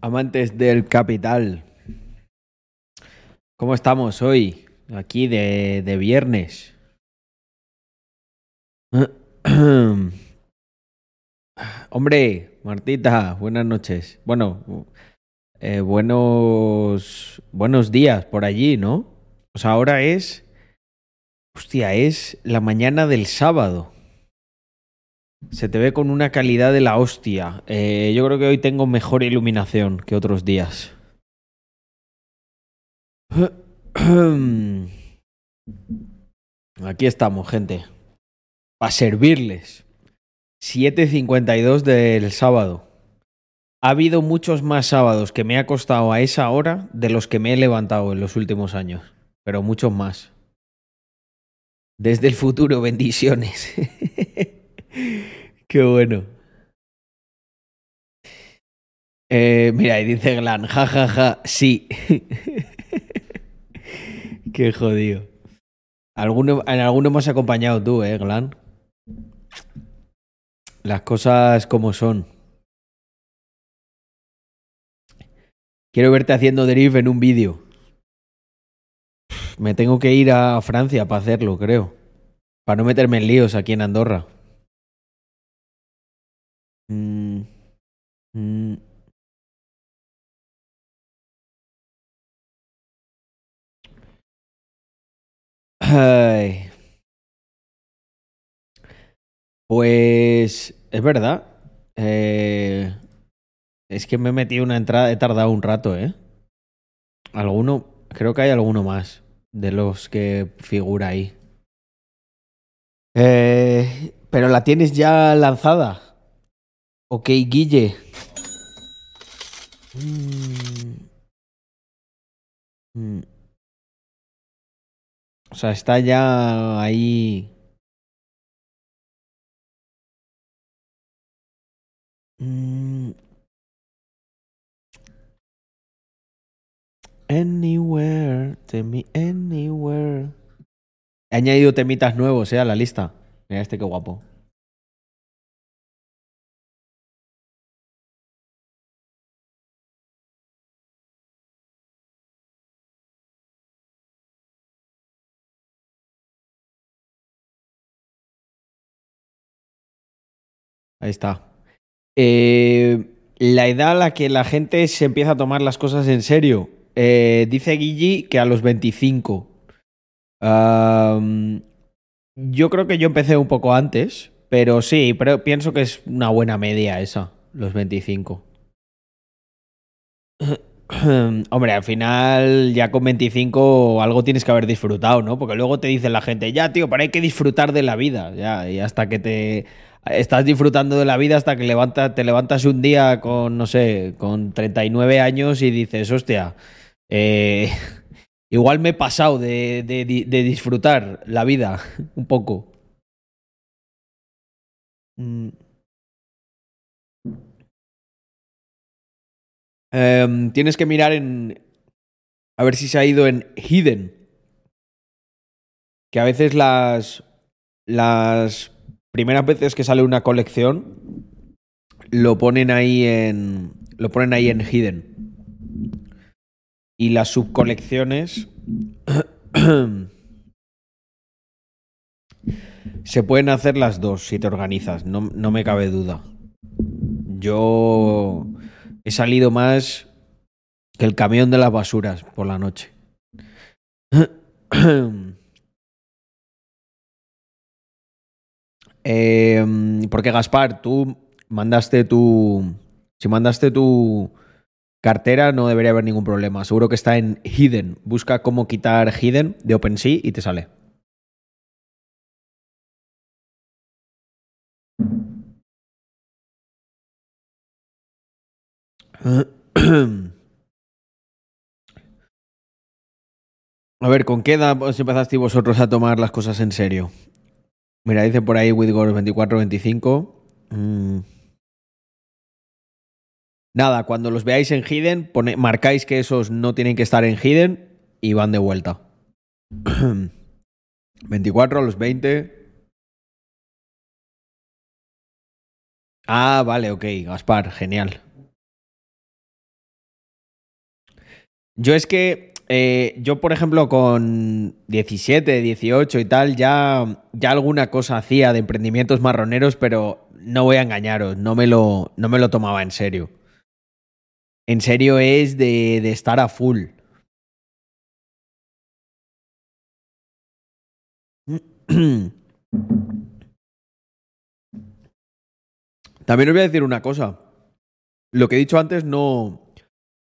amantes del capital. ¿Cómo estamos hoy? Aquí de, de viernes. Hombre, Martita, buenas noches. Bueno, eh, buenos, buenos días por allí, ¿no? Sea, ahora es... Hostia, es la mañana del sábado. Se te ve con una calidad de la hostia. Eh, yo creo que hoy tengo mejor iluminación que otros días. Aquí estamos, gente. Para servirles. 7.52 del sábado. Ha habido muchos más sábados que me ha costado a esa hora de los que me he levantado en los últimos años. Pero muchos más. Desde el futuro, bendiciones. Qué bueno. Eh, mira, y dice Glan, jajaja, ja, ja, sí. Qué jodido. Alguno, en alguno hemos acompañado tú, ¿eh, Glan? Las cosas como son. Quiero verte haciendo derive en un vídeo. Me tengo que ir a Francia para hacerlo, creo. Para no meterme en líos aquí en Andorra. Mm, mm. Ay. Pues es verdad. Eh, es que me he metido una entrada, he tardado un rato, ¿eh? Alguno, creo que hay alguno más de los que figura ahí. Eh, pero la tienes ya lanzada. Ok, Guille. Mm. Mm. O sea, está ya ahí. Mm. Anywhere, tell me anywhere. He añadido temitas nuevos, eh, a la lista. Mira este qué guapo. Ahí está. Eh, la edad a la que la gente se empieza a tomar las cosas en serio. Eh, dice Guilly que a los 25. Um, yo creo que yo empecé un poco antes, pero sí, pero pienso que es una buena media esa, los 25. Hombre, al final ya con 25 algo tienes que haber disfrutado, ¿no? Porque luego te dice la gente, ya, tío, pero hay que disfrutar de la vida, ya, y hasta que te estás disfrutando de la vida hasta que levanta, te levantas un día con, no sé, con 39 años y dices, hostia, eh, igual me he pasado de, de, disfrutar la vida un poco. Mm. Um, tienes que mirar en... A ver si se ha ido en Hidden. Que a veces las... Las primeras veces que sale una colección, lo ponen ahí en. Lo ponen ahí en Hidden. Y las subcolecciones. se pueden hacer las dos si te organizas, no, no me cabe duda. Yo he salido más que el camión de las basuras por la noche. Eh, porque Gaspar, tú mandaste tu... Si mandaste tu cartera no debería haber ningún problema. Seguro que está en Hidden. Busca cómo quitar Hidden de OpenSea y te sale. A ver, ¿con qué edad empezasteis vosotros a tomar las cosas en serio? Mira, dice por ahí Whitgore 2425. Mm. Nada, cuando los veáis en Hidden, pone, marcáis que esos no tienen que estar en Hidden y van de vuelta. 24 a los 20. Ah, vale, ok, Gaspar, genial. Yo es que, eh, yo por ejemplo con 17, 18 y tal, ya, ya alguna cosa hacía de emprendimientos marroneros, pero no voy a engañaros, no me lo, no me lo tomaba en serio. En serio es de, de estar a full. También os voy a decir una cosa. Lo que he dicho antes no,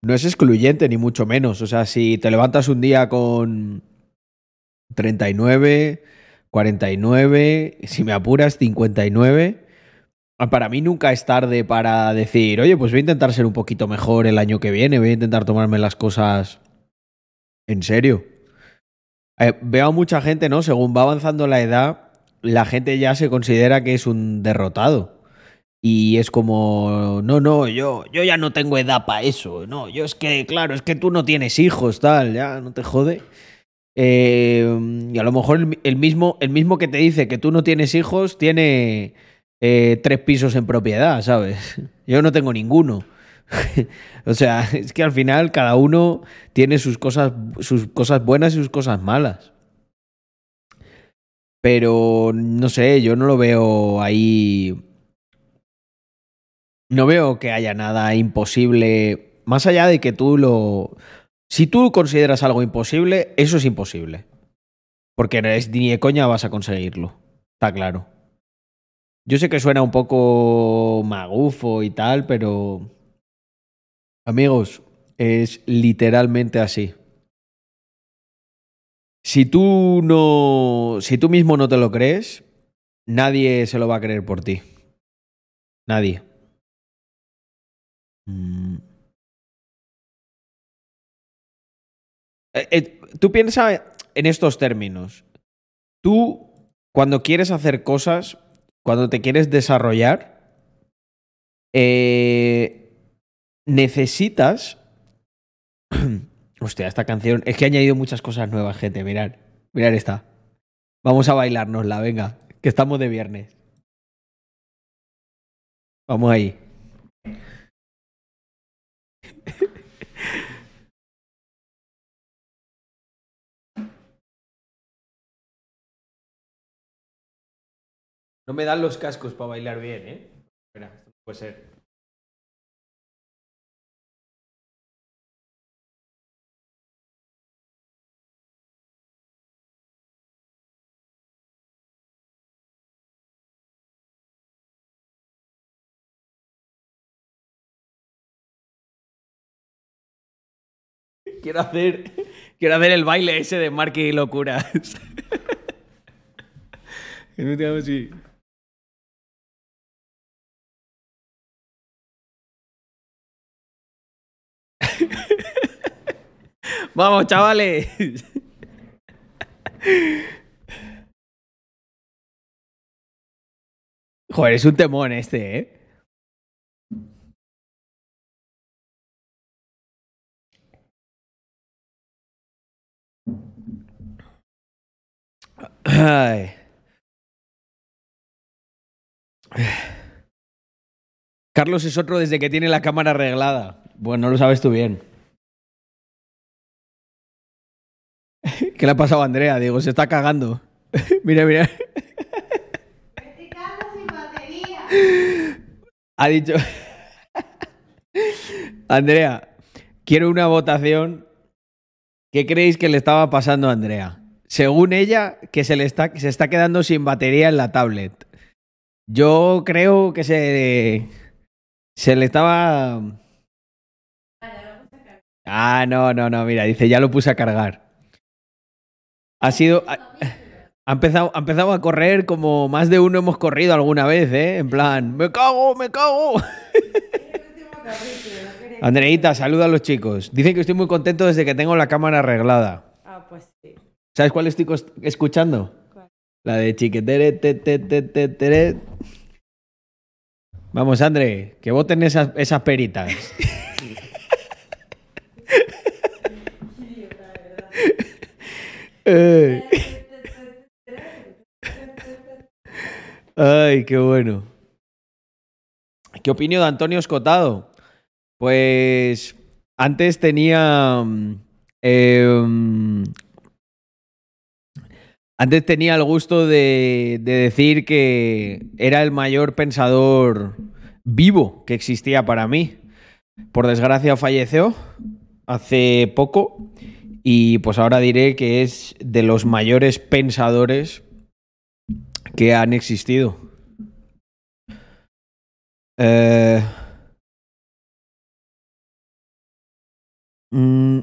no es excluyente, ni mucho menos. O sea, si te levantas un día con 39, 49, si me apuras, 59. Ah, para mí nunca es tarde para decir, oye, pues voy a intentar ser un poquito mejor el año que viene, voy a intentar tomarme las cosas en serio. Eh, veo a mucha gente, ¿no? Según va avanzando la edad, la gente ya se considera que es un derrotado. Y es como, no, no, yo, yo ya no tengo edad para eso. No, yo es que, claro, es que tú no tienes hijos, tal, ya, no te jode. Eh, y a lo mejor el, mismo, el mismo que te dice que tú no tienes hijos tiene eh, tres pisos en propiedad, ¿sabes? Yo no tengo ninguno. o sea, es que al final cada uno tiene sus cosas, sus cosas buenas y sus cosas malas. Pero no sé, yo no lo veo ahí. No veo que haya nada imposible. Más allá de que tú lo. Si tú consideras algo imposible, eso es imposible. Porque es, ni de coña vas a conseguirlo. Está claro. Yo sé que suena un poco magufo y tal, pero. Amigos, es literalmente así. Si tú no. Si tú mismo no te lo crees, nadie se lo va a creer por ti. Nadie. Mm. Eh, eh, tú piensa en estos términos. Tú, cuando quieres hacer cosas, cuando te quieres desarrollar, eh, necesitas. Hostia, esta canción. Es que he añadido muchas cosas nuevas, gente. Mirad. Mirad esta. Vamos a bailárnosla, venga. Que estamos de viernes. Vamos ahí. No me dan los cascos para bailar bien, ¿eh? Espera, esto puede ser. Quiero hacer, quiero hacer el baile ese de Marky Locuras. Vamos, chavales. Joder, es un temón este, ¿eh? Ay. Carlos es otro desde que tiene la cámara arreglada. Bueno, lo sabes tú bien. ¿Qué le ha pasado a Andrea? Digo, se está cagando. mira, mira. Estoy batería. Ha dicho. Andrea, quiero una votación. ¿Qué creéis que le estaba pasando a Andrea? Según ella, que se le está, se está quedando sin batería en la tablet. Yo creo que se. Se le estaba. Ah, no, no, no, mira, dice, ya lo puse a cargar. Ha sido. Ha, ha empezado, ha empezado a correr como más de uno hemos corrido alguna vez, ¿eh? En plan, me cago, me cago. Andreita, saluda a los chicos. Dicen que estoy muy contento desde que tengo la cámara arreglada. Ah, pues sí. ¿Sabes cuál estoy escuchando? ¿Cuál? La de chiquetere, te, te, te, te, tere. Vamos, André, que voten esas, esas peritas. Eh. Ay, qué bueno. ¿Qué opinión de Antonio Escotado? Pues antes tenía. mm, em, antes tenía el gusto de, de decir que era el mayor pensador vivo que existía para mí. Por desgracia falleció hace poco y pues ahora diré que es de los mayores pensadores que han existido. Eh, mm,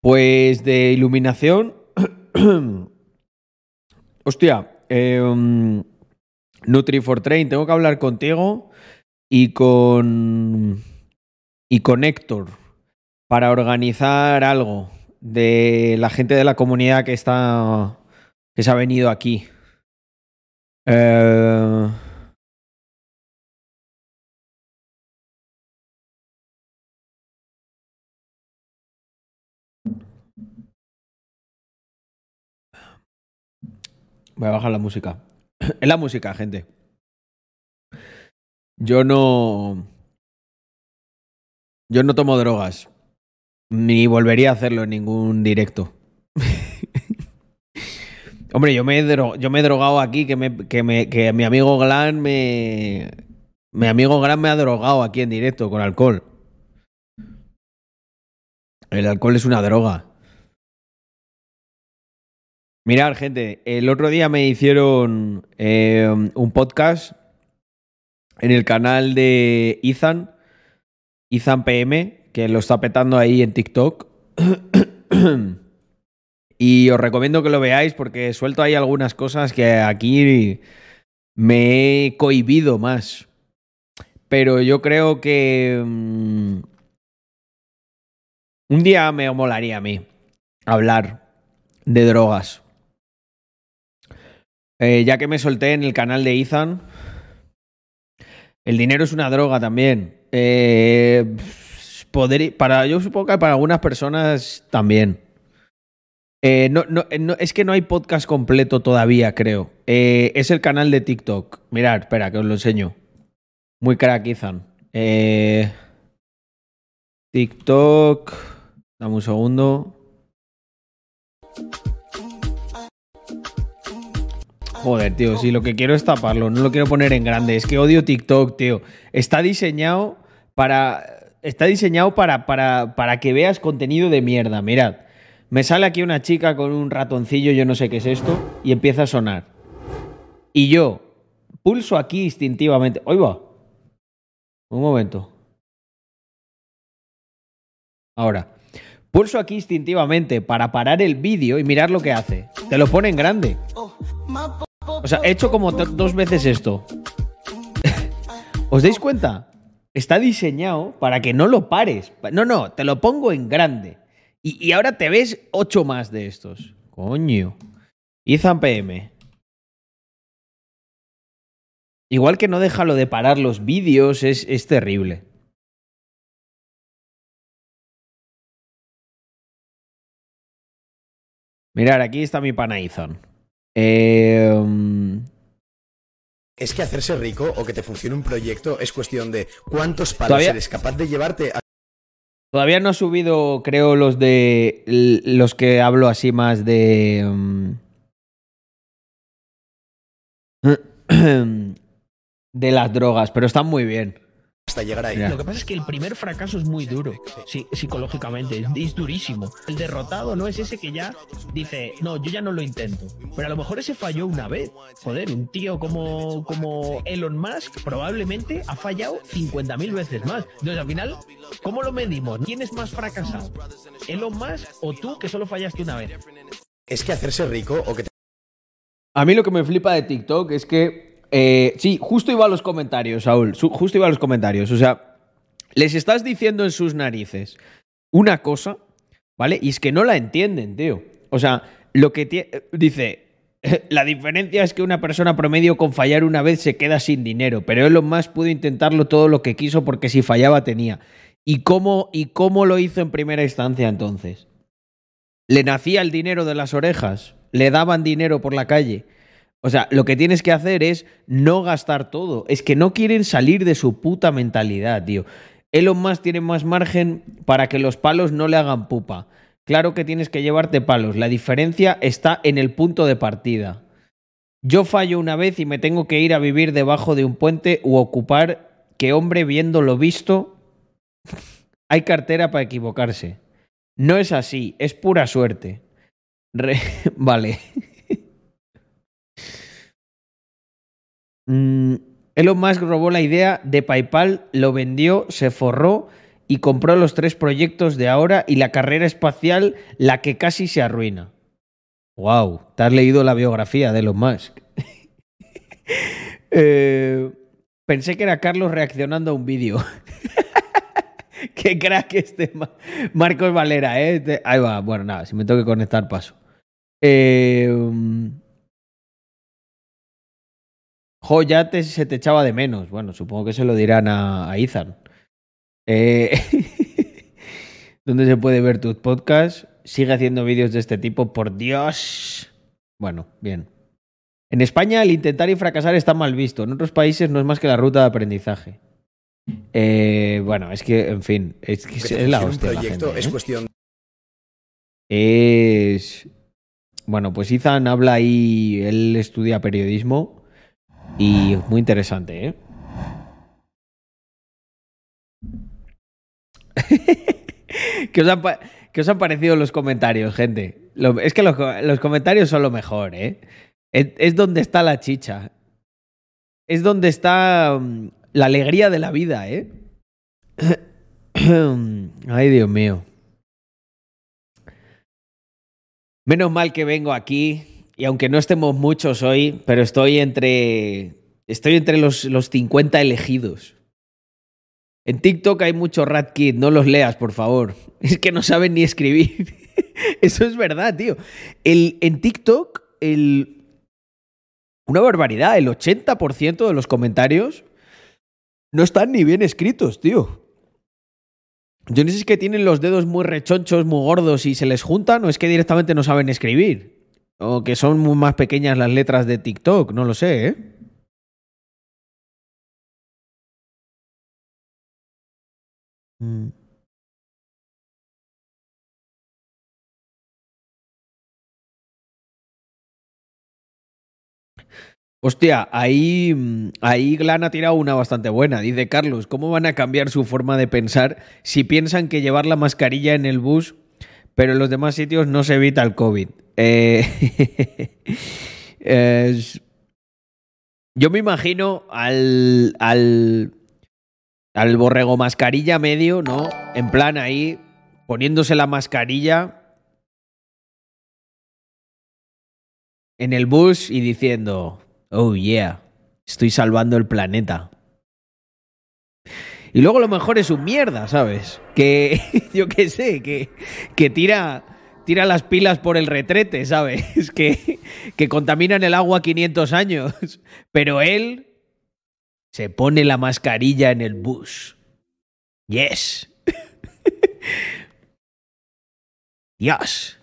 pues de iluminación. Hostia, um, Nutri for Train, tengo que hablar contigo y con. y con Héctor para organizar algo de la gente de la comunidad que está. que se ha venido aquí. Eh, Voy a bajar la música. Es la música, gente. Yo no. Yo no tomo drogas. Ni volvería a hacerlo en ningún directo. Hombre, yo me, he yo me he drogado aquí, que, mi amigo Glan me. Mi amigo Gran me ha drogado aquí en directo con alcohol. El alcohol es una droga. Mirad, gente, el otro día me hicieron eh, un podcast en el canal de Ethan, Ethan PM, que lo está petando ahí en TikTok. y os recomiendo que lo veáis porque suelto ahí algunas cosas que aquí me he cohibido más. Pero yo creo que mm, un día me molaría a mí hablar de drogas. Eh, ya que me solté en el canal de Ethan, el dinero es una droga también. Eh, poder, para, yo supongo que para algunas personas también. Eh, no, no, no, es que no hay podcast completo todavía, creo. Eh, es el canal de TikTok. Mirad, espera, que os lo enseño. Muy crack, Ethan. Eh, TikTok. Dame un segundo. Joder, tío, si lo que quiero es taparlo, no lo quiero poner en grande. Es que odio TikTok, tío. Está diseñado para. Está diseñado para, para, para que veas contenido de mierda. Mirad. Me sale aquí una chica con un ratoncillo, yo no sé qué es esto, y empieza a sonar. Y yo pulso aquí instintivamente. ¡Oy va! Un momento. Ahora. Pulso aquí instintivamente para parar el vídeo y mirar lo que hace. Te lo pone en grande. O sea, he hecho como do- dos veces esto. ¿Os dais cuenta? Está diseñado para que no lo pares. No, no, te lo pongo en grande. Y, y ahora te ves ocho más de estos. Coño. Ethan PM. Igual que no deja lo de parar los vídeos, es, es terrible. Mirar, aquí está mi pana. Eh, mm, Es que hacerse rico o que te funcione un proyecto es cuestión de cuántos palos Todavía- eres capaz de llevarte a Todavía no ha subido, creo, los de. los que hablo así más de. mm, de las drogas, pero están muy bien. Hasta llegar ahí. Lo que pasa es que el primer fracaso es muy duro, sí, psicológicamente, es, es durísimo. El derrotado no es ese que ya dice, no, yo ya no lo intento. Pero a lo mejor ese falló una vez. Joder, un tío como, como Elon Musk probablemente ha fallado 50.000 veces más. Entonces al final, ¿cómo lo medimos? ¿Quién es más fracasado? ¿Elon Musk o tú que solo fallaste una vez? Es que hacerse rico o que te A mí lo que me flipa de TikTok es que. Eh, sí, justo iba a los comentarios, Saúl. justo iba a los comentarios. O sea, les estás diciendo en sus narices una cosa, ¿vale? Y es que no la entienden, tío. O sea, lo que dice. La diferencia es que una persona promedio con fallar una vez se queda sin dinero, pero Elon Musk pudo intentarlo todo lo que quiso porque si fallaba tenía. ¿Y cómo, ¿Y cómo lo hizo en primera instancia entonces? ¿Le nacía el dinero de las orejas? ¿Le daban dinero por la calle? O sea, lo que tienes que hacer es no gastar todo. Es que no quieren salir de su puta mentalidad, tío. Elon Musk tiene más margen para que los palos no le hagan pupa. Claro que tienes que llevarte palos. La diferencia está en el punto de partida. Yo fallo una vez y me tengo que ir a vivir debajo de un puente u ocupar que hombre viendo lo visto hay cartera para equivocarse. No es así, es pura suerte. Re- vale. Mm, Elon Musk robó la idea de PayPal, lo vendió, se forró y compró los tres proyectos de ahora y la carrera espacial, la que casi se arruina. Wow, te has leído la biografía de Elon Musk. Eh, pensé que era Carlos reaccionando a un vídeo. Qué crack este Ma- Marcos Valera, ¿eh? Te- Ahí va, bueno, nada, si me tengo que conectar, paso. Eh, Jo, ya te- se te echaba de menos. Bueno, supongo que se lo dirán a, a Ethan. Eh, ¿Dónde se puede ver tus podcasts? Sigue haciendo vídeos de este tipo, por Dios. Bueno, bien. En España el intentar y fracasar está mal visto. En otros países no es más que la ruta de aprendizaje. Eh, bueno, es que, en fin, es que es, es la hostia. la gente, es ¿eh? cuestión Es. Bueno, pues Ethan habla ahí, él estudia periodismo y muy interesante, ¿eh? ¿Qué os, han, qué os han parecido los comentarios, gente? Lo- es que los, los comentarios son lo mejor, ¿eh? Es, es donde está la chicha. Es donde está mm, la alegría de la vida, ¿eh? Ay, Dios mío. Menos mal que vengo aquí y aunque no estemos muchos hoy, pero estoy entre estoy entre los, los 50 elegidos. En TikTok hay mucho rat kid, no los leas, por favor. Es que no saben ni escribir. Eso es verdad, tío. El, en TikTok, el, una barbaridad, el 80% de los comentarios no están ni bien escritos, tío. Yo no sé si es que tienen los dedos muy rechonchos, muy gordos y se les juntan, o es que directamente no saben escribir. O que son muy más pequeñas las letras de TikTok, no lo sé, ¿eh? Mm. Hostia, ahí, mm, ahí Glan ha tirado una bastante buena. Dice Carlos, ¿cómo van a cambiar su forma de pensar si piensan que llevar la mascarilla en el bus, pero en los demás sitios no se evita el COVID? Eh, yo me imagino al, al, al borrego mascarilla medio, ¿no? En plan ahí, poniéndose la mascarilla en el bus y diciendo, oh yeah, estoy salvando el planeta. Y luego lo mejor es un mierda, ¿sabes? Que yo qué sé, que, que tira, tira las pilas por el retrete, ¿sabes? Que, que contaminan el agua 500 años. Pero él se pone la mascarilla en el bus. Yes. Dios.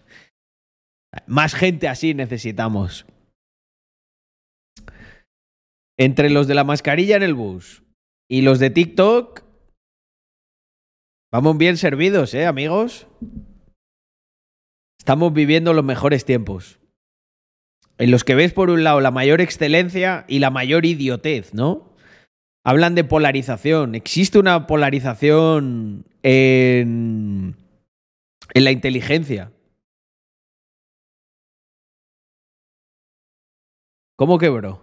Más gente así necesitamos. Entre los de la mascarilla en el bus y los de TikTok, vamos bien servidos, ¿eh, amigos? Estamos viviendo los mejores tiempos. En los que ves, por un lado, la mayor excelencia y la mayor idiotez, ¿no? Hablan de polarización. Existe una polarización en, en la inteligencia. ¿Cómo que, bro?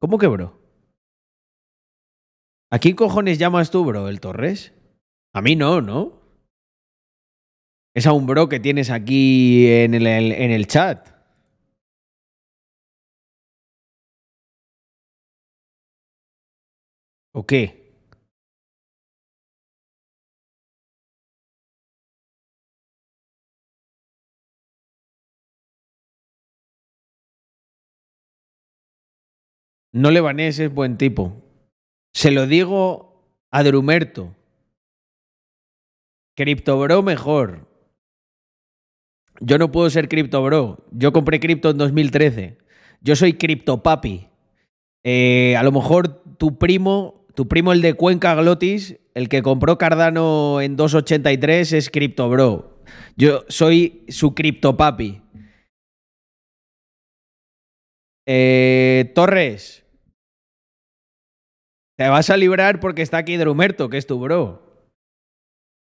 ¿Cómo que, bro? ¿A quién cojones llamas tú, bro? ¿El Torres? A mí no, ¿no? Es a un bro que tienes aquí en el, en el chat. ¿O qué? No le es buen tipo. Se lo digo a Drumerto. Criptobro mejor. Yo no puedo ser criptobro. Yo compré cripto en 2013. Yo soy criptopapi. Eh, a lo mejor tu primo, Tu primo, el de Cuenca Glotis, el que compró Cardano en 2.83 es Crypto Bro. Yo soy su Crypto Papi. Eh, Torres. Te vas a librar porque está aquí Drumerto, que es tu bro.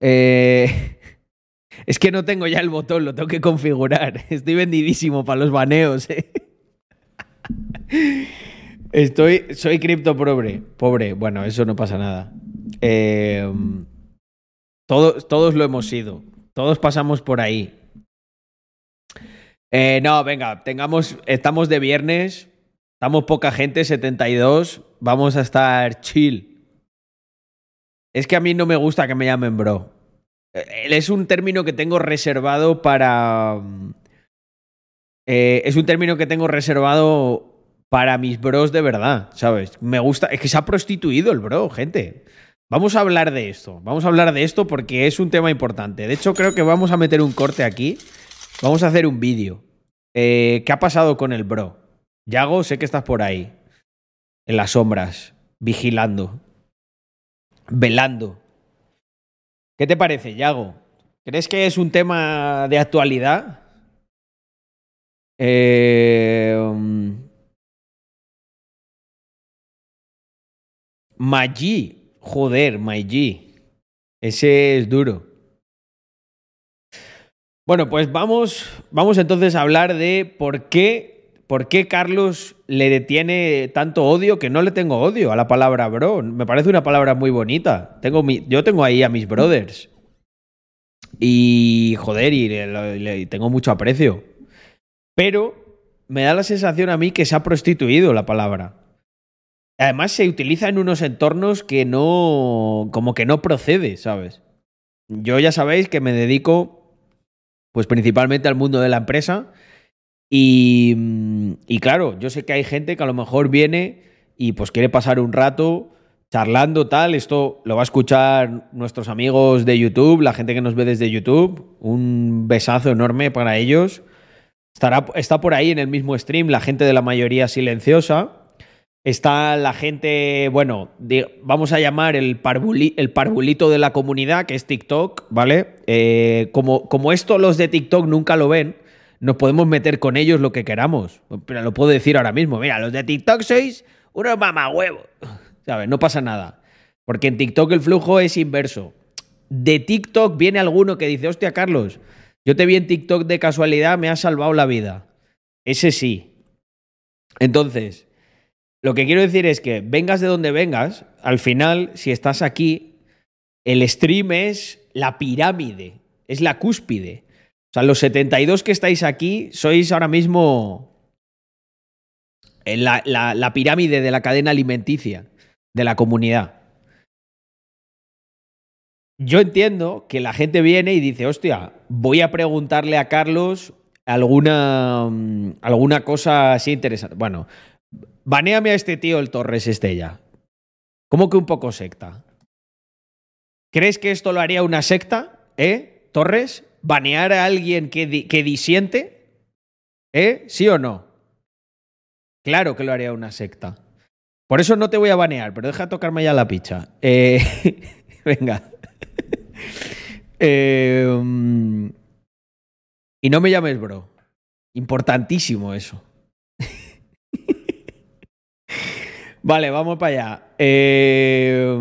Eh, es que no tengo ya el botón, lo tengo que configurar. Estoy vendidísimo para los baneos. eh. Estoy, soy cripto pobre. Pobre, bueno, eso no pasa nada. Eh, todos, todos lo hemos sido. Todos pasamos por ahí. Eh, no, venga, tengamos, estamos de viernes, estamos poca gente, 72, vamos a estar chill. Es que a mí no me gusta que me llamen bro. Eh, Es un término que tengo reservado para... mm, eh, es un término que tengo reservado para mis bros de verdad, ¿sabes? Me gusta, es que se ha prostituido el bro, gente. Vamos a hablar de esto, vamos a hablar de esto porque es un tema importante. De hecho, creo que vamos a meter un corte aquí. Vamos a hacer un vídeo. Eh, ¿Qué ha pasado con el bro? Yago, sé que estás por ahí, en las sombras, vigilando, velando. ¿Qué te parece, Yago? ¿Crees que es un tema de actualidad? Eh, Maggi, joder, Maggi. Ese es duro. Bueno, pues vamos, vamos entonces a hablar de por qué, por qué Carlos le detiene tanto odio, que no le tengo odio a la palabra bro. Me parece una palabra muy bonita. Tengo mi- yo tengo ahí a mis brothers. Y joder, y tengo mucho aprecio. Pero me da la sensación a mí que se ha prostituido la palabra. Además se utiliza en unos entornos que no, como que no procede, ¿sabes? Yo ya sabéis que me dedico pues principalmente al mundo de la empresa. Y, mm, y claro, yo sé que hay gente que a lo mejor viene y pues quiere pasar un rato charlando tal. Esto lo va a escuchar nuestros amigos de YouTube, la gente que nos ve desde YouTube. Un besazo enorme para ellos. Estará, está por ahí en el mismo stream la gente de la mayoría silenciosa. Está la gente, bueno, vamos a llamar el, parvuli- el parvulito de la comunidad, que es TikTok, ¿vale? Eh, como, como esto los de TikTok nunca lo ven, nos podemos meter con ellos lo que queramos. Pero lo puedo decir ahora mismo. Mira, los de TikTok sois unos mamahuevos. ¿Sabes? No pasa nada. Porque en TikTok el flujo es inverso. De TikTok viene alguno que dice, hostia, Carlos, yo te vi en TikTok de casualidad, me has salvado la vida. Ese sí. Entonces, lo que quiero decir es que vengas de donde vengas, al final, si estás aquí, el stream es la pirámide, es la cúspide. O sea, los 72 que estáis aquí sois ahora mismo en la, la- pirámide de la cadena alimenticia de la comunidad. Yo entiendo que la gente viene y dice, hostia, voy a preguntarle a Carlos alguna, mm, alguna cosa así interesante. Bueno, banéame a este tío el Torres Estella. ¿Cómo que un poco secta? ¿Crees que esto lo haría una secta? ¿Eh? ¿Torres? ¿Banear a alguien que, que disiente? ¿Eh? ¿Sí o no? Claro que lo haría una secta. Por eso no te voy a banear, pero deja tocarme ya la picha. Eh, venga. Eh, y no me llames bro. Importantísimo eso. vale, vamos para allá. Eh,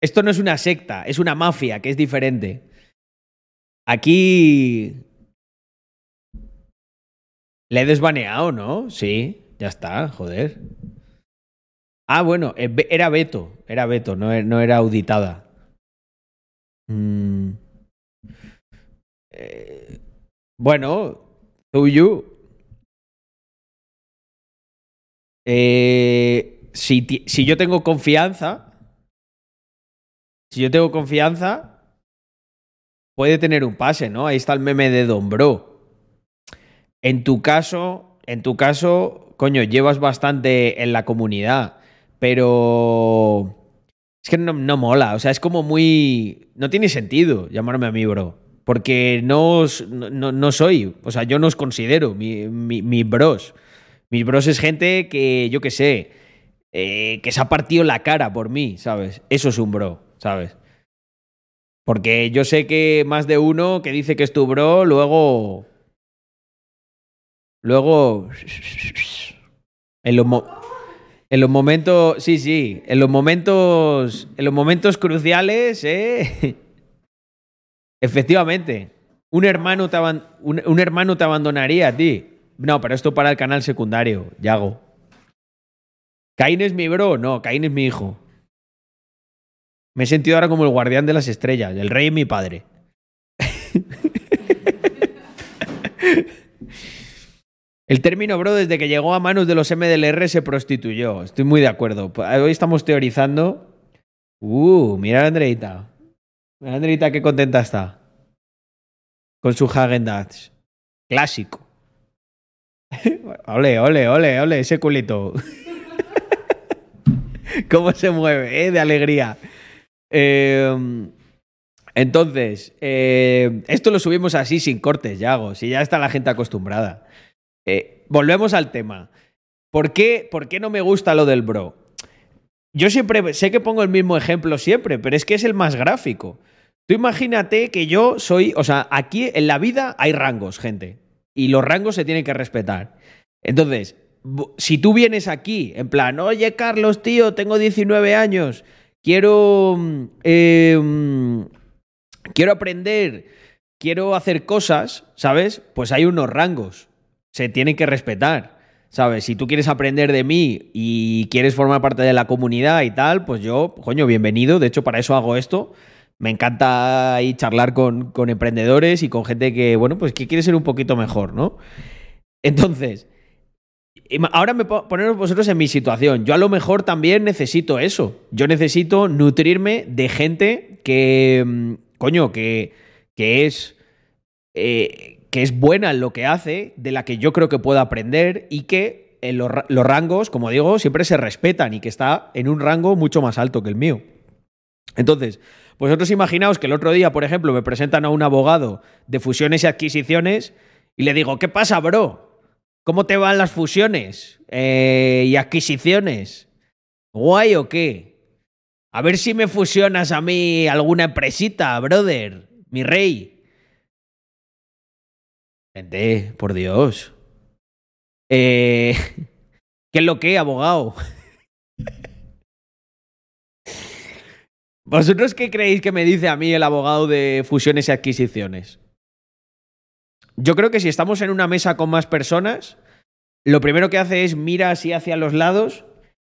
esto no es una secta, es una mafia, que es diferente. Aquí... Le he desbaneado, ¿no? Sí, ya está, joder. Ah, bueno, eh, era Beto, era Beto, no era auditada. Mm. Eh, bueno, you. Eh, si, si yo tengo confianza, si yo tengo confianza, puede tener un pase, ¿no? Ahí está el meme de Don Bro. En tu caso, en tu caso, coño, llevas bastante en la comunidad, pero es que no, no mola, o sea, es como muy... No tiene sentido llamarme a mí, bro, porque no, os- no- no soy, o sea, yo no os considero mi, mi, mi bros. Mis bros es gente que, yo qué sé, eh, que se ha partido la cara por mí, ¿sabes? Eso es un bro, ¿sabes? Porque yo sé que más de uno que dice que es tu bro, luego. Luego. En los, en los momentos. Sí, sí. En los momentos. En los momentos cruciales, ¿eh? Efectivamente. Un hermano te, un, un hermano te abandonaría a ti. No, pero esto para el canal secundario, Yago. ¿Caín es mi bro? No, Caín es mi hijo. Me he sentido ahora como el guardián de las estrellas. El rey es mi padre. El término bro desde que llegó a manos de los MDLR se prostituyó. Estoy muy de acuerdo. Hoy estamos teorizando. Uh, mira a Andreita. Mira a Andreita qué contenta está. Con su Hagen. Clásico. ole, ole, ole, ole, ese culito. ¿Cómo se mueve, eh? De alegría. Eh, entonces, eh, esto lo subimos así sin cortes, Yago. Si ya está la gente acostumbrada. Eh, volvemos al tema. ¿Por qué, ¿Por qué no me gusta lo del bro? Yo siempre sé que pongo el mismo ejemplo siempre, pero es que es el más gráfico. Tú imagínate que yo soy, o sea, aquí en la vida hay rangos, gente, y los rangos se tienen que respetar. Entonces, si tú vienes aquí en plan, oye Carlos, tío, tengo 19 años, quiero, mm, mm, quiero aprender, quiero hacer cosas, ¿sabes? Pues hay unos rangos, se tienen que respetar. ¿Sabes? Si tú quieres aprender de mí y quieres formar parte de la comunidad y tal, pues yo, coño, bienvenido. De hecho, para eso hago esto. Me encanta ahí charlar con, con emprendedores y con gente que, bueno, pues que quiere ser un poquito mejor, ¿no? Entonces, ahora me po- poneros vosotros en mi situación. Yo a lo mejor también necesito eso. Yo necesito nutrirme de gente que, mm, coño, que, que es eh, que es buena en lo que hace, de la que yo creo que puedo aprender y que en los, ra- los rangos, como digo, siempre se respetan y que está en un rango mucho más alto que el mío. Entonces, vosotros imaginaos que el otro día, por ejemplo, me presentan a un abogado de fusiones y adquisiciones y le digo, ¿qué pasa, bro? ¿Cómo te van las fusiones eh, y adquisiciones? ¿Guay o qué? A ver si me fusionas a mí alguna empresita, brother, mi rey. Gente, por Dios. Eh, ¿Qué es lo que, abogado? ¿Vosotros qué creéis que me dice a mí el abogado de fusiones y adquisiciones? Yo creo que si estamos en una mesa con más personas, lo primero que hace es mira así hacia los lados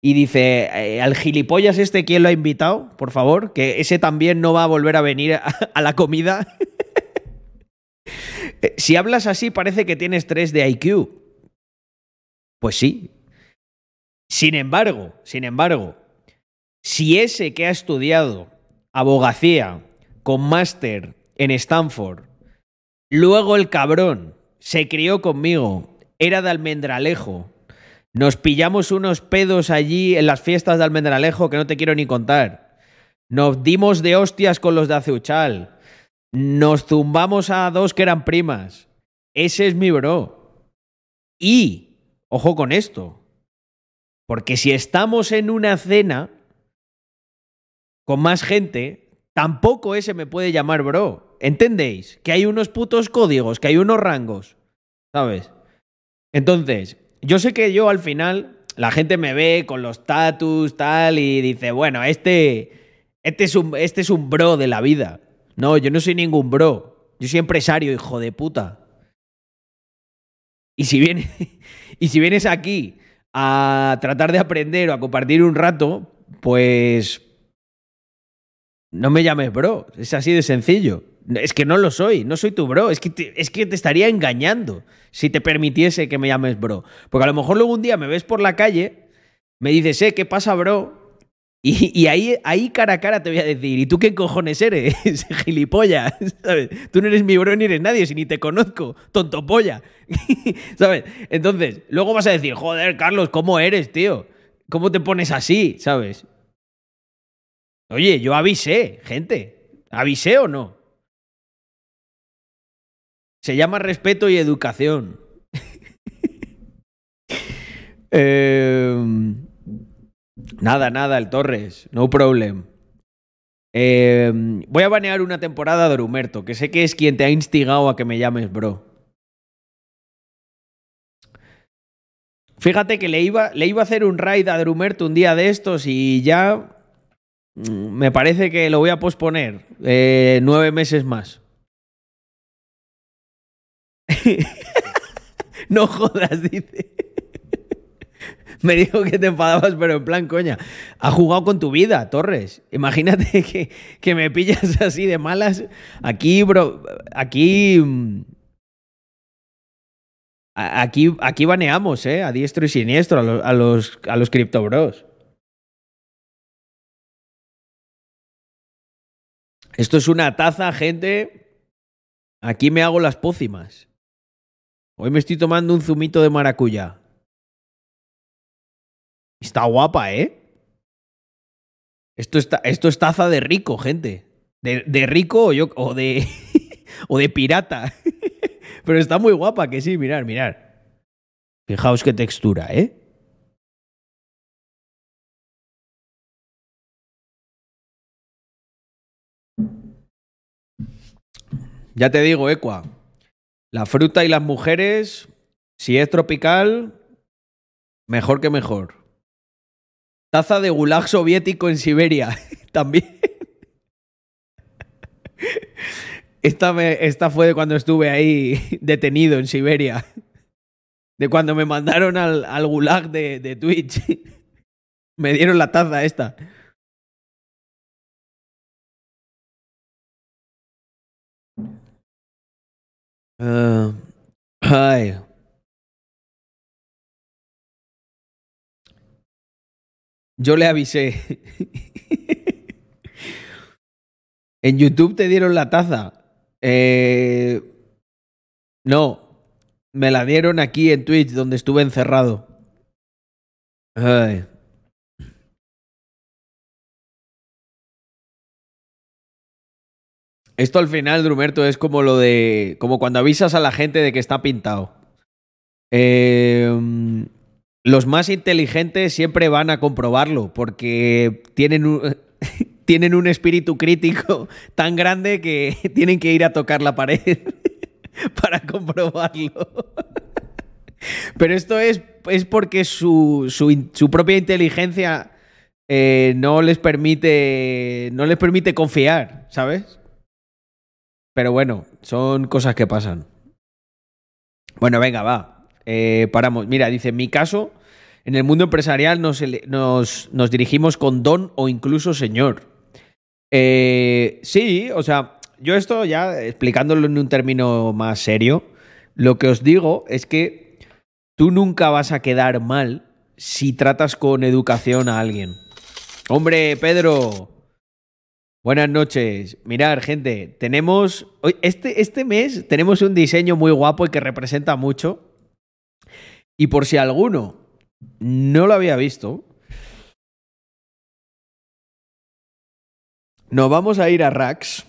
y dice, eh, al gilipollas este, ¿quién lo ha invitado? Por favor, que ese también no va a volver a venir a, la comida. Eh, si hablas así, parece que tienes 3 de IQ. Pues sí. Sin embargo, sin embargo, si ese que ha estudiado abogacía con máster en Stanford, luego el cabrón se crió conmigo, era de Almendralejo, nos pillamos unos pedos allí en las fiestas de Almendralejo que no te quiero ni contar, nos dimos de hostias con los de Aceuchal, nos zumbamos a dos que eran primas, ese es mi bro. Y, ojo con esto, porque si estamos en una cena con más gente, tampoco ese me puede llamar bro. ¿Entendéis? Que hay unos putos códigos, que hay unos rangos. ¿Sabes? Entonces, yo sé que yo al final, la gente me ve con los tatus, tal, y dice, bueno, este, este, es un, este es un bro de la vida. No, yo no soy ningún bro. Yo soy empresario, hijo de puta. Y si, viene, y si vienes aquí a tratar de aprender o a compartir un rato, pues no me llames bro. Es así de sencillo. Es que no lo soy, no soy tu bro. Es que te, es que te estaría engañando si te permitiese que me llames bro. Porque a lo mejor luego un día me ves por la calle, me dices, eh, ¿qué pasa, bro? Y, ahí, ahí cara a cara te voy a decir, ¿y tú qué cojones eres? Gilipollas, ¿sabes? Tú no eres mi bro ni eres nadie, si ni te conozco, tonto polla, ¿sabes? Entonces, luego vas a decir, joder, Carlos, ¿cómo eres, tío? ¿Cómo te pones así, ¿sabes? Oye, yo avisé, gente. ¿Avisé o no? Se llama respeto y educación. eh... Nada, nada, el Torres. No problem. Eh, voy a banear una temporada de Drumerto, que sé que es quien te ha instigado a que me llames, bro. Fíjate que le iba, le iba a hacer un raid a Drumerto un día de estos y ya mm, me parece que lo voy a posponer eh, nueve meses más. no jodas, dice. Me dijo que te enfadabas, pero en plan, coña. Ha jugado con tu vida, Torres. Imagínate que, que me pillas así de malas. Aquí, bro. Aquí. mm, Aquí, aquí baneamos, ¿eh? A diestro y siniestro a los, a los, a los criptobros. Esto es una taza, gente. Aquí me hago las pócimas. Hoy me estoy tomando un zumito de maracuyá. Está guapa, ¿eh? Esto, está, esto es taza de rico, gente. De, rico o, yo, o, de, o de pirata. Pero está muy guapa, que sí, mirar, mirar. Fijaos qué textura, ¿eh? Ya te digo, Equa. La fruta y las mujeres, si es tropical, mejor que mejor. Taza de gulag soviético en Siberia. También. Esta, esta fue de cuando estuve ahí detenido en Siberia. De cuando me mandaron al, al gulag de, de Twitch. Me dieron la taza esta. Ah, ay. Yo le avisé. en YouTube te dieron la taza. Eh, no, me la dieron aquí en Twitch, donde estuve encerrado. Ay. Esto al final, Drumerto, es como lo de. como cuando avisas a la gente de que está pintado. Eh, los más inteligentes siempre van a comprobarlo, porque tienen un, tienen un espíritu crítico tan grande que tienen que ir a tocar la pared para comprobarlo. Pero esto es, es porque su, su, su propia inteligencia eh, no les permite. no les permite confiar, ¿sabes? Pero bueno, son cosas que pasan. Bueno, venga, va. Eh, paramos. Mira, dice, en mi caso, en el mundo empresarial nos, dirigimos con don o incluso señor. Eh, sí, o sea, yo esto ya explicándolo en un término más serio, lo que os digo es que tú nunca vas a quedar mal si tratas con educación a alguien. Hombre, Pedro, buenas noches. Mirad, gente, tenemos, este, este mes tenemos un diseño muy guapo y que representa mucho. Y por si alguno no lo había visto, nos vamos a ir a Rax.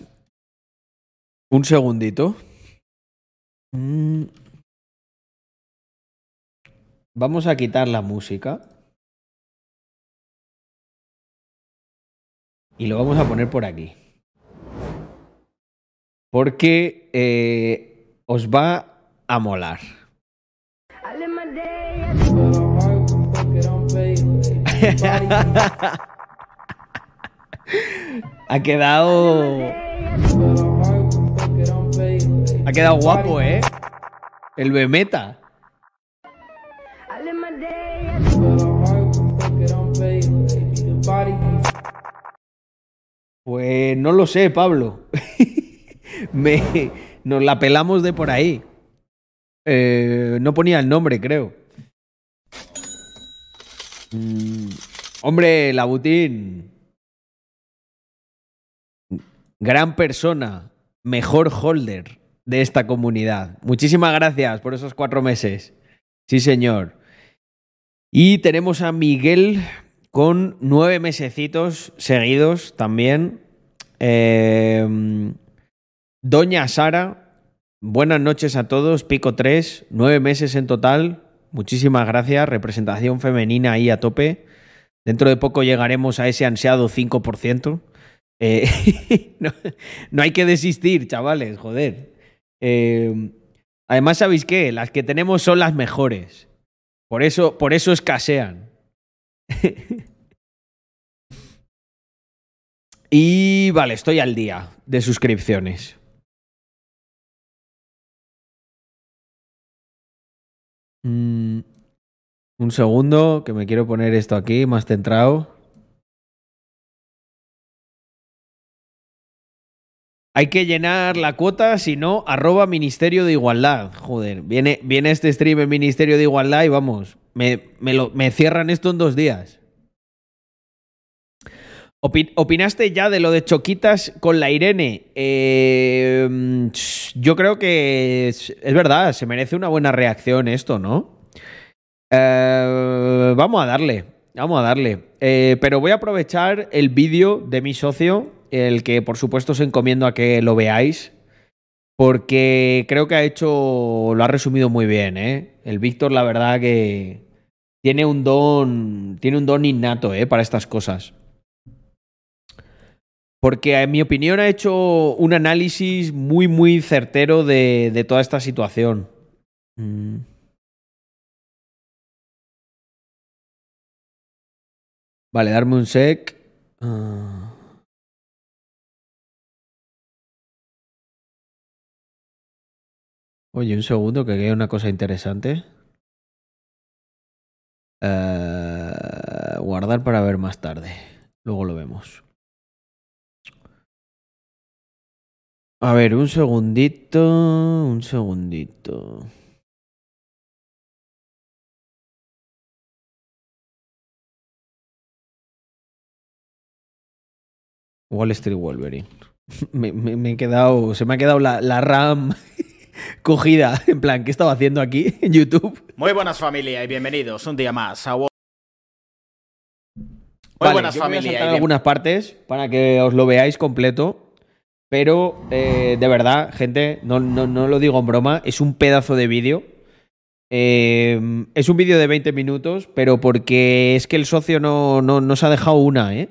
Un segundito. Mm. Vamos a quitar la música. Y lo vamos a poner por aquí. Porque eh, os va a molar. ha quedado. Ha quedado guapo, ¿eh? El Bemeta. Pues no lo sé, Pablo. Nos la pelamos de por ahí. Eh, no ponía el nombre, creo. Mm, hombre, Labutín. Gran persona, mejor holder de esta comunidad. Muchísimas gracias por esos cuatro meses. Sí, señor. Y tenemos a Miguel con nueve mesecitos seguidos también. Eh, Doña Sara, buenas noches a todos. Pico 3, nueve meses en total. Muchísimas gracias. Representación femenina ahí a tope. Dentro de poco llegaremos a ese ansiado 5%. Eh, no, no hay que desistir, chavales, joder. Eh, además, ¿sabéis qué? Las que tenemos son las mejores. Por eso, por eso escasean. y vale, estoy al día de suscripciones. Mm, un segundo, que me quiero poner esto aquí más centrado. Hay que llenar la cuota, si no, arroba Ministerio de Igualdad. Joder, viene, viene este stream en Ministerio de Igualdad y vamos, me, me, lo, me cierran esto en dos días. Opi- ¿Opinaste ya de lo de Choquitas con la Irene? Eh, mm, yo creo que es, es verdad, se merece una buena reacción esto, ¿no? Eh, vamos a darle, vamos a darle. Eh, pero voy a aprovechar el vídeo de mi socio, el que por supuesto os encomiendo a que lo veáis, porque creo que ha hecho, lo ha resumido muy bien, ¿eh? El Víctor, la verdad que tiene un don, tiene un don innato, ¿eh? Para estas cosas. Porque en mi opinión ha hecho un análisis muy, muy certero de, de toda esta situación. Mm. Vale, darme un sec. Ah. Oye, un segundo, que hay una cosa interesante. Eh, guardar para ver más tarde. Luego lo vemos. A ver, un segundito, un segundito. Wall Street Wolverine. Me, me- me he quedado, se me ha quedado la, la RAM cogida. En plan, ¿qué estaba haciendo aquí en YouTube? Muy buenas familia y bienvenidos un día más a Muy Vale, buenas yo me voy a familia y saltar algunas partes para que os lo veáis completo. Pero eh, de verdad, gente, no, no, no lo digo en broma, es un pedazo de vídeo. Eh, es un vídeo de 20 minutos, pero porque es que el socio no, no, no se ha dejado una, ¿eh?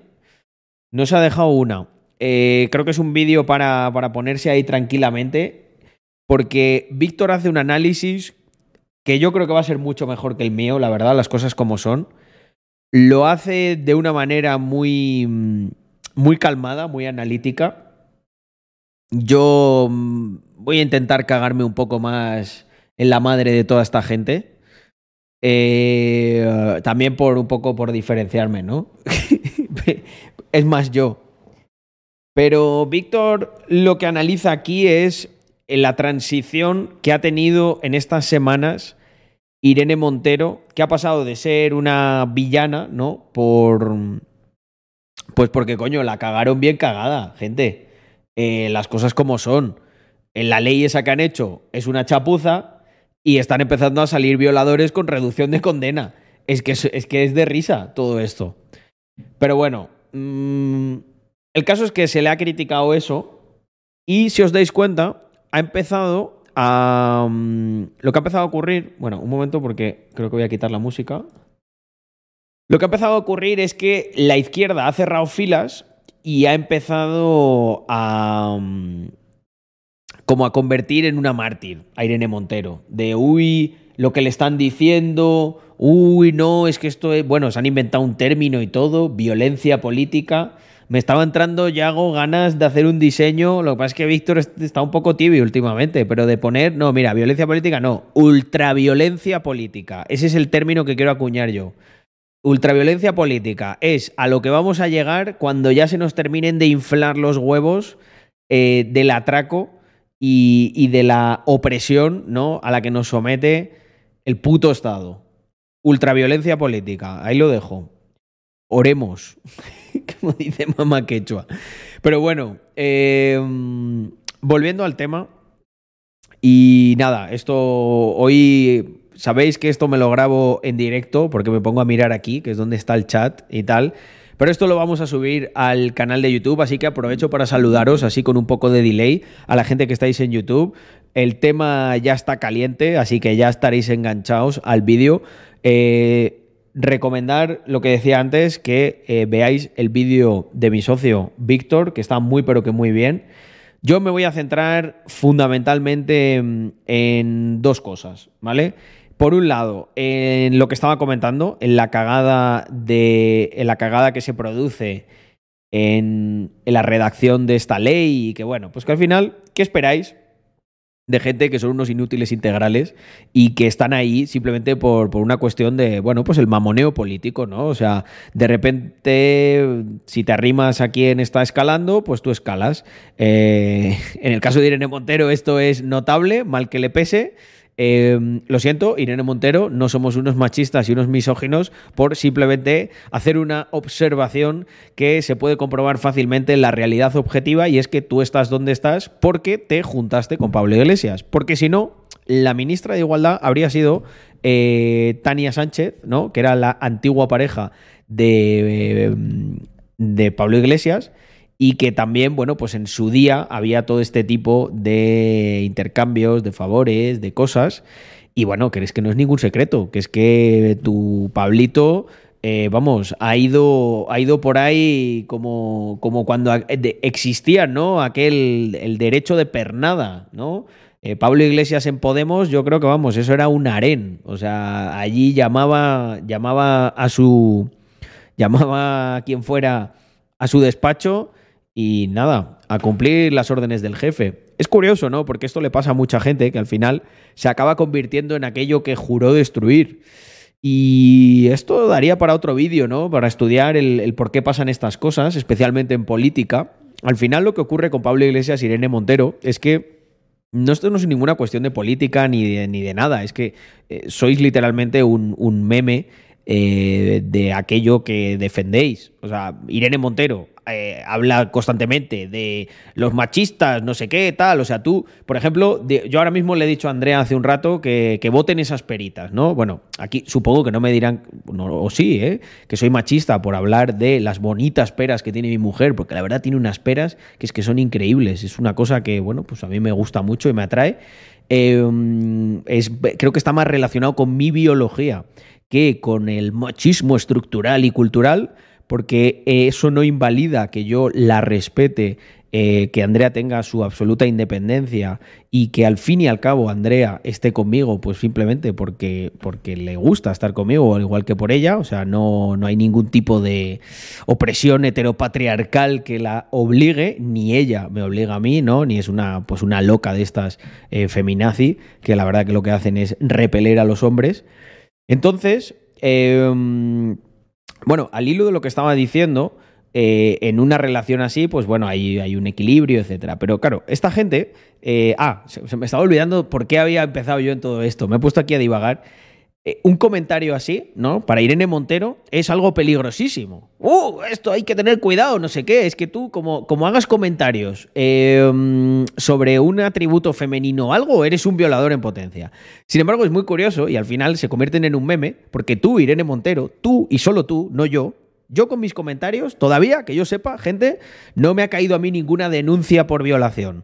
No se ha dejado una. Eh, creo que es un vídeo para, para ponerse ahí tranquilamente, porque Víctor hace un análisis que yo creo que va a ser mucho mejor que el mío, la verdad, las cosas como son. Lo hace de una manera muy, mm, muy calmada, muy analítica. Yo mm, voy a intentar cagarme un poco más en la madre de toda esta gente. Eh, también por un poco por diferenciarme, ¿no? es más yo. Pero Víctor lo que analiza aquí es la transición que ha tenido en estas semanas Irene Montero, que ha pasado de ser una villana, ¿no? Por. Pues porque, coño, la cagaron bien cagada, gente. Eh, las cosas como son. En la ley esa que han hecho es una chapuza y están empezando a salir violadores con reducción de condena. Es que es, es que es de risa todo esto. Pero bueno, mm, el caso es que se le ha criticado eso y si os dais cuenta, ha empezado a... mm, lo que ha empezado a ocurrir, bueno, un momento porque creo que voy a quitar la música. Lo que ha empezado a ocurrir es que la izquierda ha cerrado filas y ha empezado a... mm, como a convertir en una mártir a Irene Montero. De, uy, lo que le están diciendo, uy, no, es que esto es... Bueno, se han inventado un término y todo, violencia política. Me estaba entrando, ya hago ganas de hacer un diseño. Lo que pasa es que Víctor est- está un poco tibio últimamente, pero de poner, no, mira, violencia política no, ultraviolencia política. Ese es el término que quiero acuñar yo. Ultraviolencia política es a lo que vamos a llegar cuando ya se nos terminen de inflar los huevos eh, del atraco y, y de la opresión ¿no? a la que nos somete el puto Estado. Ultraviolencia política, ahí lo dejo. Oremos, como dice mamá quechua. Pero bueno, eh, volviendo al tema. Y nada, esto hoy sabéis que esto me lo grabo en directo porque me pongo a mirar aquí, que es donde está el chat y tal. Pero esto lo vamos a subir al canal de YouTube, así que aprovecho para saludaros así con un poco de delay a la gente que estáis en YouTube. El tema ya está caliente, así que ya estaréis enganchados al vídeo. Eh, recomendar lo que decía antes, que eh, veáis el vídeo de mi socio Víctor, que está muy pero que muy bien. Yo me voy a centrar fundamentalmente en dos cosas, ¿vale? Por un lado, en lo que estaba comentando, en la cagada de. en la cagada que se produce en, en la redacción de esta ley. Y que bueno, pues que al final, ¿qué esperáis? De gente que son unos inútiles integrales y que están ahí simplemente por, por, una cuestión de, bueno, pues el mamoneo político, ¿no? O sea, de repente, si te arrimas a quien está escalando, pues tú escalas. Eh, en el caso de Irene Montero esto es notable, mal que le pese. Eh, lo siento, Irene Montero, no somos unos machistas y unos misóginos por simplemente hacer una observación que se puede comprobar fácilmente en la realidad objetiva y es que tú estás donde estás porque te juntaste con Pablo Iglesias. Porque si no, la ministra de Igualdad habría sido eh, Tania Sánchez, ¿no? que era la antigua pareja de, de Pablo Iglesias y que también, bueno, pues en su día había todo este tipo de intercambios, de favores, de cosas. Y bueno, que es que no es ningún secreto, que es que tu Pablito, eh, vamos, ha ido, ha ido por ahí como, como cuando existía, ¿no? Aquel, el derecho de pernada, ¿no? Eh, Pablo Iglesias en Podemos, yo creo que, vamos, eso era un harén. O sea, allí llamaba, llamaba a su, llamaba a quien fuera a su despacho y nada, a cumplir las órdenes del jefe. Es curioso, ¿no? Porque esto le pasa a mucha gente que al final se acaba convirtiendo en aquello que juró destruir. Y esto daría para otro vídeo, ¿no? Para estudiar el, por qué pasan estas cosas, especialmente en política. Al final lo que ocurre con Pablo Iglesias y Irene Montero es que no, esto no es ninguna cuestión de política ni de, ni de nada, es que eh, sois literalmente un, un meme eh, de aquello que defendéis. O sea, Irene Montero eh, habla constantemente de los machistas, no sé qué, tal. O sea, tú, por ejemplo, yo ahora mismo le he dicho a Andrea hace un rato que, voten esas peritas, ¿no? Bueno, aquí supongo que no me dirán, o sí, ¿eh? que soy machista por hablar de las bonitas peras que tiene mi mujer, porque la verdad tiene unas peras que es que son increíbles. Es una cosa que, bueno, pues a mí me gusta mucho y me atrae. Em, es, creo que está más relacionado con mi biología que con el machismo estructural y cultural porque eso no invalida que yo la respete, eh, que Andrea tenga su absoluta independencia y que al fin y al cabo Andrea esté conmigo, pues simplemente porque, porque le gusta estar conmigo, al igual que por ella, o sea, no, no hay ningún tipo de opresión heteropatriarcal que la obligue, ni ella me obliga a mí, ¿no? Ni es una, pues una loca de estas eh, feminazi, que la verdad que lo que hacen es repeler a los hombres. Entonces, eh, bueno, al hilo de lo que estaba diciendo, eh, en una relación así, pues bueno, hay, un equilibrio, etcétera. Pero claro, esta gente. Eh, ah, se, me estaba olvidando por qué había empezado yo en todo esto. Me he puesto aquí a divagar. Eh, un comentario así, ¿no? Para Irene Montero es algo peligrosísimo. ¡Uh! Esto hay que tener cuidado, no sé qué. Es que tú, como, como hagas comentarios em, sobre un atributo femenino o algo, eres un violador en potencia. Sin embargo, es muy curioso y al final se convierten en un meme, porque tú, Irene Montero, tú y solo tú, no yo, yo con mis comentarios, todavía, que yo sepa, gente, no me ha caído a mí ninguna denuncia por violación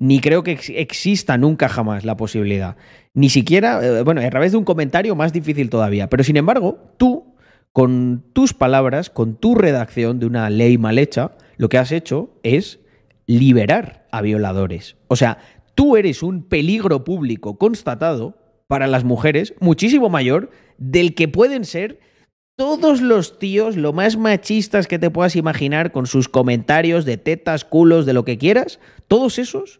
ni creo que exista nunca jamás la posibilidad. Ni siquiera, eh, bueno, a través de un comentario más difícil todavía. Pero sin embargo, tú, con tus palabras, con tu redacción de una ley mal hecha, lo que has hecho es liberar a violadores. O sea, tú eres un peligro público constatado para las mujeres muchísimo mayor del que pueden ser todos los tíos, lo más machistas que te puedas imaginar, con sus comentarios de tetas, culos, de lo que quieras, todos esos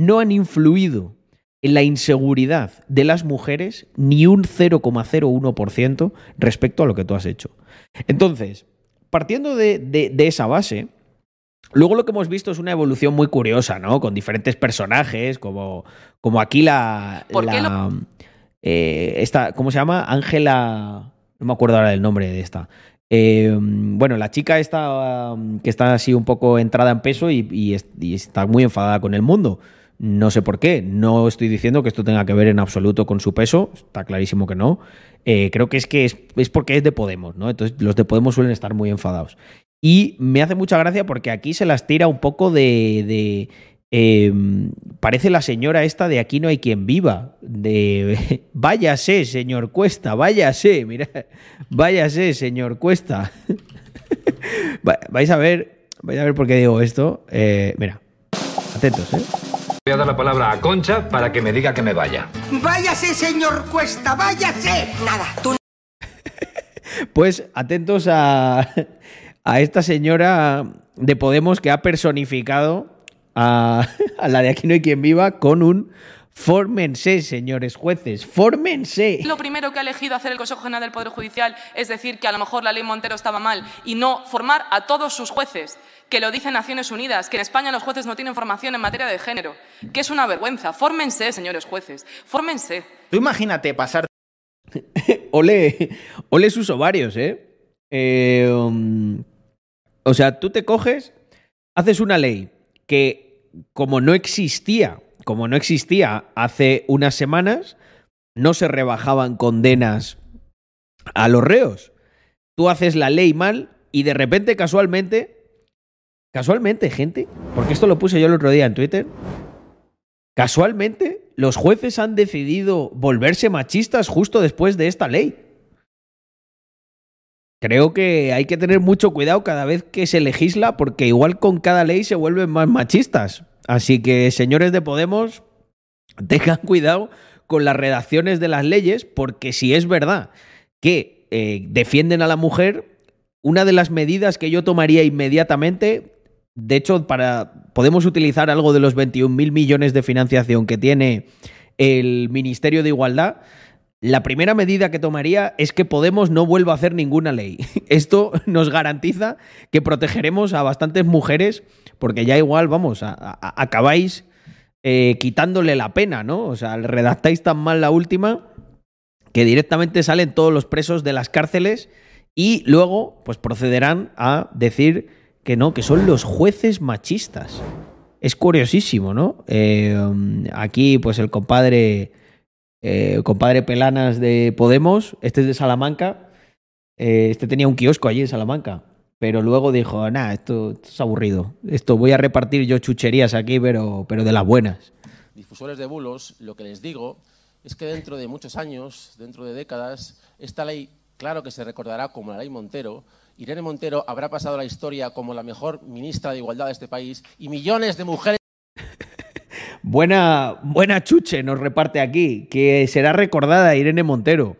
no han influido en la inseguridad de las mujeres ni un 0,01% respecto a lo que tú has hecho. Entonces, partiendo de, esa base, luego lo que hemos visto es una evolución muy curiosa, ¿no? Con diferentes personajes, como, como aquí la... Eh, esta, ¿Cómo se llama? Ángela... No me acuerdo ahora del nombre de esta. Eh, bueno, la chica está que está así un poco entrada en peso y está muy enfadada con el mundo. No sé por qué. No estoy diciendo que esto tenga que ver en absoluto con su peso. Está clarísimo que no. Eh, creo que es que es, porque es de Podemos, ¿no? Entonces los de Podemos suelen estar muy enfadados. Y me hace mucha gracia porque aquí se las tira un poco de, eh, parece la señora esta de aquí no hay quien viva. De váyase, señor Cuesta, váyase, mira, váyase, señor Cuesta. Va- vais a ver, vais a ver por qué digo esto. Eh, mira, atentos, ¿eh? Voy a dar la palabra a Concha para que me diga que me vaya. Váyase, señor Cuesta, váyase. Nada, tú Pues atentos a, a esta señora de Podemos que ha personificado a, a la de aquí no hay quien viva con un fórmense, señores jueces, fórmense. Lo primero que ha elegido hacer el Consejo General del Poder Judicial es decir que a lo mejor la ley Montero estaba mal y no formar a todos sus jueces, que lo dice Naciones Unidas, que en España los jueces no tienen formación en materia de género, que es una vergüenza. Fórmense, señores jueces, fórmense. Tú imagínate pasar Ole, ole sus ovarios, ¿eh? Eh, um, o sea, tú te coges, haces una ley que como no existía, como no existía hace unas semanas, no se rebajaban condenas a los reos. Tú haces la ley mal y de repente, casualmente, casualmente, gente, porque esto lo puse yo el otro día en Twitter, casualmente los jueces han decidido volverse machistas justo después de esta ley. Creo que hay que tener mucho cuidado cada vez que se legisla porque igual con cada ley se vuelven más machistas. Así que, señores de Podemos, tengan cuidado con las redacciones de las leyes porque si es verdad que eh, defienden a la mujer, una de las medidas que yo tomaría inmediatamente, de hecho, para podemos utilizar algo de los 21.000 millones de financiación que tiene el Ministerio de Igualdad, la primera medida que tomaría es que Podemos no vuelva a hacer ninguna ley. Esto nos garantiza que protegeremos a bastantes mujeres, porque ya igual, vamos, a- acabáis eh, quitándole la pena, ¿no? O sea, redactáis tan mal la última que directamente salen todos los presos de las cárceles y luego, pues procederán a decir que no, que son los jueces machistas. Es curiosísimo, ¿no? Eh, aquí, pues el compadre, eh, compadre Pelanas de Podemos, este es de Salamanca, eh, este tenía un kiosco allí en Salamanca, pero luego dijo, nah, esto, esto es aburrido, esto voy a repartir yo chucherías aquí, pero, pero de las buenas. difusores de bulos, lo que les digo es que dentro de muchos años, dentro de décadas, esta ley, claro que se recordará como la ley Montero. Irene Montero habrá pasado la historia como la mejor ministra de Igualdad de este país y millones de mujeres Buena, buena chuche nos reparte aquí, que será recordada Irene Montero.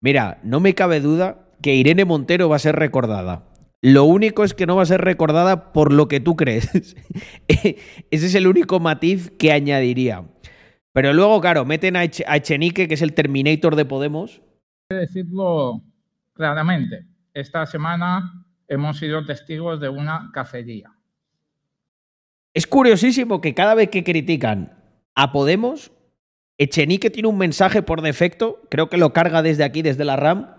Mira, no me cabe duda que Irene Montero va a ser recordada. Lo único es que no va a ser recordada por lo que tú crees. Ese es el único matiz que añadiría. Pero luego, claro, meten a, Eche- a Echenique, que es el Terminator de Podemos. decirlo claramente. Esta semana hemos sido testigos de una cacería. Es curiosísimo que cada vez que critican a Podemos, Echenique tiene un mensaje por defecto, creo que lo carga desde aquí, desde la RAM.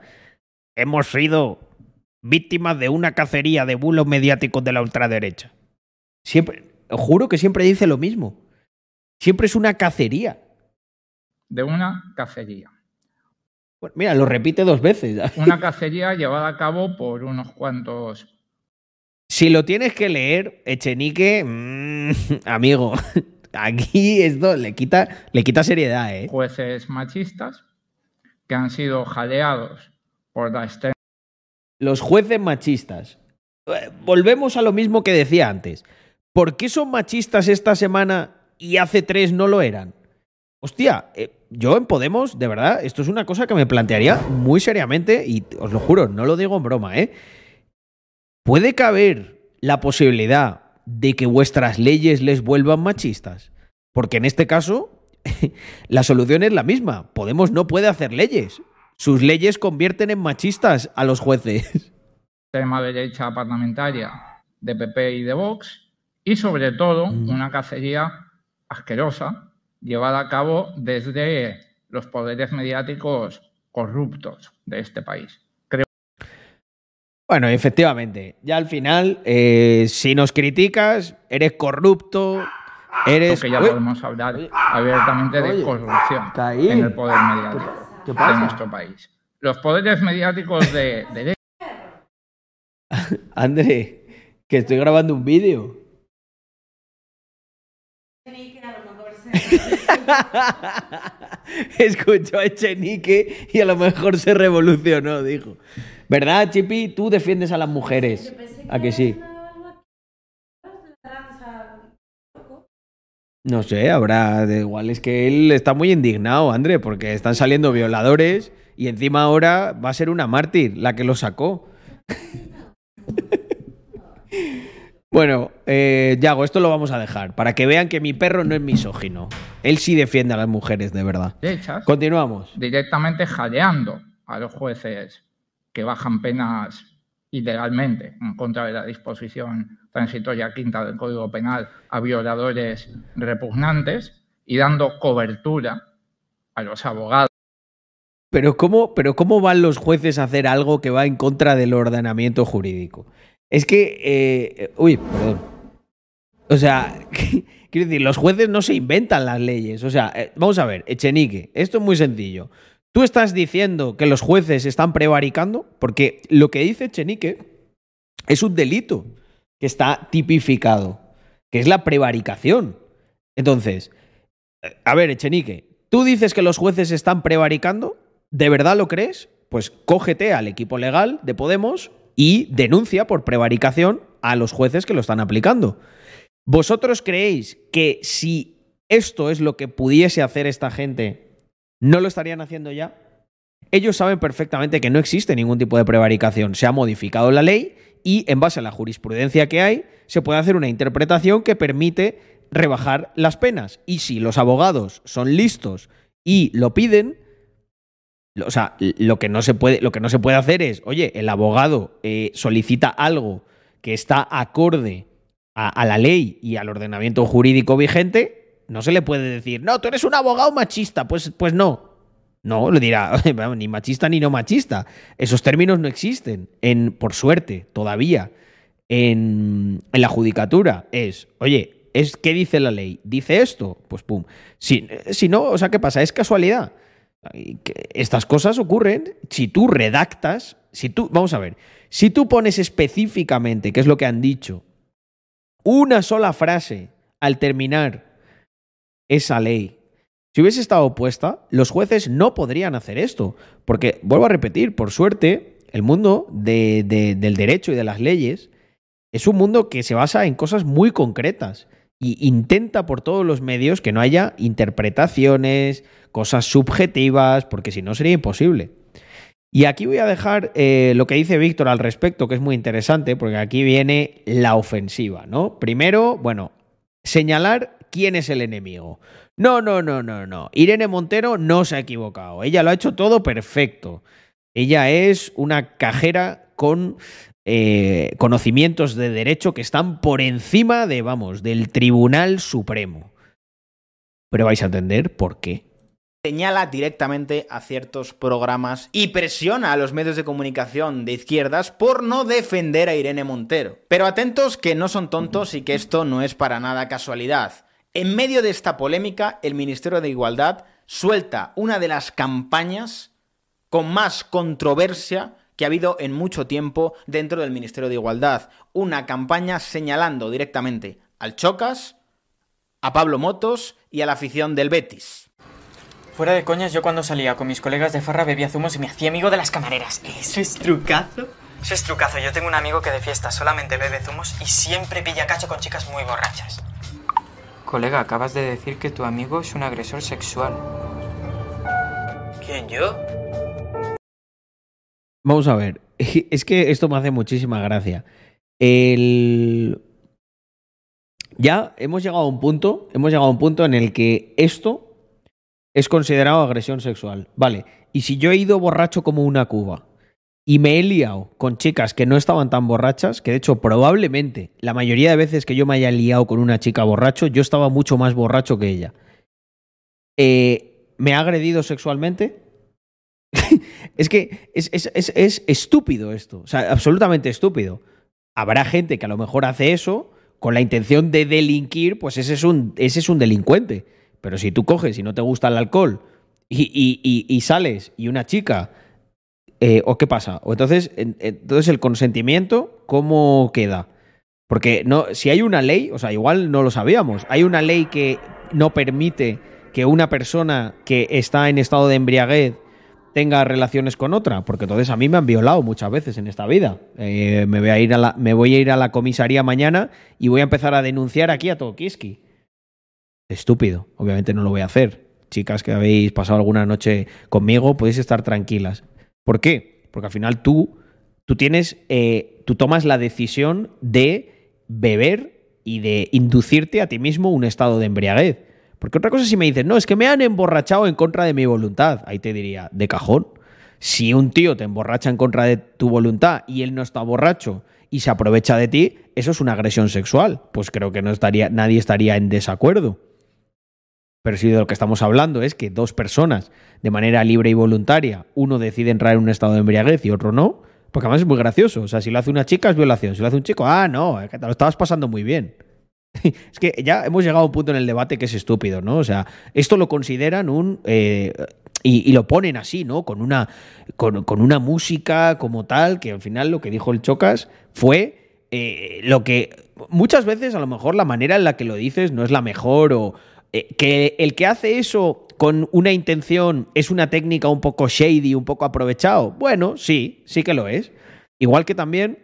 Hemos sido víctimas de una cacería de bulos mediáticos de la ultraderecha. Siempre, os juro que siempre dice lo mismo. Siempre es una cacería. De una cacería. Bueno, mira, lo repite dos veces. Una cacería llevada a cabo por unos cuantos Si lo tienes que leer, Echenique, mm, amigo, aquí esto le quita, le quita seriedad, ¿eh? jueces machistas que han sido jaleados por la extrema Los jueces machistas. Eh, Volvemos a lo mismo que decía antes. ¿Por qué son machistas esta semana y hace tres no lo eran? Hostia, eh, yo en Podemos, de verdad, esto es una cosa que me plantearía muy seriamente y os lo juro, no lo digo en broma, ¿eh? ¿Puede caber la posibilidad de que vuestras leyes les vuelvan machistas? Porque en este caso, la solución es la misma. Podemos no puede hacer leyes. Sus leyes convierten en machistas a los jueces. extrema derecha parlamentaria de PP y de Vox y sobre todo Mm. una cacería asquerosa llevada a cabo desde los poderes mediáticos corruptos de este país. Creo Bueno, efectivamente, ya al final, eh, si nos criticas, eres corrupto, eres... que ya Uy, podemos hablar abiertamente de corrupción caí. en el poder mediático ¿Qué de nuestro país. Los poderes mediáticos de derecha André, que estoy grabando un vídeo. Echenique a lo mejor se... Escuchó a Echenique y a lo mejor se revolucionó, dijo. ¿Verdad, Chipi? Tú defiendes a las mujeres. ¿A que sí? No sé, habrá. de- Igual es que él está muy indignado, André, porque están saliendo violadores y encima ahora va a ser una mártir la que lo sacó. bueno, eh, Yago, esto lo vamos a dejar para que vean que mi perro no es misógino. Él sí defiende a las mujeres, de verdad. hechas Continuamos. directamente jaleando a los jueces que bajan penas ilegalmente en contra de la disposición transitoria quinta del Código Penal a violadores repugnantes y dando cobertura a los abogados Pero ¿cómo, pero ¿cómo van los jueces a hacer algo que va en contra del ordenamiento jurídico? Es que... eh, uy, perdón. O sea, quiero decir, los jueces no se inventan las leyes. O sea, eh, vamos a ver, Echenique, esto es muy sencillo. Tú estás diciendo que los jueces están prevaricando, porque lo que dice Echenique es un delito que está tipificado, que es la prevaricación. Entonces, eh, a ver, Echenique, tú dices que los jueces están prevaricando, ¿de verdad lo crees? Pues cógete al equipo legal de Podemos y denuncia por prevaricación a los jueces que lo están aplicando. ¿Vosotros creéis que si esto es lo que pudiese hacer esta gente, no lo estarían haciendo ya? Ellos saben perfectamente que no existe ningún tipo de prevaricación. Se ha modificado la ley y en base a la jurisprudencia que hay, se puede hacer una interpretación que permite rebajar las penas. Y si los abogados son listos y lo piden, o sea, lo que no se puede, lo que no se puede hacer es, oye, el abogado eh, solicita algo que está acorde a, la ley y al ordenamiento jurídico vigente, no se le puede decir, no, tú eres un abogado machista, pues, pues no. No, le dirá, "Vamos, ni machista ni no machista. Esos términos no existen, en, por suerte, todavía. En, en la judicatura es, oye, es ¿qué dice la ley? ¿Dice esto? Pues pum. Si, si no, o sea, ¿qué pasa? Es casualidad. Que Estas cosas ocurren si tú redactas, si tú, vamos a ver, si tú pones específicamente, qué es lo que han dicho, una sola frase al terminar esa ley, si hubiese estado puesta, los jueces no podrían hacer esto. Porque, vuelvo a repetir, por suerte, el mundo de- del derecho y de las leyes es un mundo que se basa en cosas muy concretas y intenta por todos los medios que no haya interpretaciones, cosas subjetivas, porque si no sería imposible. Y aquí voy a dejar eh, lo que dice Víctor al respecto, que es muy interesante, porque aquí viene la ofensiva, ¿no? Primero, bueno, señalar quién es el enemigo. No, no, no, no, no. Irene Montero no se ha equivocado. Ella lo ha hecho todo perfecto. Ella es una cajera con eh, conocimientos de derecho que están por encima de, vamos, del Tribunal Supremo. Pero vais a entender por qué. señala directamente a ciertos programas y presiona a los medios de comunicación de izquierdas por no defender a Irene Montero. Pero atentos que no son tontos y que esto no es para nada casualidad. En medio de esta polémica, el Ministerio de Igualdad suelta una de las campañas con más controversia que ha habido en mucho tiempo dentro del Ministerio de Igualdad. Una campaña señalando directamente al Chocas, a Pablo Motos y a la afición del Betis. Fuera de coñas, yo cuando salía con mis colegas de farra bebía zumos y me hacía amigo de las camareras. ¿Eso es trucazo? Eso es trucazo. Yo tengo un amigo que de fiesta solamente bebe zumos y siempre pilla cacho con chicas muy borrachas. Colega, acabas de decir que tu amigo es un agresor sexual. ¿Quién, yo? Vamos a ver, es que esto me hace muchísima gracia. El... Ya hemos llegado a un punto, hemos llegado a un punto en el que esto es considerado agresión sexual. Vale, y si yo he ido borracho como una cuba y me he liado con chicas que no estaban tan borrachas, que de hecho probablemente la mayoría de veces que yo me haya liado con una chica borracho, yo estaba mucho más borracho que ella. Eh, ¿Me ha agredido sexualmente? es que es, es- es- es estúpido esto, o sea, absolutamente estúpido. Habrá gente que a lo mejor hace eso con la intención de delinquir, pues ese es un, ese es un delincuente. Pero si tú coges y no te gusta el alcohol y, y- y- sales y una chica, eh, ¿o qué pasa? O entonces, en- entonces el consentimiento, ¿cómo queda? Porque no, si hay una ley, o sea, igual no lo sabíamos, hay una ley que no permite que una persona que está en estado de embriaguez tenga relaciones con otra, porque entonces a mí me han violado muchas veces en esta vida. Eh, me, voy a ir a la, me voy a ir a la comisaría mañana y voy a empezar a denunciar aquí a Tokiski. Estúpido, obviamente no lo voy a hacer. Chicas que habéis pasado alguna noche conmigo, podéis estar tranquilas. ¿Por qué? Porque al final tú, tú tienes, eh, tú tomas la decisión de beber y de inducirte a ti mismo un estado de embriaguez. Porque otra cosa si me dices, no, es que me han emborrachado en contra de mi voluntad. Ahí te diría, de cajón. Si un tío te emborracha en contra de tu voluntad y él no está borracho y se aprovecha de ti, eso es una agresión sexual. Pues creo que no estaría, nadie estaría en desacuerdo. Pero si de lo que estamos hablando es que dos personas, de manera libre y voluntaria, uno decide entrar en un estado de embriaguez y otro no, porque además es muy gracioso. O sea, si lo hace una chica es violación, si lo hace un chico, ah, no, te lo estabas pasando muy bien. es que ya hemos llegado a un punto en el debate que es estúpido, ¿no? O sea, esto lo consideran un... eh, y, lo ponen así, ¿no? Con una, con, con una música como tal, que al final lo que dijo el Chocas fue eh, lo que muchas veces a lo mejor la manera en la que lo dices no es la mejor o eh, que el que hace eso con una intención es una técnica un poco shady, un poco aprovechado. Bueno, sí, sí que lo es. Igual que también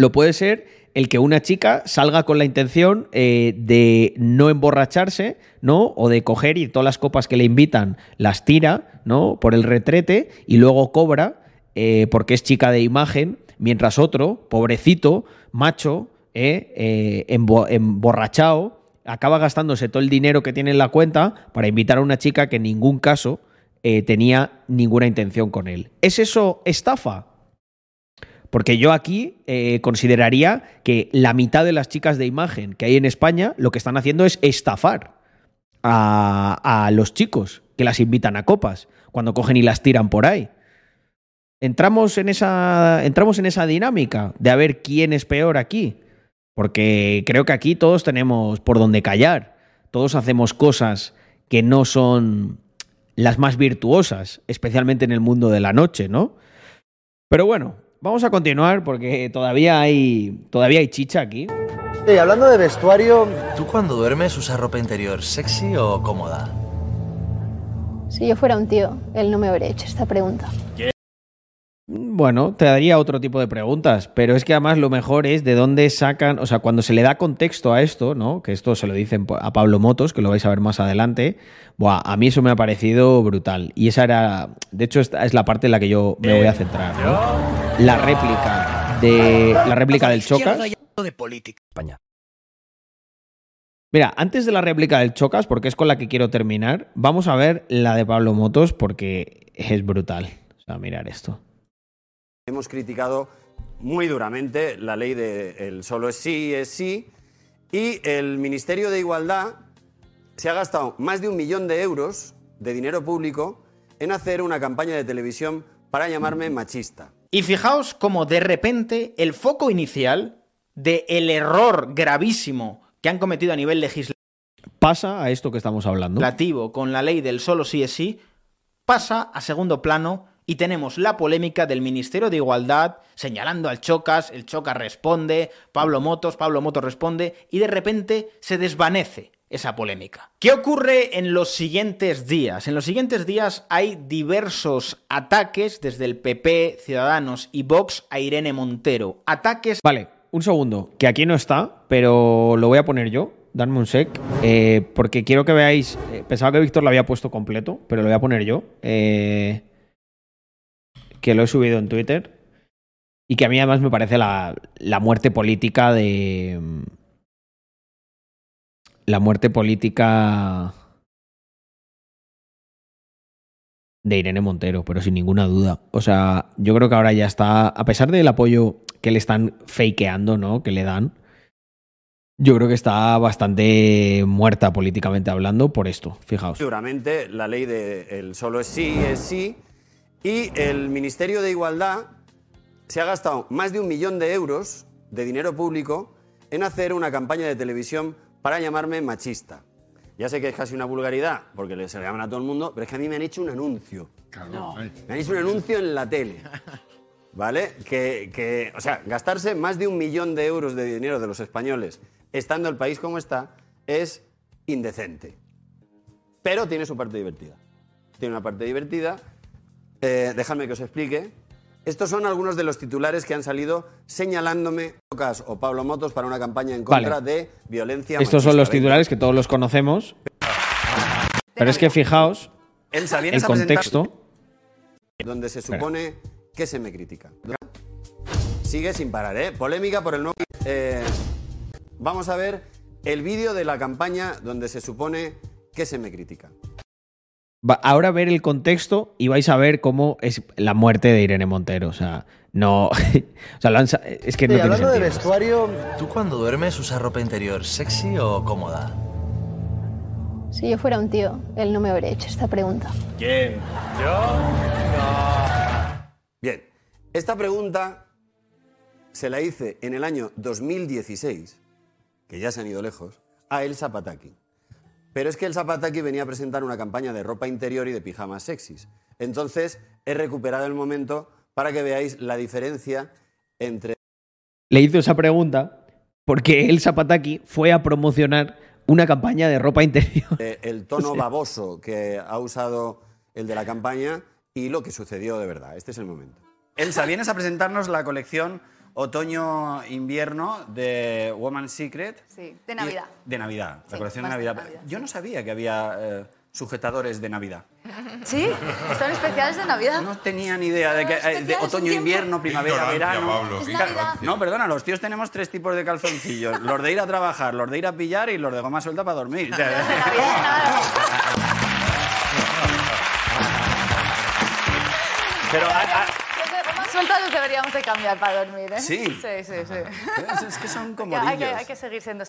lo puede ser el que una chica salga con la intención eh, de no emborracharse, ¿no? O de coger y todas las copas que le invitan las tira, ¿no? Por el retrete y luego cobra eh, porque es chica de imagen, mientras otro, pobrecito, macho, eh, embo- emborrachado, acaba gastándose todo el dinero que tiene en la cuenta para invitar a una chica que en ningún caso tenía ninguna intención con él. ¿Es eso estafa? Porque yo aquí eh, consideraría que la mitad de las chicas de imagen que hay en España lo que están haciendo es estafar a, a los chicos que las invitan a copas cuando cogen y las tiran por ahí. Entramos en esa, entramos en esa dinámica de a ver quién es peor aquí. Porque creo que aquí todos tenemos por donde callar. Todos hacemos cosas que no son las más virtuosas, especialmente en el mundo de la noche, ¿no? Pero bueno, vamos a continuar porque todavía hay, todavía hay chicha aquí. Y hablando de vestuario, ¿tú cuando duermes usas ropa interior sexy o cómoda? Si yo fuera un tío, él no me habría hecho esta pregunta. Bueno, te daría otro tipo de preguntas, pero es que además lo mejor es de dónde sacan, o sea, cuando se le da contexto a esto, ¿no? Que esto se lo dicen a Pablo Motos, que lo vais a ver más adelante. Buah, a mí eso me ha parecido brutal. Y esa era, de hecho, esta es la parte en la que yo me voy a centrar. ¿no? La réplica de la réplica del Chocas. de política. España. Mira, antes de la réplica del Chocas, porque es con la que quiero terminar, vamos a ver la de Pablo Motos porque es brutal. O sea, mirar esto. Hemos criticado muy duramente la ley de el solo es sí es sí y el Ministerio de Igualdad se ha gastado más de un millón de euros de dinero público en hacer una campaña de televisión para llamarme machista. Y fijaos cómo de repente el foco inicial de el error gravísimo que han cometido a nivel legislativo Pasa a esto que estamos hablando. con la ley del solo sí es sí pasa a segundo plano y tenemos la polémica del Ministerio de Igualdad señalando al Chocas, el Chocas responde, Pablo Motos, Pablo Motos responde y de repente se desvanece esa polémica. ¿Qué ocurre en los siguientes días? En los siguientes días hay diversos ataques desde el PP, Ciudadanos y Vox a Irene Montero. Ataques... Vale, un segundo, que aquí no está, pero lo voy a poner yo. Darme un sec, eh, porque quiero que veáis. eh, pensaba que Víctor lo había puesto completo, pero lo voy a poner yo. eh, que lo he subido en Twitter. Y que a mí además me parece la, la muerte política de. mm, La muerte política. De Irene Montero, pero sin ninguna duda. O sea, yo creo que ahora ya está. A pesar del apoyo que le están fakeando, ¿no? Que le dan. Yo creo que está bastante muerta políticamente hablando por esto, fijaos. Seguramente la ley de el solo es sí es sí y el Ministerio de Igualdad se ha gastado más de un millón de euros de dinero público en hacer una campaña de televisión para llamarme machista. Ya sé que es casi una vulgaridad, porque le- se le llaman a todo el mundo, pero es que a mí me han hecho un anuncio. Me han hecho un anuncio en la tele. ¿vale? Que, que, o sea, gastarse más de un millón de euros de dinero de los españoles estando el país como está es indecente. Pero tiene su parte divertida. Tiene una parte divertida. Eh, dejadme que os explique. Estos son algunos de los titulares que han salido señalándome Lucas o Pablo Motos para una campaña en contra Vale. de violencia Estos son los titulares que todos los conocemos. Pero es que fijaos vienes el contexto. donde se supone que se me critica. Sigue sin parar, ¿eh? Polémica por el nuevo... Eh, vamos a ver el vídeo de la campaña donde se supone que se me critica. Va- ahora ver el contexto y vais a ver cómo es la muerte de Irene Montero. O sea, no. o sea, lo han es que no Y tiene hablando de vestuario, ¿tú cuando duermes usas ropa interior sexy o cómoda? Si yo fuera un tío, él no me habría hecho esta pregunta. ¿Quién? ¿Yo? Bien, esta pregunta se la hice en el año 2016, que ya se han ido lejos, a El Zapataki. Pero es que el Zapataki venía a presentar una campaña de ropa interior y de pijamas sexys. Entonces he recuperado el momento para que veáis la diferencia entre Le hizo esa pregunta porque el Zapataki fue a promocionar una campaña de ropa interior. el tono baboso que ha usado el de la campaña y lo que sucedió de verdad. Este es el momento. Elsa, vienes a presentarnos la colección otoño-invierno de Woman's Secret. Sí, de Navidad. De Navidad, la Sí, colección de Navidad. Navidad, Yo no sabía que había eh, sujetadores de Navidad. ¿Sí? ¿Son especiales de Navidad? No tenía ni idea de que eh, de otoño, invierno, primavera, verano. Pablo. No, perdona, los tíos tenemos tres tipos de calzoncillos: los de ir a trabajar, los de ir a pillar y los de goma suelta para dormir. Pero deberíamos de cambiar para dormir, ¿eh? Sí. Sí, sí, sí. Es que son Hay que, hay que- comodillos. hay que seguir siendo...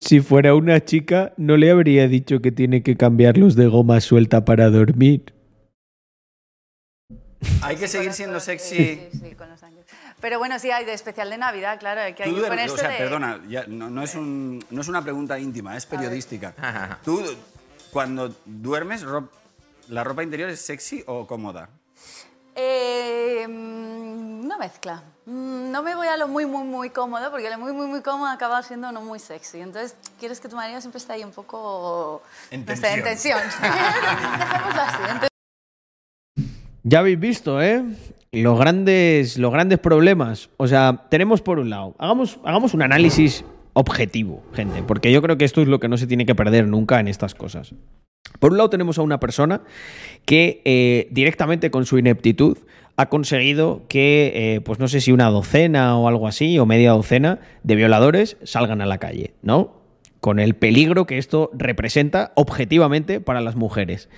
Si fuera una chica, no le habría dicho que tiene que cambiarlos de goma suelta para dormir. Hay que seguir siendo sexy. Sí, sí, con los años. Pero bueno, sí, hay de especial de Navidad, claro, hay que, hay Tú que ponerse o sea, de... perdona, ya, no, no es un- no es una pregunta íntima, es periodística. Tú, cuando duermes, ro- ¿la ropa interior es sexy o cómoda? Eh, una mezcla. Mm, No me voy a lo muy, muy, muy cómodo, porque lo muy, muy, muy cómodo acaba siendo no muy sexy. Entonces, quieres que tu marido siempre esté ahí un poco... En no sé, en tensión. tensión. Dejémoslo así. Entonces, Ya habéis visto, ¿eh? Los grandes, los grandes problemas. O sea, tenemos por un lado, hagamos, hagamos un análisis objetivo, gente, porque yo creo que esto es lo que no se tiene que perder nunca en estas cosas. Por un lado tenemos a una persona que eh, directamente con su ineptitud ha conseguido que, eh, pues no sé si una docena o algo así, o media docena de violadores salgan a la calle, ¿no? Con el peligro que esto representa objetivamente para las mujeres.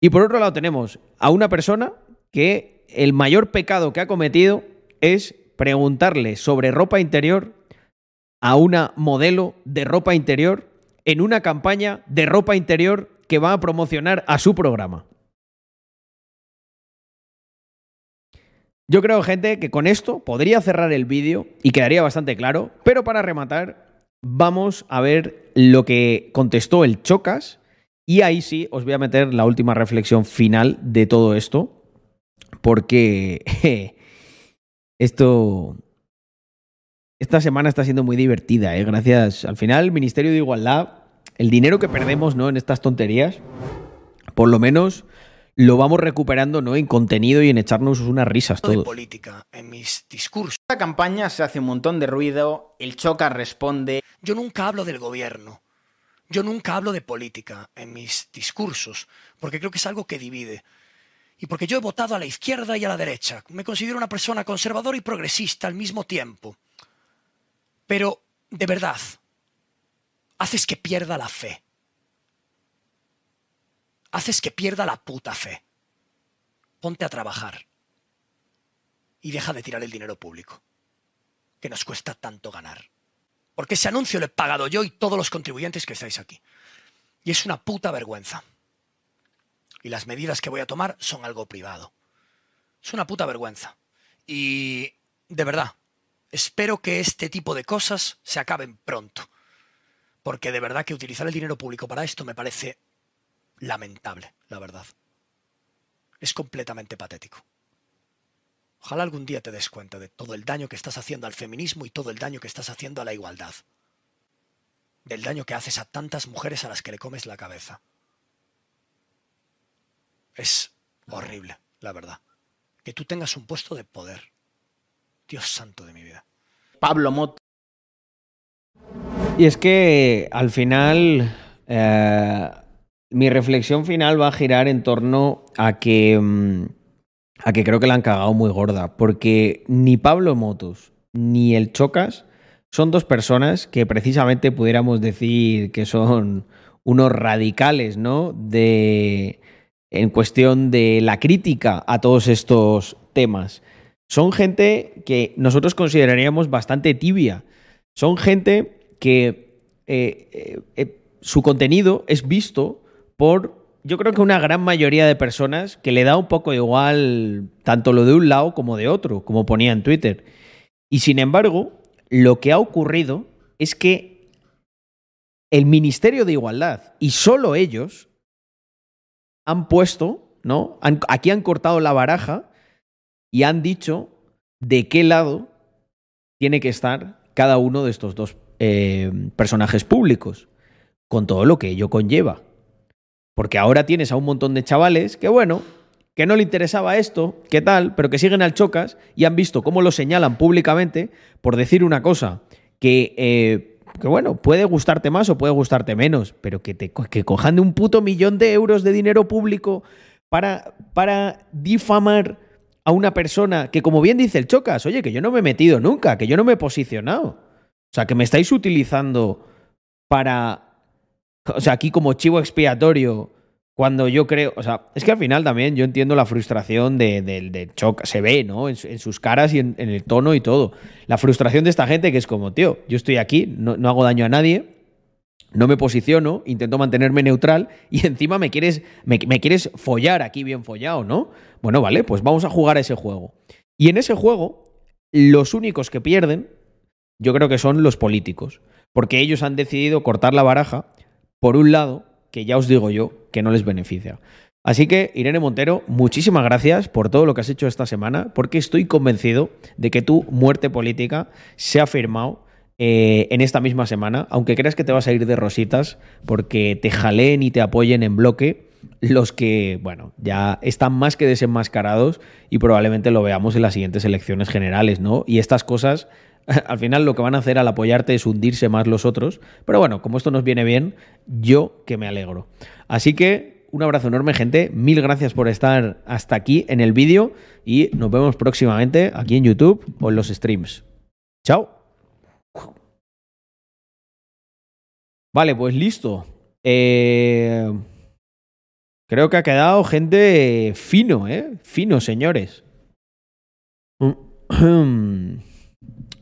Y por otro lado tenemos a una persona que el mayor pecado que ha cometido es preguntarle sobre ropa interior a una modelo de ropa interior en una campaña de ropa interior que va a promocionar a su programa. Yo creo, gente, que con esto podría cerrar el vídeo y quedaría bastante claro, pero para rematar, vamos a ver lo que contestó el Chocas y ahí sí os voy a meter la última reflexión final de todo esto, porque esto... Esta semana está siendo muy divertida, ¿eh? Gracias. Al final, Ministerio de Igualdad, el dinero que perdemos ¿no? en estas tonterías, por lo menos lo vamos recuperando ¿no? en contenido y en echarnos unas risas de todos. política en mis discursos. Esta campaña se hace un montón de ruido, el Choca responde. Yo nunca hablo del gobierno. Yo nunca hablo de política en mis discursos, porque creo que es algo que divide. Y porque yo he votado a la izquierda y a la derecha. Me considero una persona conservadora y progresista al mismo tiempo. Pero, de verdad, haces que pierda la fe. Haces que pierda la puta fe. Ponte a trabajar. Y deja de tirar el dinero público, que nos cuesta tanto ganar. Porque ese anuncio lo he pagado yo y todos los contribuyentes que estáis aquí. Y es una puta vergüenza. Y las medidas que voy a tomar son algo privado. Es una puta vergüenza. Y de verdad, espero que este tipo de cosas se acaben pronto. Porque de verdad que utilizar el dinero público para esto me parece lamentable, la verdad. Es completamente patético. Ojalá algún día te des cuenta de todo el daño que estás haciendo al feminismo y todo el daño que estás haciendo a la igualdad. Del daño que haces a tantas mujeres a las que le comes la cabeza. Es horrible, la verdad. Que tú tengas un puesto de poder. Dios santo de mi vida. Pablo Mot. Y es que al final eh, mi reflexión final va a girar en torno a que, mm, a que creo que la han cagado muy gorda, porque ni Pablo Motos ni el Chocas son dos personas que precisamente pudiéramos decir que son unos radicales, ¿no? De, en cuestión de la crítica a todos estos temas. Son gente que nosotros consideraríamos bastante tibia. Son gente que eh, eh, eh, su contenido es visto por, yo creo que una gran mayoría de personas que le da un poco igual tanto lo de un lado como de otro, como ponía en Twitter. Y sin embargo, lo que ha ocurrido es que el Ministerio de Igualdad y solo ellos han puesto, ¿no? Aquí han cortado la baraja y han dicho de qué lado tiene que estar cada uno de estos dos eh, personajes públicos, con todo lo que ello conlleva. Porque ahora tienes a un montón de chavales que, bueno, que no le interesaba esto, qué tal, pero que siguen al chocas y han visto cómo lo señalan públicamente por decir una cosa que, eh, que bueno, puede gustarte más o puede gustarte menos, pero que, te, que cojan de un puto millón de euros de dinero público para, para difamar a una persona que, como bien dice el Chocas, oye, que yo no me he metido nunca, que yo no me he posicionado. Sea, que me estáis utilizando para. O sea, aquí como chivo expiatorio, cuando yo creo. O sea, es que al final también yo entiendo la frustración de, de, de Chocas. Se ve, ¿no? En, su- en sus caras y en, en el tono y todo. La frustración de esta gente que es como, tío, yo estoy aquí, no, no hago daño a nadie. No me posiciono, intento mantenerme neutral y encima me quieres, me, me quieres follar aquí bien follado, ¿no? Bueno, vale, pues vamos a jugar a ese juego. Y en ese juego, los únicos que pierden, yo creo que son los políticos, porque ellos han decidido cortar la baraja por un lado, que ya os digo yo, que no les beneficia. Así que, Irene Montero, muchísimas gracias por todo lo que has hecho esta semana, porque estoy convencido de que tu muerte política se ha firmado eh, en esta misma semana, aunque creas que te vas a ir de rositas, porque te jaleen y te apoyen en bloque los que, bueno, ya están más que desenmascarados y probablemente lo veamos en las siguientes elecciones generales, ¿no? Y estas cosas, al final lo que van a hacer al apoyarte es hundirse más los otros, pero bueno, como esto nos viene bien, yo que me alegro. Así que un abrazo enorme, gente. Mil gracias por estar hasta aquí en el vídeo y nos vemos próximamente aquí en YouTube o en los streams. Chao. Vale, pues listo. Eh, creo que ha quedado gente fino, ¿eh? Fino, señores.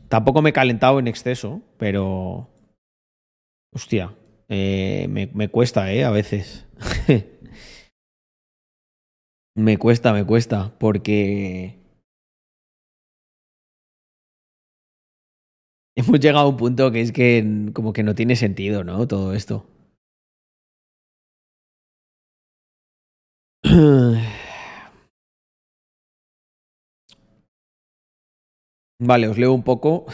Tampoco me he calentado en exceso, pero... Hostia, eh, me, me cuesta, ¿eh? A veces. me cuesta, me cuesta, porque... Hemos llegado a un punto que es que como que no tiene sentido, ¿no? Todo esto. Vale, os leo un poco.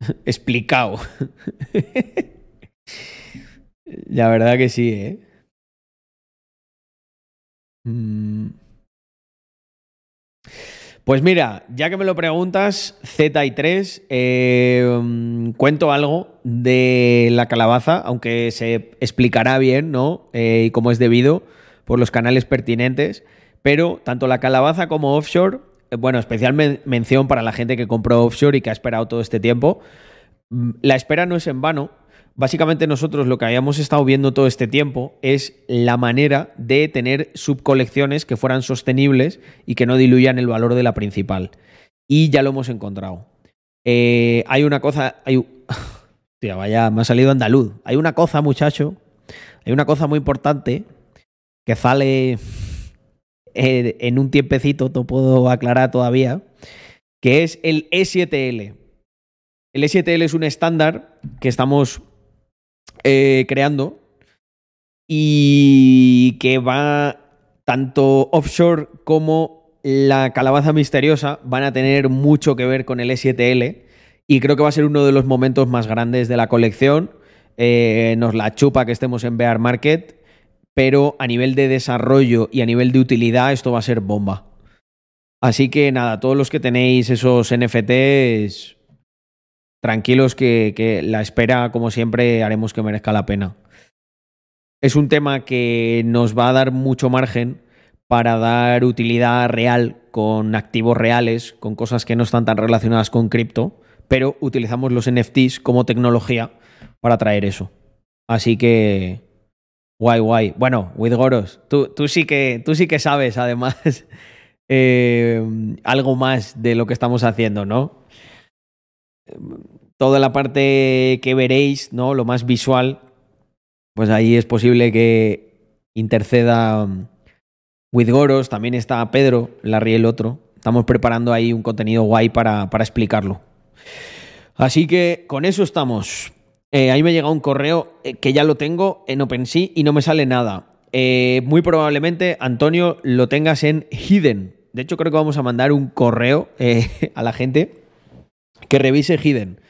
Explicado. La verdad que sí, ¿eh? Mm. Pues mira, ya que me lo preguntas, Z y 3, eh, cuento algo de la calabaza, aunque se explicará bien, ¿no? Eh, y como es debido por los canales pertinentes. Pero tanto la calabaza como offshore, bueno, especial men- mención para la gente que compró offshore y que ha esperado todo este tiempo. Mm, La espera no es en vano. Básicamente nosotros lo que habíamos estado viendo todo este tiempo es la manera de tener subcolecciones que fueran sostenibles y que no diluyan el valor de la principal. Y ya lo hemos encontrado. Eh, hay una cosa... Hay... Hostia, vaya, me ha salido andaluz. Hay una cosa, muchacho. Hay una cosa muy importante que sale eh, en un tiempecito, no puedo aclarar todavía, que es el E E7L. El E7L es un estándar que estamos eh, creando y que va tanto offshore como la calabaza misteriosa van a tener mucho que ver con el E7L y creo que va a ser uno de los momentos más grandes de la colección. Eh, nos la chupa que estemos en Bear Market, pero a nivel de desarrollo y a nivel de utilidad esto va a ser bomba. Así que nada, todos los que tenéis esos NFTs, tranquilos que, que la espera, como siempre, haremos que merezca la pena. Es un tema que nos va a dar mucho margen para dar utilidad real con activos reales, con cosas que no están tan relacionadas con cripto, pero utilizamos los NFTs como tecnología para traer eso. Así que guay, guay. Bueno, with Goros, tú, tú, sí, que, tú sí que sabes además eh, algo más de lo que estamos haciendo, ¿no? Toda la parte que veréis, ¿no? Lo más visual, pues ahí es posible que interceda With Goros, también está Pedro Larry el otro. Estamos preparando ahí un contenido guay para, para explicarlo. Así que con eso estamos. Eh, ahí me llega un correo eh, que ya lo tengo en OpenSea y no me sale nada. Eh, muy probablemente, Antonio, lo tengas en Hidden. De hecho, creo que vamos a mandar un correo a la gente que revise Hidden.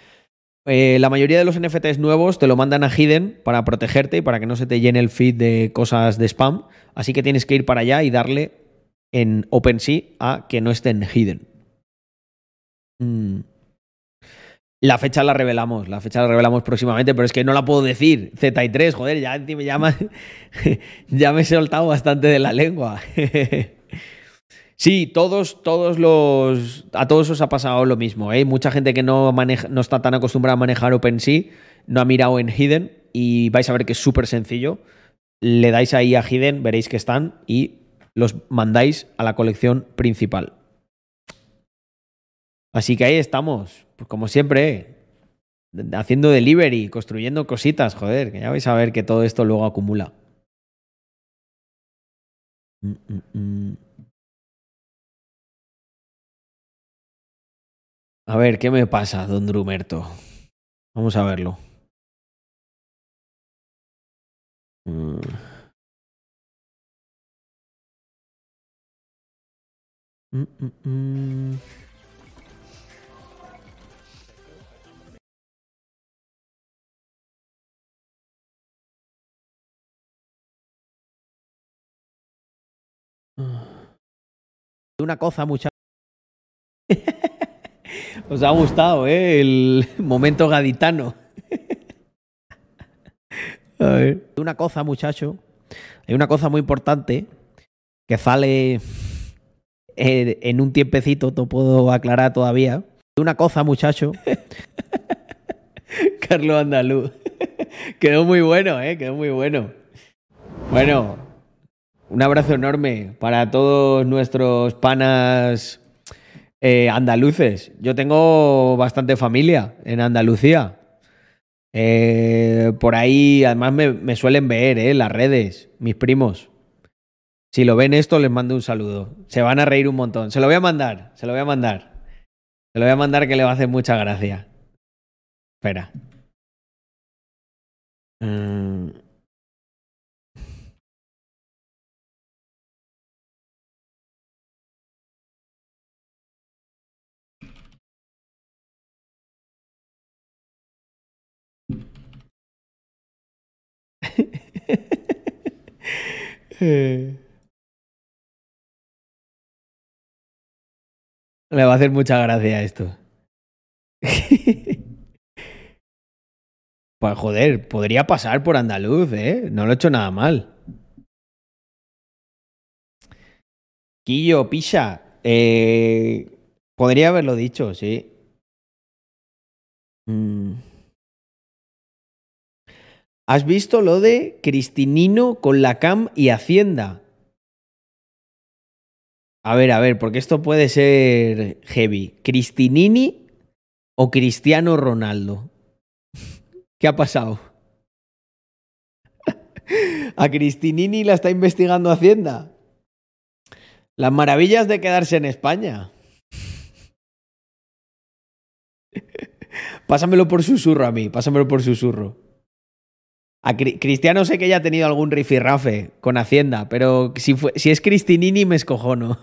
La mayoría de los NFTs nuevos te lo mandan a Hidden para protegerte y para que no se te llene el feed de cosas de spam. Así que tienes que ir para allá y darle en OpenSea a que no esté en Hidden. Mm. La fecha la revelamos, la fecha la revelamos próximamente, pero es que no la puedo decir. Z3, joder, ya, ya, me, ya me he soltado bastante de la lengua. Sí, todos, todos los. A todos os ha pasado lo mismo, ¿eh? Mucha gente que no, maneja, no está tan acostumbrada a manejar OpenSea no ha mirado en Hidden y vais a ver que es súper sencillo. Le dais ahí a Hidden, veréis que están y los mandáis a la colección principal. Así que ahí estamos, pues como siempre, haciendo delivery, construyendo cositas, joder, que ya vais a ver que todo esto luego acumula. Mm, mm, mm. A ver, ¿qué me pasa, don Drumerto? Vamos a verlo. Una cosa, mucha. Os ha gustado, ¿eh? El momento gaditano. A ver. Una cosa, muchacho. Hay una cosa muy importante que sale eh, en un tiempecito, te puedo aclarar todavía. Una cosa, muchacho. Carlos Andaluz. Quedó muy bueno, ¿eh? Quedó muy bueno. Bueno, un abrazo enorme para todos nuestros panas eh, andaluces. Yo tengo bastante familia en Andalucía. Eh, por ahí, además, me, suelen ver, ¿eh? Las redes, mis primos. Si lo ven esto, les mando un saludo. Se van a reír un montón. Se lo voy a mandar, se lo voy a mandar. Se lo voy a mandar que le va a hacer mucha gracia. Espera. Mm. Le va a hacer mucha gracia esto. pues joder, podría pasar por andaluz, ¿eh? No lo he hecho nada mal. Quillo, Pisha. Eh, podría haberlo dicho, sí. Mm. ¿Has visto lo de Cristinino con la CAM y Hacienda? A ver, a ver, porque esto puede ser heavy. ¿Cristinini o Cristiano Ronaldo? ¿Qué ha pasado? ¿A Cristinini la está investigando Hacienda? Las maravillas de quedarse en España. Pásamelo por susurro a mí, pásamelo por susurro. A Cristiano sé que ya ha tenido algún rifirrafe con Hacienda, pero si, fue, si es Cristinini me escojono.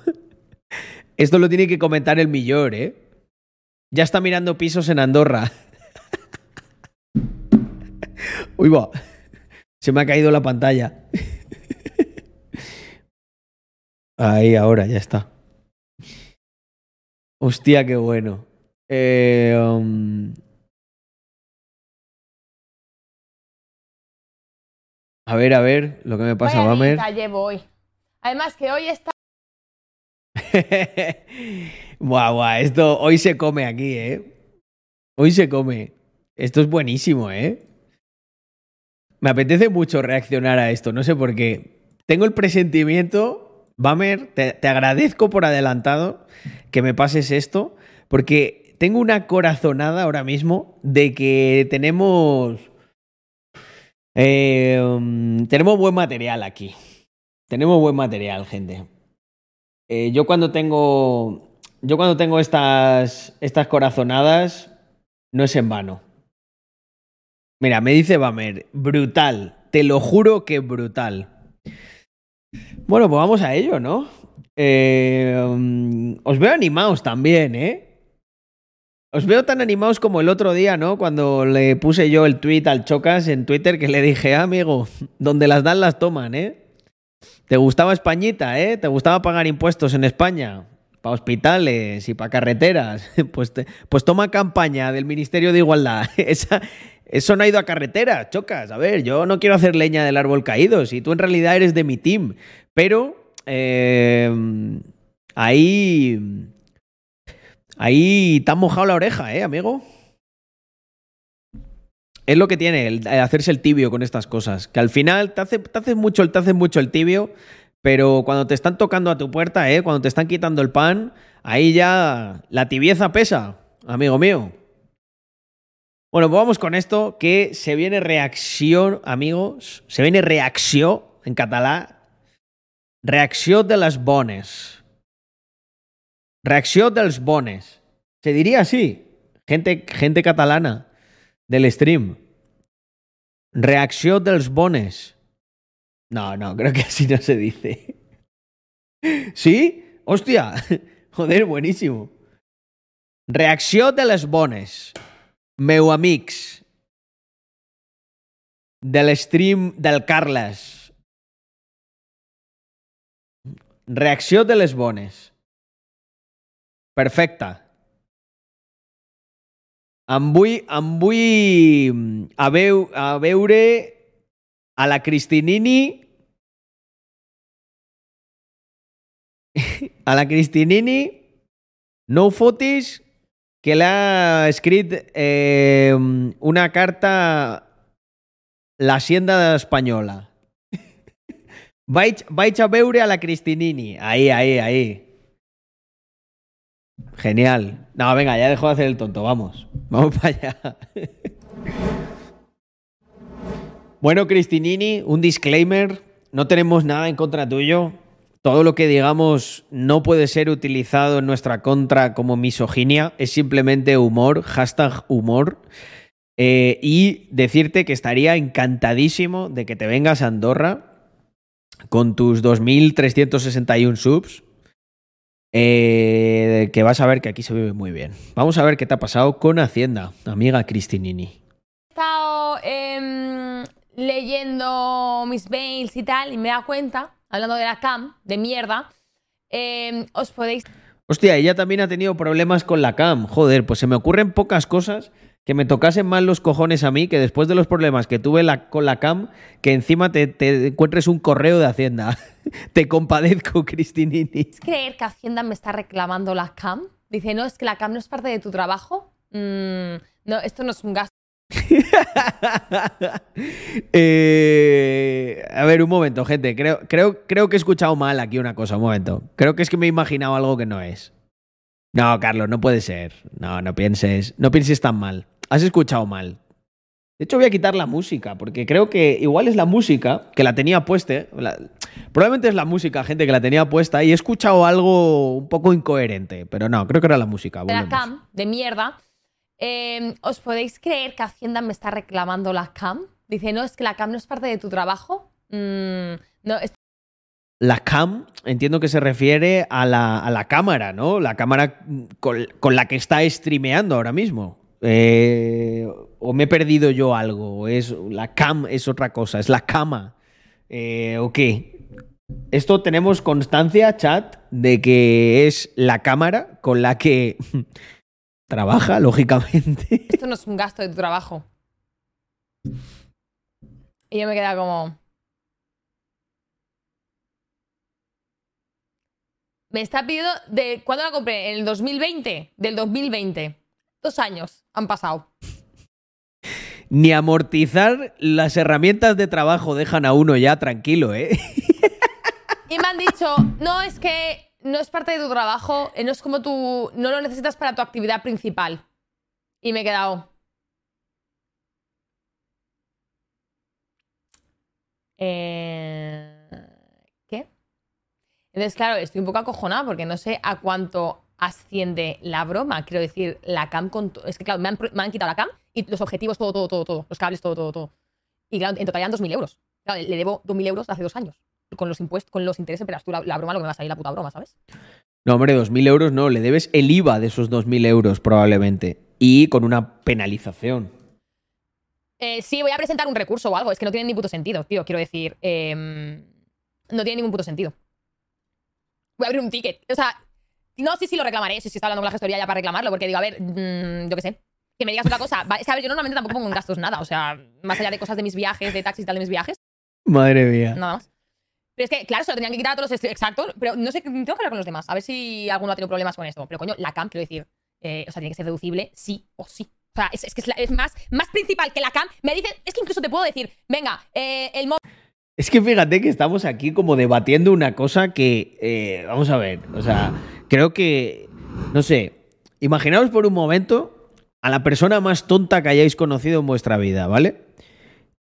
Esto lo tiene que comentar el millor, ¿eh? Ya está mirando pisos en Andorra. Uy, va. Se me ha caído la pantalla. Ahí, ahora, ya está. Hostia, qué bueno. Eh, um, A ver, a ver, lo que me pasa, Vaya Bamer. dieta llevo hoy. Además que hoy está... Buah, buah, esto hoy se come aquí, ¿eh? Hoy se come. Esto es buenísimo, ¿eh? Me apetece mucho reaccionar a esto, no sé por qué. Tengo el presentimiento, Bamer, te, te agradezco por adelantado que me pases esto, porque tengo una corazonada ahora mismo de que tenemos... um, tenemos buen material aquí. Tenemos buen material, gente. Eh, yo cuando tengo. Yo cuando tengo estas. estas corazonadas. No es en vano. Mira, me dice Bamer, brutal. Te lo juro que brutal. Bueno, pues vamos a ello, ¿no? Um, os veo animados también, ¿eh? Os veo tan animados como el otro día, ¿no? Cuando le puse yo el tweet al Chocas en Twitter que le dije, ah, amigo, donde las dan las toman, ¿eh? ¿Te gustaba Españita, eh? ¿Te gustaba pagar impuestos en España? Para hospitales y para carreteras. Pues, pues toma campaña del Ministerio de Igualdad. Esa- eso no ha ido a carreteras, chocas. A ver, yo no quiero hacer leña del árbol caído. Si tú en realidad eres de mi team. Pero eh, ahí. Ahí te han mojado la oreja, ¿eh, amigo? Es lo que tiene el, hacerse el tibio con estas cosas. Que al final te hace, te mucho, el- tibio, pero cuando te están tocando a tu puerta, ¿eh? cuando te están quitando el pan, ahí ya la tibieza pesa, amigo mío. Bueno, pues vamos con esto, que se viene reacción, amigos. Se viene reacción en catalán. Reacció de les bones. Reacció dels bones. Se diría así. Gente, gente catalana del stream. Reacció dels bones. No, no, creo que así no se dice. ¿Sí? Hostia. Joder, buenísimo. Reacció de les bones. Meu amics. Del stream del Carles. Reacció de les bones. Perfecte. Em vull, em vull a, veu, a veure a la Cristinini a la Cristinini no ho fotis que l'ha escrit eh, una carta l'Hacienda espanyola. vaig, vaig a veure a la Cristinini. Ahí, ahí, ahí. Genial. No, venga, ya dejo de hacer el tonto, vamos. Vamos para allá. bueno, Cristinini, un disclaimer. No tenemos nada en contra tuyo. Todo lo que digamos no puede ser utilizado en nuestra contra como misoginia. Es simplemente humor, hashtag humor. Eh, y decirte que estaría encantadísimo de que te vengas a Andorra con tus 2.361 subs. Eh, que vas a ver que aquí se vive muy bien. Vamos a ver qué te ha pasado con Hacienda, amiga Cristinini. He estado em, leyendo mis mails y tal y me da cuenta, hablando de la cam, de mierda, em, os podéis... Hostia, ella también ha tenido problemas con la cam. Joder, pues se me ocurren pocas cosas que me tocasen mal los cojones a mí, que después de los problemas que tuve la- con la cam, que encima te, te encuentres un correo de Hacienda. te compadezco, Cristinini. creer que Hacienda me está reclamando la cam? Dice, no, es que la cam no es parte de tu trabajo. Mm, no, esto no es un gasto. Eh, a ver, un momento, gente. Creo, creo, creo que he escuchado mal aquí una cosa. Un momento. Creo que es que me he imaginado algo que no es. No, Carlos, no puede ser. No, no pienses. No pienses tan mal. Has escuchado mal. De hecho, voy a quitar la música, porque creo que igual es la música que la tenía puesta. la- probablemente es la música, gente, que la tenía puesta y he escuchado algo un poco incoherente. Pero no, creo que era la música. de la cam, de mierda. Em, ¿Os podéis creer que Hacienda me está reclamando la cam? Dice, no, es que la cam no es parte de tu trabajo. Mm, no, la cam, entiendo que se refiere a la, a la cámara, ¿no? La cámara con, con la que está streameando ahora mismo. Eh, ¿O me he perdido yo algo? ¿O es, la cam es otra cosa, es la cama. Eh, ¿O qué? Esto tenemos constancia, chat, de que es la cámara con la que trabaja, lógicamente. Esto no es un gasto de tu trabajo. Y yo me queda como. Me está pidiendo de. ¿Cuándo la compré? ¿En el 2020? Del 2020. Dos años han pasado. Ni amortizar las herramientas de trabajo dejan a uno ya tranquilo, ¿eh? Y me han dicho, no, es que no es parte de tu trabajo, eh, no es como tú, no lo necesitas para tu actividad principal. Y me he quedado. Eh, ¿Qué? Entonces, claro, estoy un poco acojonada porque no sé a cuánto asciende la broma. Quiero decir, la cam con. Es que, claro, me han, me han quitado la cam y los objetivos, todo, todo, todo, todo. Los cables, todo, todo, todo. Y claro, en total eran 2.000 euros. Claro, le debo 2.000 euros hace dos años. Con los impuestos, con los intereses, pero tú la, la broma lo que me va a salir la puta broma, ¿sabes? No, hombre, 2.000 euros no, le debes el IVA de esos 2.000 euros probablemente. Y con una penalización. Eh, sí, voy a presentar un recurso o algo. Es que no tiene ni puto sentido, tío. Quiero decir, em, no tiene ningún puto sentido. Voy a abrir un ticket. O sea, no sé si lo reclamaré, si está hablando con la gestoría ya para reclamarlo, porque digo, a ver, mm, yo qué sé. Que me digas otra cosa. Va, es que, a ver, yo normalmente tampoco pongo en gastos nada. O sea, más allá de cosas de mis viajes, de taxis y tal de mis viajes, Madre mía. nada más. Pero es que, claro, se lo tenían que quitar a todos los... est- Exacto, pero no sé, tengo que hablar con los demás. A ver si alguno ha tenido problemas con esto. Pero coño, la CAM, quiero decir, eh, o sea, tiene que ser deducible sí o sí. O sea, es, es que es, la- es más, más principal que la CAM. Me dicen, es que incluso te puedo decir, venga, eh, el móvil... Es que fíjate que estamos aquí como debatiendo una cosa que, eh, vamos a ver, o sea, creo que, no sé, imaginaos por un momento a la persona más tonta que hayáis conocido en vuestra vida, ¿vale?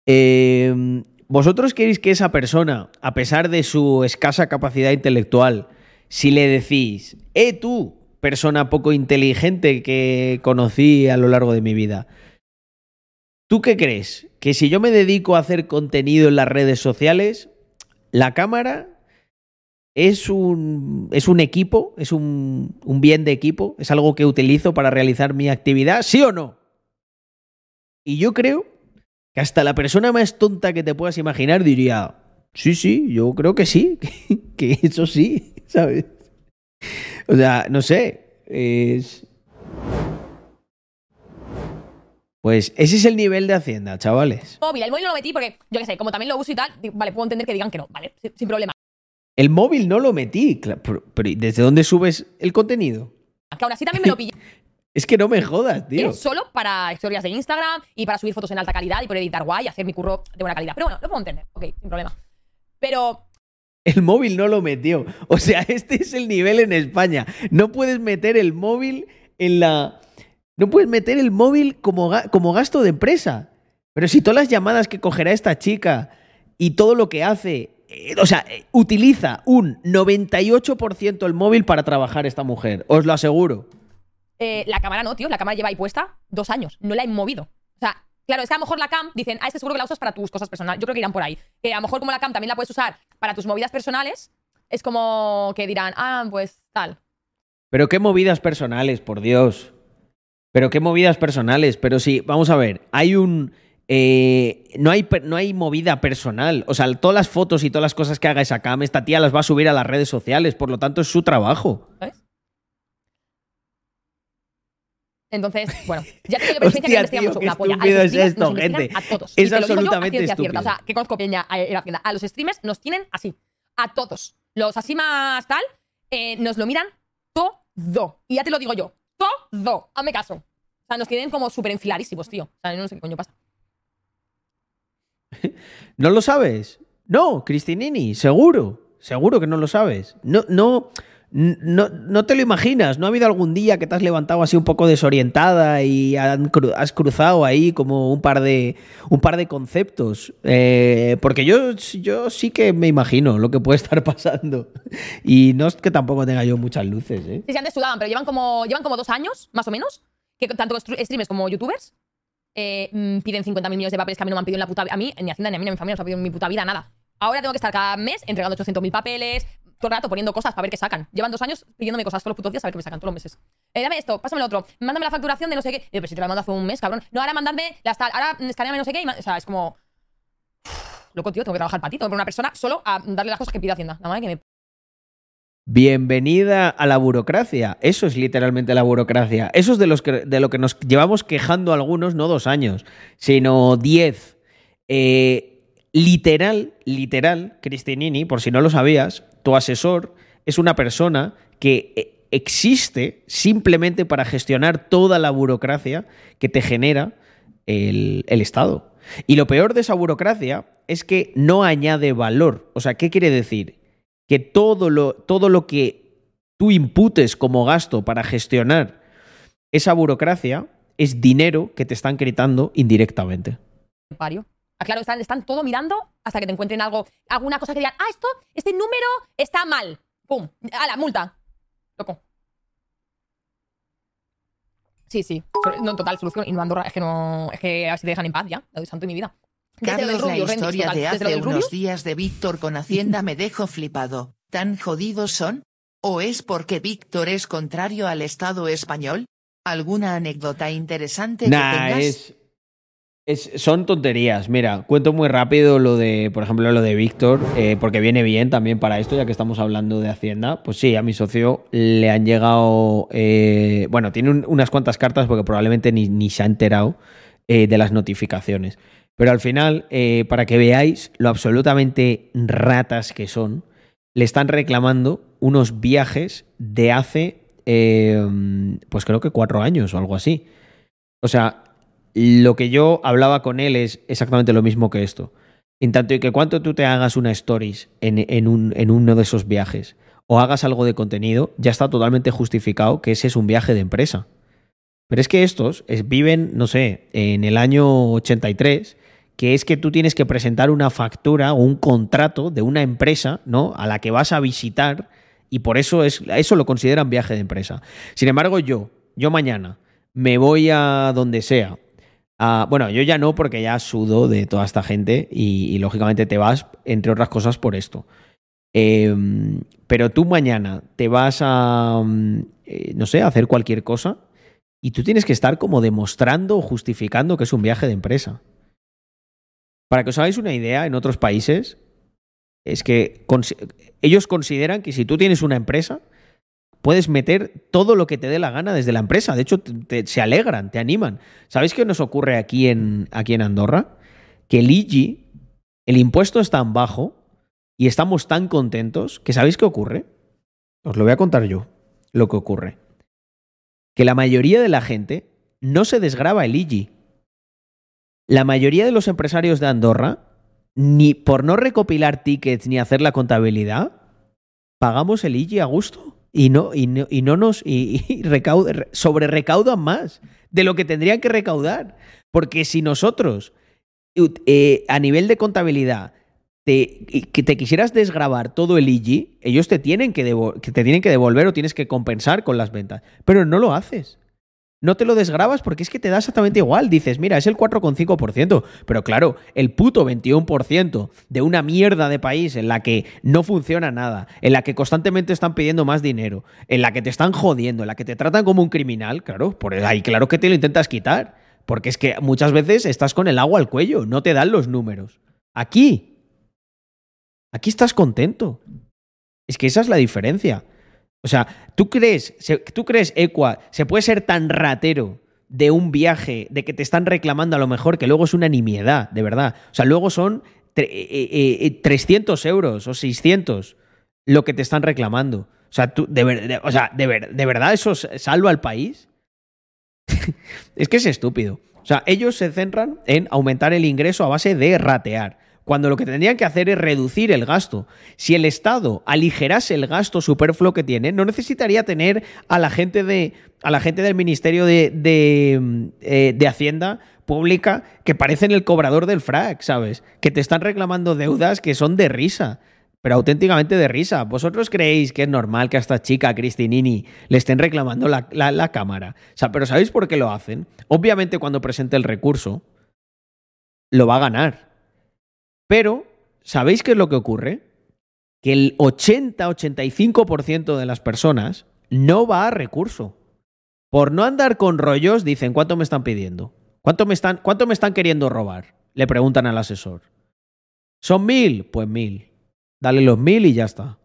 Eh, ¿Vosotros queréis que esa persona, a pesar de su escasa capacidad intelectual, si le decís, eh tú, persona poco inteligente que conocí a lo largo de mi vida, ¿Tú qué crees? Que si yo me dedico a hacer contenido en las redes sociales, la cámara es un, es un equipo, es un, un bien de equipo, es algo que utilizo para realizar mi actividad, ¿sí o no? Y yo creo que hasta la persona más tonta que te puedas imaginar diría, sí, sí, yo creo que sí, que, que eso sí, ¿sabes? O sea, no sé, es... Pues ese es el nivel de Hacienda, chavales. móvil. El móvil no lo metí porque, yo qué sé, como también lo uso y tal, vale, puedo entender que digan que no, vale, sin, problema. El móvil no lo metí, pero, pero ¿y ¿desde dónde subes el contenido? Que aún así también me lo pillé Es que no me jodas, tío. solo para historias de Instagram y para subir fotos en alta calidad y por editar guay y hacer mi curro de buena calidad. Pero bueno, lo puedo entender, ok, sin problema. Pero El móvil no lo metió. O sea, este es el nivel en España. No puedes meter el móvil en la. No puedes meter el móvil como, ga- como gasto de empresa. Pero si todas las llamadas que cogerá esta chica y todo lo que hace. eh, o sea, eh, utiliza un 98% el móvil para trabajar esta mujer. Os lo aseguro. eh, la cámara no, tío, la cámara lleva ahí puesta dos años, no la he movido. O sea, claro, es que a lo mejor la cam dicen, ah, es que seguro que la usas para tus cosas personales. Yo creo que irán por ahí. Que a lo mejor como la cam también la puedes usar para tus movidas personales, es como que dirán, ah, pues tal. Pero qué movidas personales, por Dios. Pero qué movidas personales. Pero sí, vamos a ver, hay un... eh, no, hay, no hay movida personal. O sea, todas las fotos y todas las cosas que haga esa cam, esta tía las va a subir a las redes sociales. Por lo tanto, es su trabajo. Entonces, bueno, ya te digo que experiencia que investigamos tío, una polla. A los es esto, nos gente. A todos. Es Y te lo digo yo a absolutamente ciencia cierta. O sea, que conozco peña eh, en Hacienda. A los streamers nos tienen así. A todos. Los así más tal, eh, nos lo miran todo. Y ya te lo digo yo. Todo. Hazme caso. O sea, nos tienen como súper enfiladísimos, tío. O sea, no sé qué coño pasa. ¿No lo sabes? No, Cristinini, seguro. Seguro que no lo sabes. No, no, no, no te lo imaginas. ¿No ha habido algún día que te has levantado así un poco desorientada y has cruzado ahí como un par de, un par de conceptos? Eh, porque yo, yo sí que me imagino lo que puede estar pasando. Y no es que tampoco tenga yo muchas luces, ¿eh? Sí, sí, antes sudaban, pero llevan como, llevan como dos años, más o menos, que tanto streamers como youtubers eh, mm, piden 50.000 millones de papeles que a mí no me han pedido en la puta vida. A mí, ni Hacienda, ni a mí, ni a mi familia, no se ha pedido en mi puta vida nada. Ahora tengo que estar cada mes entregando 800.000 papeles, todo el rato poniendo cosas para ver qué sacan. Llevan dos años pidiéndome cosas todos los putos días a ver qué me sacan, todos los meses. Dame esto, pásame lo otro, mándame la facturación de no sé qué. Pero si te la mando hace un mes, cabrón. No, ahora mandadme las tal, ahora escaneame no sé qué. y o sea, es como. Loco, tío, tengo que trabajar para ti, tengo que una persona solo a darle las cosas que pide Hacienda. Nada más que me Bienvenida a la burocracia. Eso es literalmente la burocracia. Eso es de, los de lo que nos llevamos quejando algunos, no dos años, sino diez. Eh, literal, literal, Cristinini, por si no lo sabías, tu asesor es una persona que eh, existe simplemente para gestionar toda la burocracia que te genera el, Estado. Y lo peor de esa burocracia es que no añade valor. O sea, ¿qué quiere decir? que todo lo, todo lo que tú imputes como gasto para gestionar esa burocracia es dinero que te están gritando indirectamente. Ah, claro, están, están todo mirando hasta que te encuentren algo, alguna cosa que digan, ah, esto, este número está mal. Pum, a la multa. Loco. Sí, sí. No, total, solución. Y no Andorra, es que no. Es que a ver si te dejan en paz ya. Lo santo de mi vida. Desde Carlos, la historia de hace unos días de Víctor con Hacienda me dejó flipado. ¿Tan jodidos son? ¿O es porque Víctor es contrario al Estado español? ¿Alguna anécdota interesante que tengas? es, son tonterías. Mira, cuento muy rápido lo de, por ejemplo, lo de Víctor, eh, porque viene bien también para esto, ya que estamos hablando de Hacienda. Pues sí, a mi socio le han llegado, eh, bueno, tiene un- unas cuantas cartas porque probablemente ni, ni se ha enterado eh, de las notificaciones. Pero al final, para que veáis lo absolutamente ratas que son, le están reclamando unos viajes de hace, pues creo que cuatro años o algo así. O sea, lo que yo hablaba con él es exactamente lo mismo que esto. En tanto y que cuanto tú te hagas una stories en, en un- en uno de esos viajes o hagas algo de contenido, ya está totalmente justificado que ese es un viaje de empresa. Pero es que estos es- viven, no sé, en el año 83, que es que tú tienes que presentar una factura o un contrato de una empresa, ¿no? A la que vas a visitar y por eso es eso lo consideran viaje de empresa. Sin embargo, yo, yo mañana me voy a donde sea. A- bueno, yo ya no porque ya sudo de toda esta gente y, lógicamente te vas, entre otras cosas, por esto. Em, pero tú mañana te vas a, mm, eh, no sé, a hacer cualquier cosa y tú tienes que estar como demostrando o justificando que es un viaje de empresa. Para que os hagáis una idea, en otros países es que ellos consideran que si tú tienes una empresa, puedes meter todo lo que te dé la gana desde la empresa. De hecho, te- se alegran, te animan. ¿Sabéis qué nos ocurre aquí en, aquí en Andorra? Que el IGI, el impuesto es tan bajo y estamos tan contentos que ¿sabéis qué ocurre? Os lo voy a contar yo, lo que ocurre. Que la mayoría de la gente no se desgraba el IGI. La mayoría de los empresarios de Andorra, ni por no recopilar tickets ni hacer la contabilidad, pagamos el IGI a gusto y no, y no, y no nos y, y sobre recaudan más de lo que tendrían que recaudar. Porque si nosotros, eh, a nivel de contabilidad, te, que te quisieras desgrabar todo el IGI, ellos te tienen que, que te tienen que devolver o tienes que compensar con las ventas. Pero no lo haces. No te lo desgrabas porque es que te da exactamente igual. Dices, mira, es el 4,5%. Pero claro, el puto 21% de una mierda de país en la que no funciona nada, en la que constantemente están pidiendo más dinero, en la que te están jodiendo, en la que te tratan como un criminal, claro, por ahí claro que te lo intentas quitar. Porque es que muchas veces estás con el agua al cuello, no te dan los números. Aquí, aquí estás contento. Es que esa es la diferencia. O sea, ¿tú crees, tú crees, Equa, se puede ser tan ratero de un viaje, de que te están reclamando a lo mejor, que luego es una nimiedad, de verdad? O sea, luego son tre- eh, eh, eh, 300 euros o 600 lo que te están reclamando. O sea, tú, de, ver- de- de, ver- ¿de verdad eso salva al país? es que es estúpido. O sea, ellos se centran en aumentar el ingreso a base de ratear, cuando lo que tendrían que hacer es reducir el gasto. Si el Estado aligerase el gasto superfluo que tiene, no necesitaría tener a la gente, de, a la gente del Ministerio de, de, eh, de Hacienda Pública que parecen el cobrador del frac, ¿sabes? Que te están reclamando deudas que son de risa. Pero auténticamente de risa. ¿Vosotros creéis que es normal que a esta chica, Cristinini, le estén reclamando la, la- la cámara? O sea, pero ¿sabéis por qué lo hacen? Obviamente cuando presente el recurso, lo va a ganar. Pero ¿sabéis qué es lo que ocurre? Que el 80-85% de las personas no va a recurso. Por no andar con rollos, dicen, ¿cuánto me están pidiendo? ¿Cuánto me están, cuánto me están queriendo robar? Le preguntan al asesor. ¿Son mil? Pues mil. Dale los mil y ya está.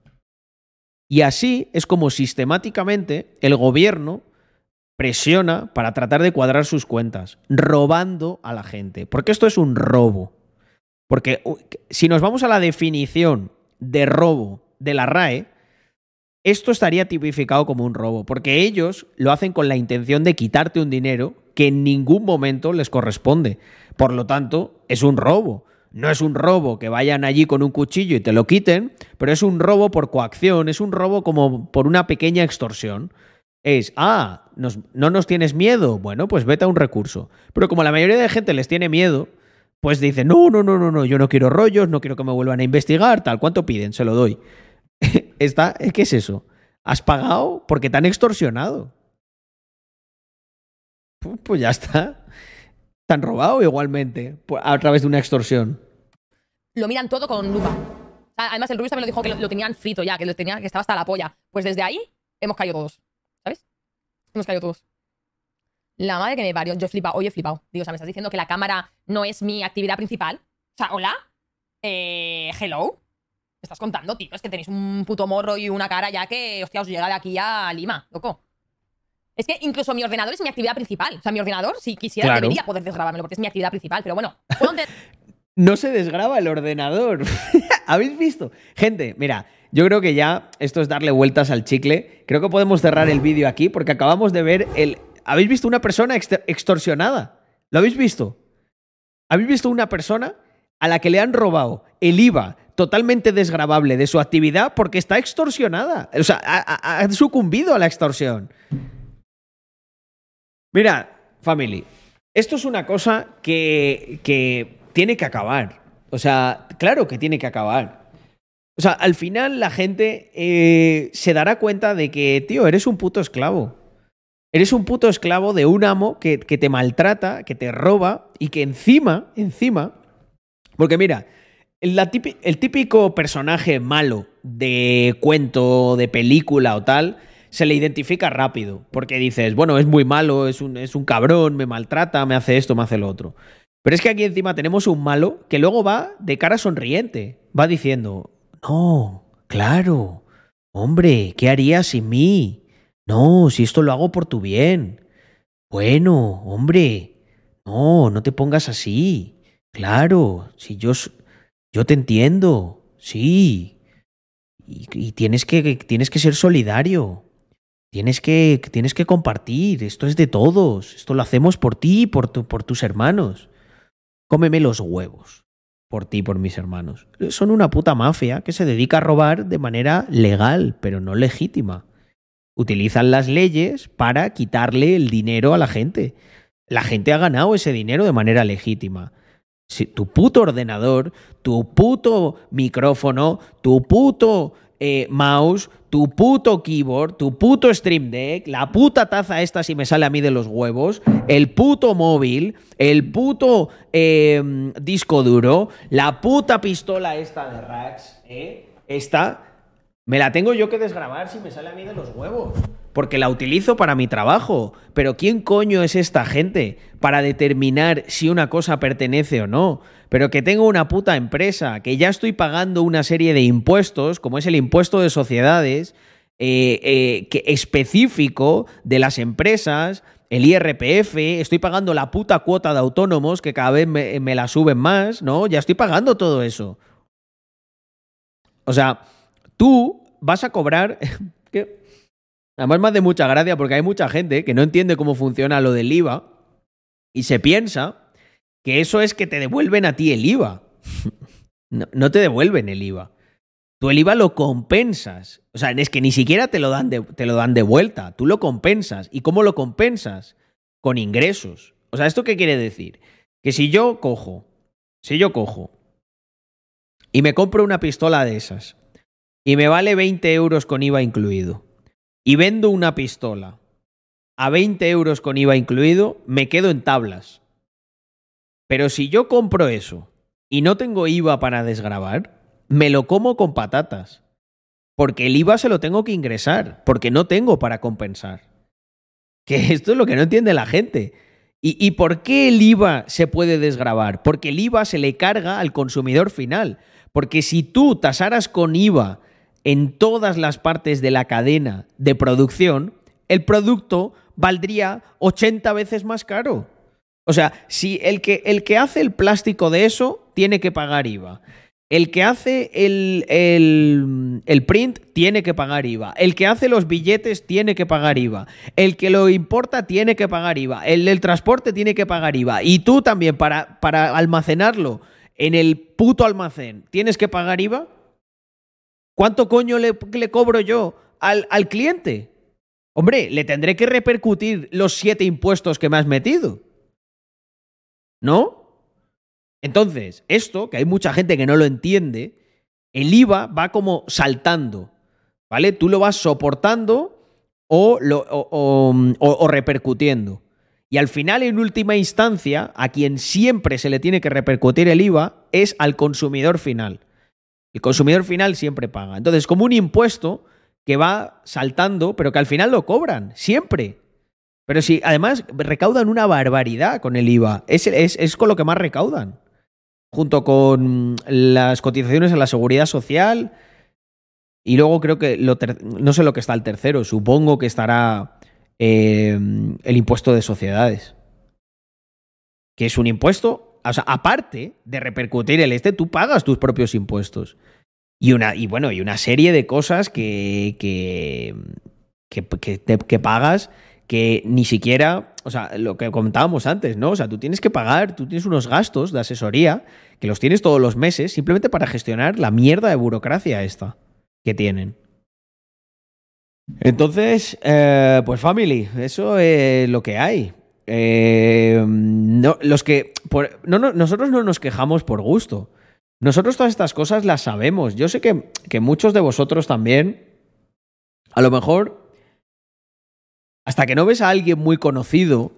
Y así es como sistemáticamente el gobierno presiona para tratar de cuadrar sus cuentas, robando a la gente. Porque esto es un robo. Porque si nos vamos a la definición de robo de la RAE, esto estaría tipificado como un robo, porque ellos lo hacen con la intención de quitarte un dinero que en ningún momento les corresponde. Por lo tanto, es un robo. No es un robo que vayan allí con un cuchillo y te lo quiten, pero es un robo por coacción, es un robo como por una pequeña extorsión. Es, ah, no nos tienes miedo, bueno, pues vete a un recurso. Pero como la mayoría de gente les tiene miedo, pues dicen, no, no, no, no, no, yo no quiero rollos, no quiero que me vuelvan a investigar, tal, ¿cuánto piden? Se lo doy. Está, ¿Qué es eso? ¿Has pagado porque te han extorsionado? Pu- Pues ya está. Te han robado igualmente a través de una extorsión. Lo miran todo con lupa. Además, el Rubius también lo dijo que lo, lo tenían frito ya, que lo tenían, que estaba hasta la polla. Pues desde ahí hemos caído todos. ¿Sabes? Hemos caído todos. La madre que me parió. Yo he flipado. Hoy he flipado. Digo, o sea, me estás diciendo que la cámara no es mi actividad principal. O sea, hola. Eh, hello. ¿Me estás contando, tío? Es que tenéis un puto morro y una cara ya que, hostia, os llega de aquí a Lima, loco. Es que incluso mi ordenador es mi actividad principal. O sea, mi ordenador, si quisiera, Claro. debería poder desgrabármelo porque es mi actividad principal. Pero bueno, No se desgraba el ordenador. ¿Habéis visto? Gente, mira, yo creo que ya esto es darle vueltas al chicle. Creo que podemos cerrar el vídeo aquí porque acabamos de ver el... ¿Habéis visto una persona extorsionada? ¿Lo habéis visto? ¿Habéis visto una persona a la que le han robado el IVA totalmente desgravable de su actividad porque está extorsionada? O sea, ha sucumbido a la extorsión. Mira, family, esto es una cosa que, que tiene que acabar. O sea, claro que tiene que acabar. O sea, al final la gente eh, se dará cuenta de que, tío, eres un puto esclavo. Eres un puto esclavo de un amo que, que te maltrata, que te roba y que encima, encima, porque mira, el típico personaje malo de cuento, de película o tal, se le identifica rápido, porque dices, bueno, es muy malo, es un, es un cabrón, me maltrata, me hace esto, me hace lo otro. Pero es que aquí encima tenemos un malo que luego va de cara sonriente, va diciendo, no, claro, hombre, ¿qué harías sin mí? No, si esto lo hago por tu bien. Bueno, hombre, no, no te pongas así. Claro, si yo, yo te entiendo, sí. Y, tienes, que, tienes que ser solidario. Tienes que, tienes que compartir. Esto es de todos. Esto lo hacemos por ti y por, tu- por tus hermanos. Cómeme los huevos. Por ti por mis hermanos. Son una puta mafia que se dedica a robar de manera legal, pero no legítima. Utilizan las leyes para quitarle el dinero a la gente. La gente ha ganado ese dinero de manera legítima. Si tu puto ordenador, tu puto micrófono, tu puto eh, mouse, tu puto keyboard, tu puto Stream Deck, la puta taza esta si me sale a mí de los huevos, el puto móvil, el puto eh, disco duro, la puta pistola esta de Rax, ¿eh? Esta, me la tengo yo que desgrabar si me sale a mí de los huevos. Porque la utilizo para mi trabajo. Pero ¿quién coño es esta gente para determinar si una cosa pertenece o no? Pero que tengo una puta empresa, que ya estoy pagando una serie de impuestos, como es el impuesto de sociedades, eh, eh, que específico de las empresas, el IRPF, estoy pagando la puta cuota de autónomos, que cada vez me, me la suben más, ¿no? Ya estoy pagando todo eso. O sea, tú vas a cobrar. que Además, más de mucha gracia porque hay mucha gente que no entiende cómo funciona lo del IVA y se piensa que eso es que te devuelven a ti el IVA. No, te devuelven el IVA. Tú el IVA lo compensas. O sea, es que ni siquiera te lo, dan de, te lo dan de vuelta. Tú lo compensas. ¿Y cómo lo compensas? Con ingresos. O sea, ¿esto qué quiere decir? Que si yo cojo, si yo cojo y me compro una pistola de esas y me vale 20 euros con IVA incluido y vendo una pistola a 20 euros con IVA incluido, me quedo en tablas. Pero si yo compro eso y no tengo IVA para desgravar, me lo como con patatas. Porque el IVA se lo tengo que ingresar, porque no tengo para compensar. Que esto es lo que no entiende la gente. ¿Y, y por qué el IVA se puede desgravar? Porque el IVA se le carga al consumidor final. Porque si tú tasaras con IVA en todas las partes de la cadena de producción, el producto valdría 80 veces más caro. O sea, si el que, el que hace el plástico de eso tiene que pagar IVA. El que hace el, el, el print tiene que pagar IVA. El que hace los billetes tiene que pagar IVA. El que lo importa tiene que pagar IVA. El del transporte tiene que pagar IVA. Y tú también, para, para almacenarlo en el puto almacén, ¿tienes que pagar IVA? ¿Cuánto coño le, cobro yo al, cliente? Hombre, le tendré que repercutir los siete impuestos que me has metido. ¿No? Entonces, esto, que hay mucha gente que no lo entiende, el IVA va como saltando, ¿vale? Tú lo vas soportando o, o, o, o, repercutiendo. Y al final, en última instancia, a quien siempre se le tiene que repercutir el IVA es al consumidor final. El consumidor final siempre paga. Entonces, como un impuesto que va saltando, pero que al final lo cobran, siempre. Pero sí, además recaudan una barbaridad con el IVA. Es, es, es con lo que más recaudan junto con las cotizaciones a la seguridad social. Y luego creo que lo no sé lo que está el tercero, supongo que estará eh, el impuesto de sociedades. Que es un impuesto, o sea, aparte de repercutir el este, tú pagas tus propios impuestos. Y una, y bueno, y una serie de cosas que, que, que, que, pagas que ni siquiera, o sea, lo que comentábamos antes, ¿no? O sea, tú tienes que pagar, tú tienes unos gastos de asesoría que los tienes todos los meses simplemente para gestionar la mierda de burocracia esta que tienen. Entonces, eh, pues family, eso es lo que hay. Eh, no, los que no, nosotros no nos quejamos por gusto. Nosotros todas estas cosas las sabemos. Yo sé que, que muchos de vosotros también, a lo mejor hasta que no ves a alguien muy conocido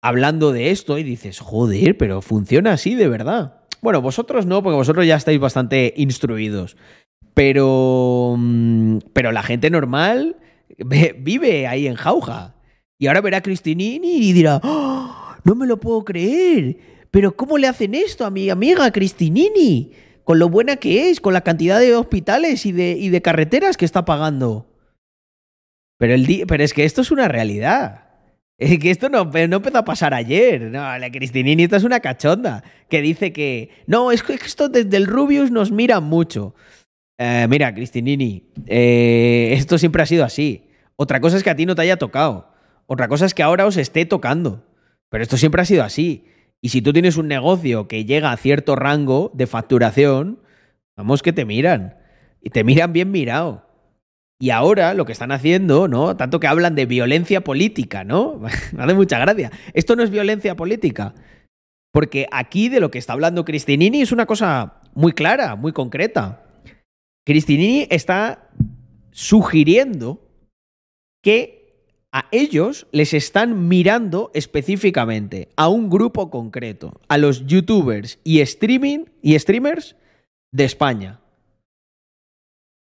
hablando de esto y dices, joder, pero funciona así de verdad. Bueno, vosotros no, porque vosotros ya estáis bastante instruidos. Pero. mm, Pero la gente normal vive ahí en jauja. Y ahora verá a Cristinini y dirá: ¡Oh, No me lo puedo creer. Pero ¿cómo le hacen esto a mi amiga Cristinini? Con lo buena que es, con la cantidad de hospitales y de, y de carreteras que está pagando. Pero, el pero es que esto es una realidad. Es que esto no, no empezó a pasar ayer. No, la Cristinini, esta es una cachonda. Que dice que. No, es que esto desde el Rubius nos miran mucho. Eh, mira, Cristinini, eh, esto siempre ha sido así. Otra cosa es que a ti no te haya tocado. Otra cosa es que ahora os esté tocando. Pero esto siempre ha sido así. Y si tú tienes un negocio que llega a cierto rango de facturación, vamos que te miran. Y te miran bien mirado. Y ahora lo que están haciendo, ¿no? Tanto que hablan de violencia política, ¿no? Me hace mucha gracia. Esto no es violencia política. Porque aquí de lo que está hablando Cristinini es una cosa muy clara, muy concreta. Cristinini está sugiriendo que a ellos les están mirando específicamente a un grupo concreto, a los youtubers y streaming y streamers de España.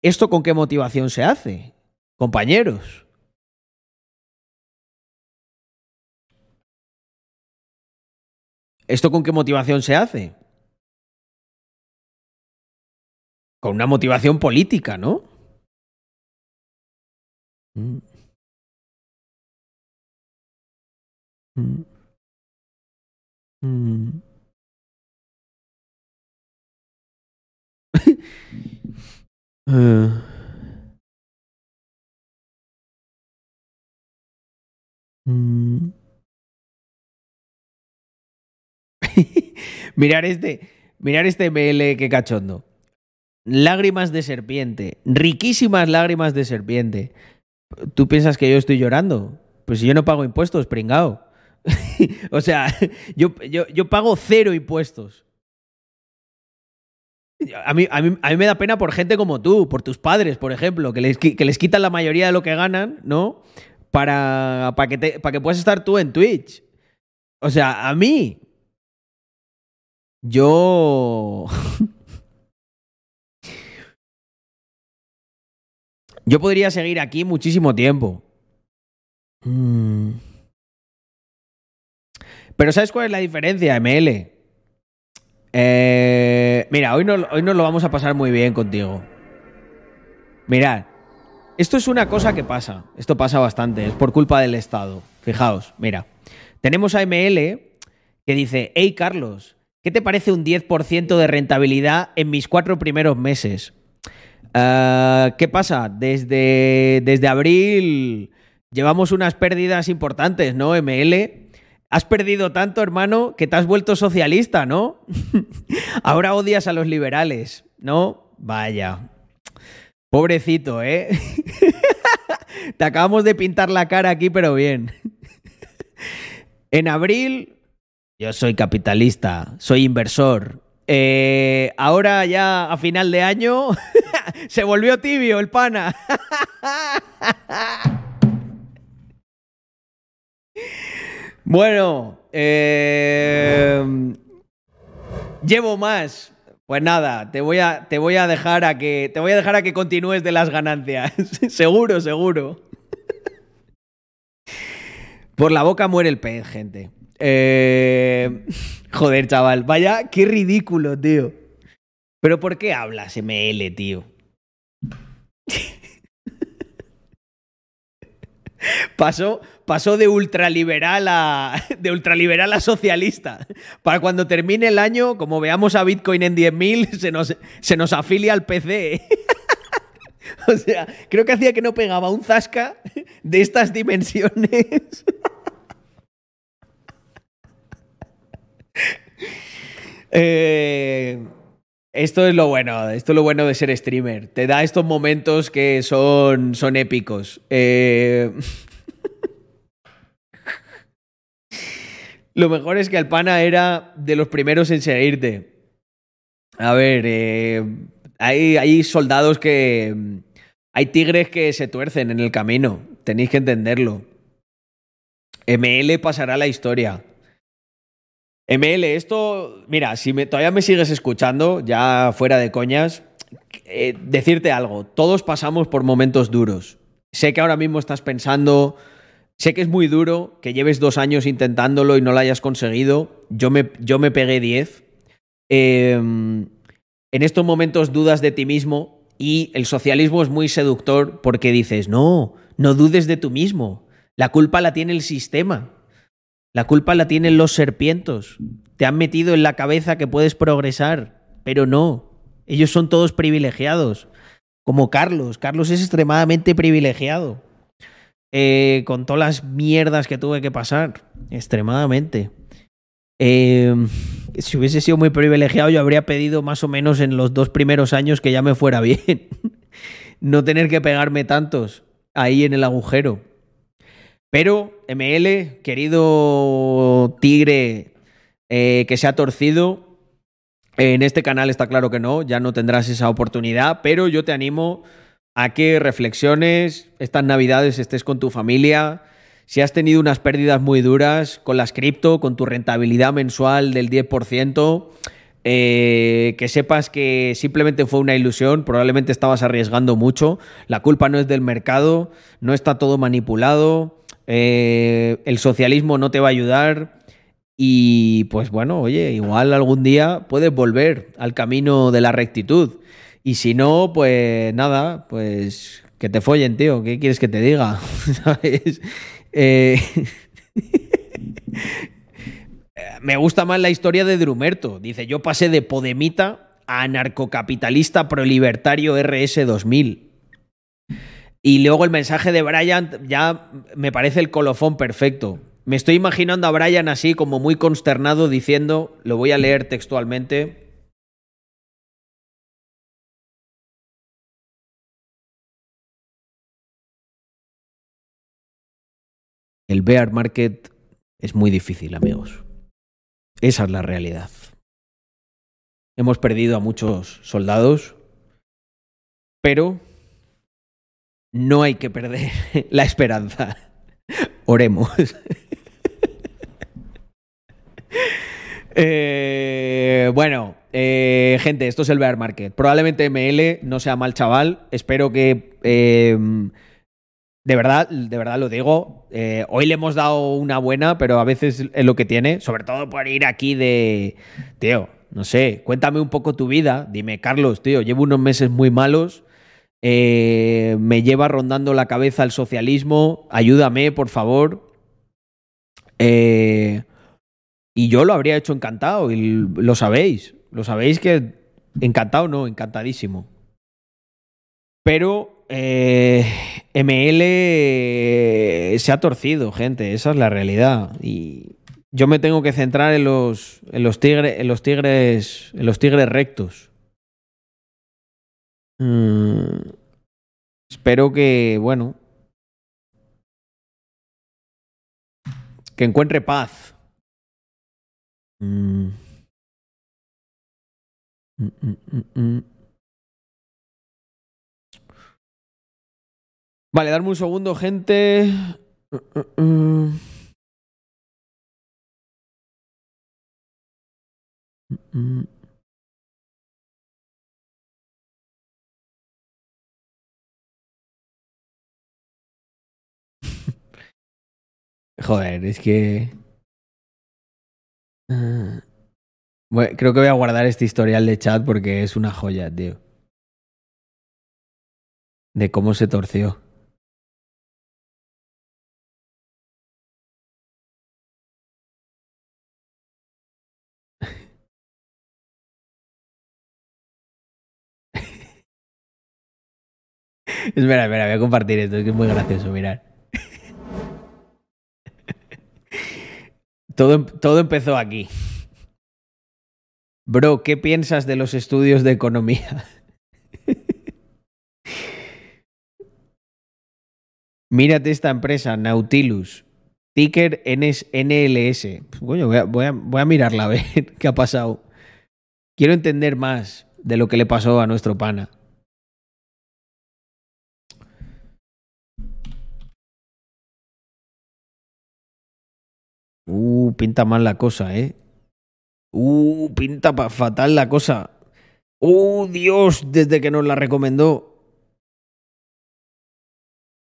¿Esto con qué motivación se hace? Compañeros. ¿Esto con qué motivación se hace? Con una motivación política, ¿no? Mm. Mm. Mm. Eh. Mm. mirar este, mirar este ML que cachondo. Lágrimas de serpiente, riquísimas lágrimas de serpiente. ¿Tú piensas que yo estoy llorando? Pues si yo no pago impuestos, pringao. o sea, yo, yo, yo pago cero impuestos. A mí, a, mí, a mí me da pena por gente como tú, por tus padres, por ejemplo, que les, que les quitan la mayoría de lo que ganan, ¿no? Para, para, que, te- para que puedas estar tú en Twitch. O sea, a mí. Yo. Yo podría seguir aquí muchísimo tiempo. Mm. Pero ¿sabes cuál es la diferencia, ML? Eh, mira, hoy no, hoy nos lo vamos a pasar muy bien contigo. Mirad, esto es una cosa que pasa. Esto pasa bastante. Es por culpa del Estado. Fijaos, mira. Tenemos a ML que dice, hey Carlos, ¿qué te parece un 10% de rentabilidad en mis cuatro primeros meses? Ah, ¿Qué pasa? Desde, desde abril llevamos unas pérdidas importantes, ¿no, ML? Has perdido tanto, hermano, que te has vuelto socialista, ¿no? Ahora odias a los liberales, ¿no? Vaya. Pobrecito, ¿eh? te acabamos de pintar la cara aquí, pero bien. en abril, yo soy capitalista, soy inversor. Eh, ahora ya a final de año se volvió tibio el pana. Bueno, eh, llevo más. Pues nada, te voy a, te voy a dejar a que te voy a dejar a que continúes de las ganancias. seguro, seguro. Por la boca muere el pez, gente. Eh, joder, chaval, vaya, qué ridículo, tío. Pero ¿por qué hablas ML, tío? Pasó, pasó de ultraliberal a de ultraliberal a socialista. Para cuando termine el año, como veamos a Bitcoin en 10.000, se nos, se nos afilia al PC. o sea, creo que hacía que no pegaba un zasca de estas dimensiones. Eh, esto es lo bueno, esto es lo bueno de ser streamer. Te da estos momentos que son, son épicos. Eh, lo mejor es que Alpana era de los primeros en seguirte. A ver, eh, hay, hay soldados que... Hay tigres que se tuercen en el camino. Tenéis que entenderlo. ML pasará la historia. ML, esto, mira, si me, todavía me sigues escuchando, ya fuera de coñas, eh, decirte algo, todos pasamos por momentos duros. Sé que ahora mismo estás pensando, sé que es muy duro, que lleves dos años intentándolo y no lo hayas conseguido, yo me, yo me pegué diez. Eh, en estos momentos dudas de ti mismo y el socialismo es muy seductor porque dices, no, no dudes de tú mismo, la culpa la tiene el sistema. La culpa la tienen los serpientos. Te han metido en la cabeza que puedes progresar, pero no. Ellos son todos privilegiados. Como Carlos. Carlos es extremadamente privilegiado. Eh, con todas las mierdas que tuve que pasar. Extremadamente. Eh, si hubiese sido muy privilegiado, yo habría pedido más o menos en los dos primeros años que ya me fuera bien. no tener que pegarme tantos ahí en el agujero. Pero, ML, querido tigre eh, que se ha torcido, en este canal está claro que no, ya no tendrás esa oportunidad, pero yo te animo a que reflexiones, estas navidades estés con tu familia, si has tenido unas pérdidas muy duras con las cripto, con tu rentabilidad mensual del 10%, eh, que sepas que simplemente fue una ilusión, probablemente estabas arriesgando mucho, la culpa no es del mercado, no está todo manipulado, eh, el socialismo no te va a ayudar y pues bueno, oye, igual algún día puedes volver al camino de la rectitud. Y si no, pues nada, pues que te follen, tío. ¿Qué quieres que te diga? Eh, Me gusta más la historia de Drumerto. Dice, yo pasé de Podemita a anarcocapitalista prolibertario RS 2000. Y luego el mensaje de Brian ya me parece el colofón perfecto. Me estoy imaginando a Brian así como muy consternado diciendo, lo voy a leer textualmente. El bear market es muy difícil, amigos. Esa es la realidad. Hemos perdido a muchos soldados, pero no hay que perder la esperanza. Oremos. Eh, bueno, eh, gente, esto es el bear market. Probablemente ML no sea mal chaval. Espero que. eh, de verdad, de verdad lo digo. eh, hoy le hemos dado una buena, pero a veces es lo que tiene. Sobre todo por ir aquí de. Tío, no sé, cuéntame un poco tu vida. Dime, Carlos, tío, llevo unos meses muy malos. Eh, me lleva rondando la cabeza el socialismo. Ayúdame, por favor. Eh, y yo lo habría hecho encantado, y lo sabéis. Lo sabéis que encantado, no, encantadísimo. Pero eh, ML se ha torcido, gente. Esa es la realidad. Y yo me tengo que centrar en los, en los en los tigres, en los tigres rectos. Mm, espero que, bueno, que encuentre paz. Mm. Mm, mm, mm, mm. Vale, darme un segundo, gente. Mm, Joder, es que... Ah. Creo que voy a guardar este historial de chat porque es una joya, tío. De cómo se torció. Espera, espera, voy a compartir esto, es que es muy gracioso, mirar. Todo, em- todo empezó aquí. Bro, ¿qué piensas de los estudios de economía? Mírate esta empresa, Nautilus. Ticker NLS. Voy a, voy a- voy a mirarla a ver qué ha pasado. Quiero entender más de lo que le pasó a nuestro pana. Uh, pinta mal la cosa, ¿eh? Uh, pinta fatal la cosa. Uh, Dios, desde que nos la recomendó.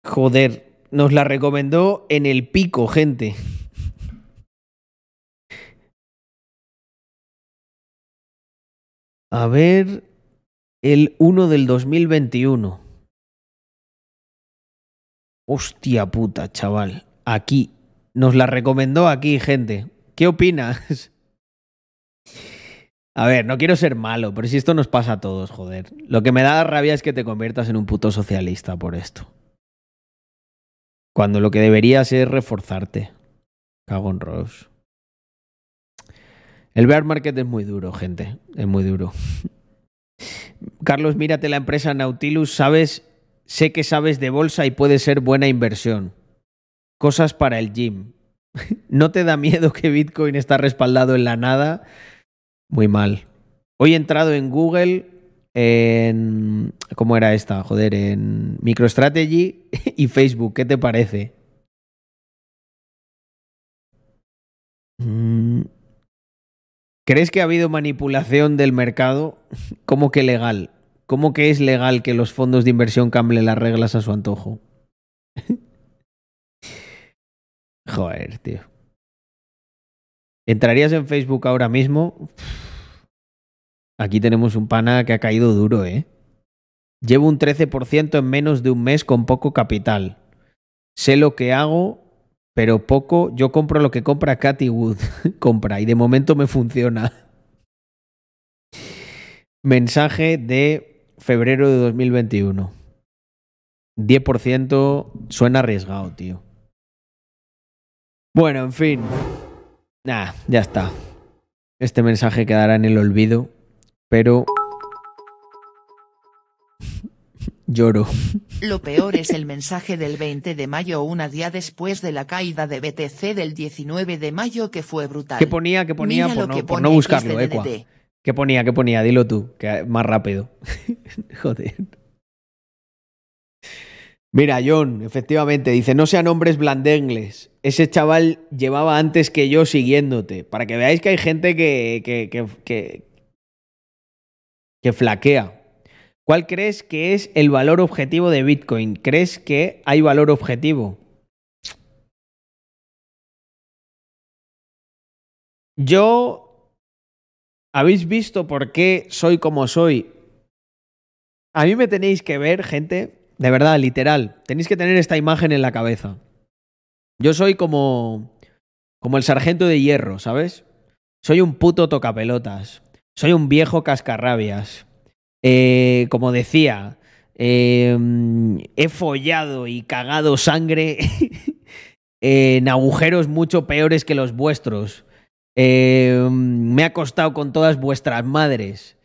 Joder, nos la recomendó en el pico, gente. A ver, el 1 del 2021. Hostia puta, chaval. Aquí. Nos la recomendó aquí, gente. ¿Qué opinas? A ver, no quiero ser malo, pero si esto nos pasa a todos, joder. Lo que me da rabia es que te conviertas en un puto socialista por esto. Cuando lo que deberías es reforzarte. Cago en Ross. El bear market es muy duro, gente. Es muy duro. Carlos, mírate la empresa Nautilus. Sabes, sé que sabes de bolsa y puede ser buena inversión. Cosas para el gym. ¿No te da miedo que Bitcoin está respaldado en la nada? Muy mal. Hoy he entrado en Google, en... ¿Cómo era esta? Joder, en MicroStrategy y Facebook. ¿Qué te parece? Mm. ¿Crees que ha habido manipulación del mercado? ¿Cómo que legal? ¿Cómo que es legal que los fondos de inversión cambien las reglas a su antojo? Joder, tío. ¿Entrarías en Facebook ahora mismo? Aquí tenemos un pana que ha caído duro, ¿eh? Llevo un 13% en menos de un mes con poco capital. Sé lo que hago, pero poco. Yo compro lo que compra Cathy Wood. compra y de momento me funciona. Mensaje de febrero de 2021. 10% suena arriesgado, tío. Bueno, en fin. Nah, ya está. Este mensaje quedará en el olvido, pero lloro. Lo peor es el mensaje del 20 de mayo, una día después de la caída de BTC del 19 de mayo que fue brutal. ¿Qué ponía? ¿Qué ponía? Por no, que por pone no buscarlo, XDDD. Equa. ¿Qué ponía? ¿Qué ponía? Dilo tú, que más rápido. Joder. Mira, John, efectivamente, dice, no sean hombres blandengles. Ese chaval llevaba antes que yo siguiéndote. Para que veáis que hay gente que, que, que, que, que flaquea. ¿Cuál crees que es el valor objetivo de Bitcoin? ¿Crees que hay valor objetivo? Yo... ¿Habéis visto por qué soy como soy? A mí me tenéis que ver, gente, de verdad, literal. Tenéis que tener esta imagen en la cabeza. Yo soy como. como el sargento de hierro, ¿sabes? Soy un puto tocapelotas. Soy un viejo cascarrabias. Eh, como decía, eh, he follado y cagado sangre en agujeros mucho peores que los vuestros. Eh, me ha costado con todas vuestras madres.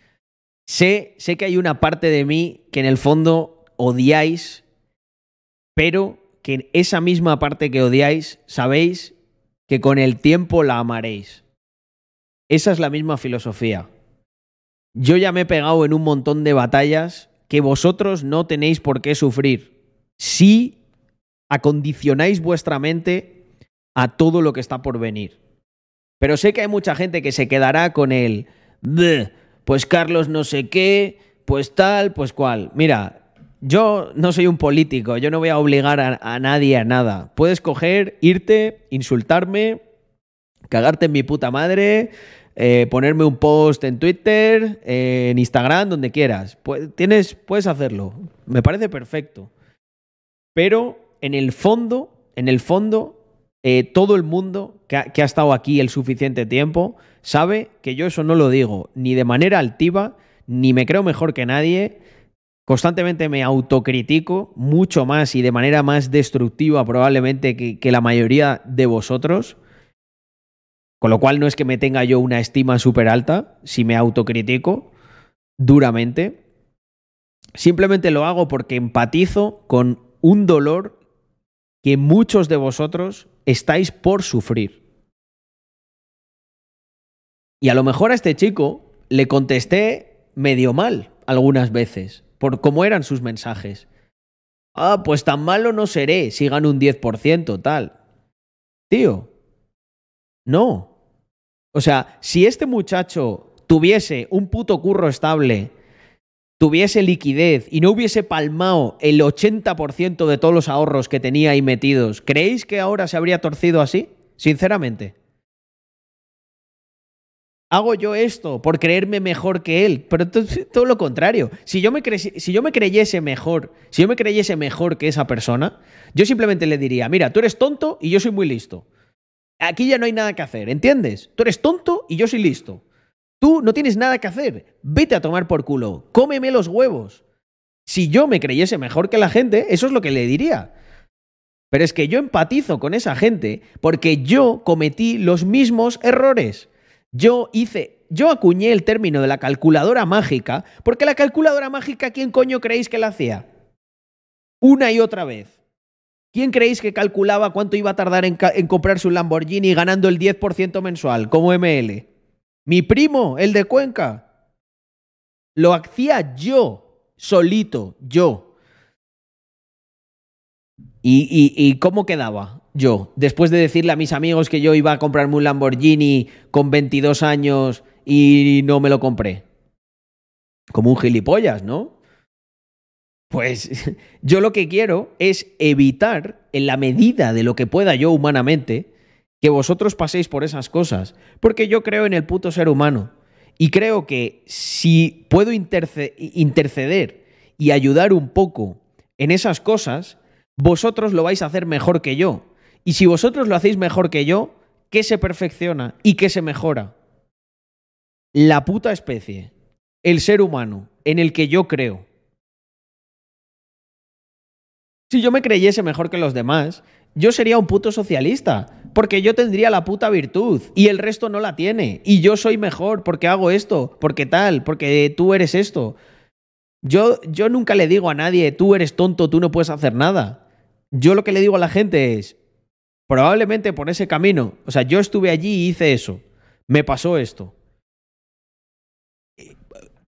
Sé, sé que hay una parte de mí que en el fondo odiáis, pero que esa misma parte que odiáis, sabéis que con el tiempo la amaréis. Esa es la misma filosofía. Yo ya me he pegado en un montón de batallas que vosotros no tenéis por qué sufrir si acondicionáis vuestra mente a todo lo que está por venir. Pero sé que hay mucha gente que se quedará con el, "Bleh, pues Carlos no sé qué, pues tal, pues cual. Mira, yo no soy un político, yo no voy a obligar a, a nadie a nada. Puedes coger, irte, insultarme, cagarte en mi puta madre, eh, ponerme un post en Twitter, en Instagram, donde quieras. Tienes, puedes hacerlo. Me parece perfecto. Pero en el fondo, en el fondo, eh, todo el mundo que ha, que ha estado aquí el suficiente tiempo sabe que yo eso no lo digo ni de manera altiva, ni me creo mejor que nadie. Constantemente me autocritico mucho más y de manera más destructiva probablemente que, la mayoría de vosotros. Con lo cual no es que me tenga yo una estima súper alta si me autocritico duramente. Simplemente lo hago porque empatizo con un dolor que muchos de vosotros estáis por sufrir. Y a lo mejor a este chico le contesté medio mal algunas veces, por cómo eran sus mensajes. Ah, pues tan malo no seré si gano un 10%, tal. Tío, no. O sea, si este muchacho tuviese un puto curro estable, tuviese liquidez y no hubiese palmado el 80% de todos los ahorros que tenía ahí metidos, ¿creéis que ahora se habría torcido así? Sinceramente. Hago yo esto por creerme mejor que él, pero to- todo lo contrario. Si yo, me si yo me creyese mejor, si yo me creyese mejor que esa persona, yo simplemente le diría, mira, tú eres tonto y yo soy muy listo. Aquí ya no hay nada que hacer, ¿entiendes? Tú eres tonto y yo soy listo. Tú no tienes nada que hacer. Vete a tomar por culo. Cómeme los huevos. Si yo me creyese mejor que la gente, eso es lo que le diría. Pero es que yo empatizo con esa gente porque yo cometí los mismos errores. Yo hice, yo acuñé el término de la calculadora mágica porque la calculadora mágica, ¿quién coño creéis que la hacía? Una y otra vez. ¿Quién creéis que calculaba cuánto iba a tardar en, en comprarse un Lamborghini ganando el 10% mensual como ML? Mi primo, el de Cuenca. Lo hacía yo, solito, yo. ¿Y, y, y cómo quedaba yo? Después de decirle a mis amigos que yo iba a comprarme un Lamborghini con 22 años y no me lo compré. Como un gilipollas, ¿no? Pues yo lo que quiero es evitar, en la medida de lo que pueda yo humanamente, que vosotros paséis por esas cosas. Porque yo creo en el puto ser humano. Y creo que si puedo interce- interceder y ayudar un poco en esas cosas, vosotros lo vais a hacer mejor que yo. Y si vosotros lo hacéis mejor que yo, ¿qué se perfecciona y qué se mejora? La puta especie, el ser humano, en el que yo creo. Si yo me creyese mejor que los demás, yo sería un puto socialista, porque yo tendría la puta virtud y el resto no la tiene. Y yo soy mejor porque hago esto, porque tal, porque tú eres esto. Yo, yo nunca le digo a nadie, tú eres tonto, tú no puedes hacer nada. Yo lo que le digo a la gente es, probablemente por ese camino, o sea, yo estuve allí y hice eso, me pasó esto.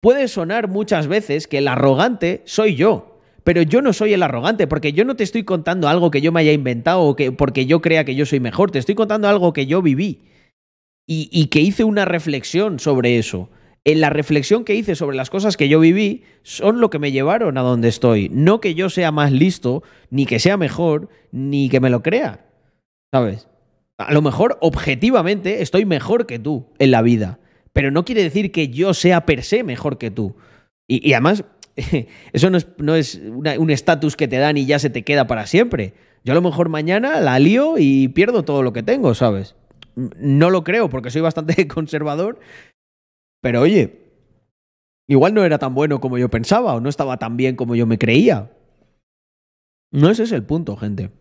Puede sonar muchas veces que el arrogante soy yo, pero yo no soy el arrogante, porque yo no te estoy contando algo que yo me haya inventado o que, porque yo crea que yo soy mejor, te estoy contando algo que yo viví y, y que hice una reflexión sobre eso. En la reflexión que hice sobre las cosas que yo viví son lo que me llevaron a donde estoy. No que yo sea más listo, ni que sea mejor, ni que me lo crea. ¿Sabes? A lo mejor objetivamente estoy mejor que tú en la vida, pero no quiere decir que yo sea per se mejor que tú. Y, además, eso no es, no es un estatus que te dan y ya se te queda para siempre. Yo a lo mejor mañana la lío y pierdo todo lo que tengo, ¿sabes? No lo creo porque soy bastante conservador, pero oye, igual no era tan bueno como yo pensaba o no estaba tan bien como yo me creía. No ese es el punto, gente.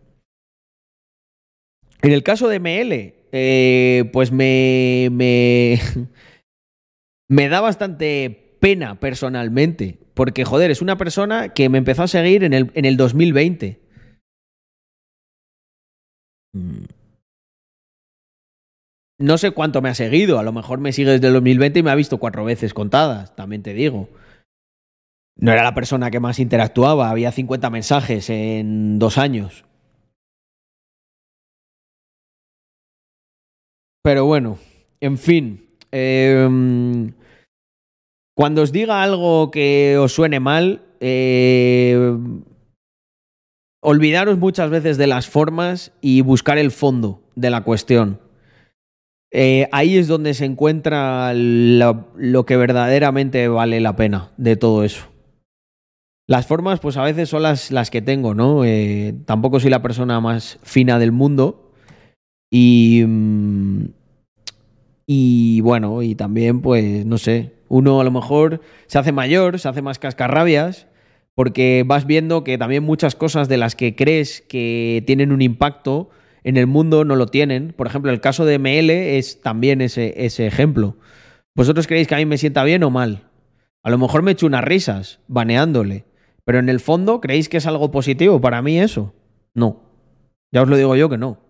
En el caso de ML, eh, pues me, me, me da bastante pena personalmente, porque joder, es una persona que me empezó a seguir en el, en el 2020. Mm. No sé cuánto me ha seguido, a lo mejor me sigue desde el 2020 y me ha visto cuatro veces contadas, también te digo. No era la persona que más interactuaba, había 50 mensajes en dos años. Pero bueno, en fin. em, cuando os diga algo que os suene mal, eh, olvidaros muchas veces de las formas y buscar el fondo de la cuestión. Eh, ahí es donde se encuentra lo que verdaderamente vale la pena de todo eso. Las formas, pues a veces son las, las que tengo, ¿no? Eh, tampoco soy la persona más fina del mundo. Y. mm, Y bueno, y también, pues, no sé. Uno a lo mejor se hace mayor, se hace más cascarrabias, porque vas viendo que también muchas cosas de las que crees que tienen un impacto en el mundo no lo tienen. Por ejemplo, el caso de ML es también ese, ese ejemplo. ¿Vosotros creéis que a mí me sienta bien o mal? A lo mejor me echo unas risas baneándole, pero en el fondo, ¿creéis que es algo positivo para mí eso? No. Ya os lo digo yo que no.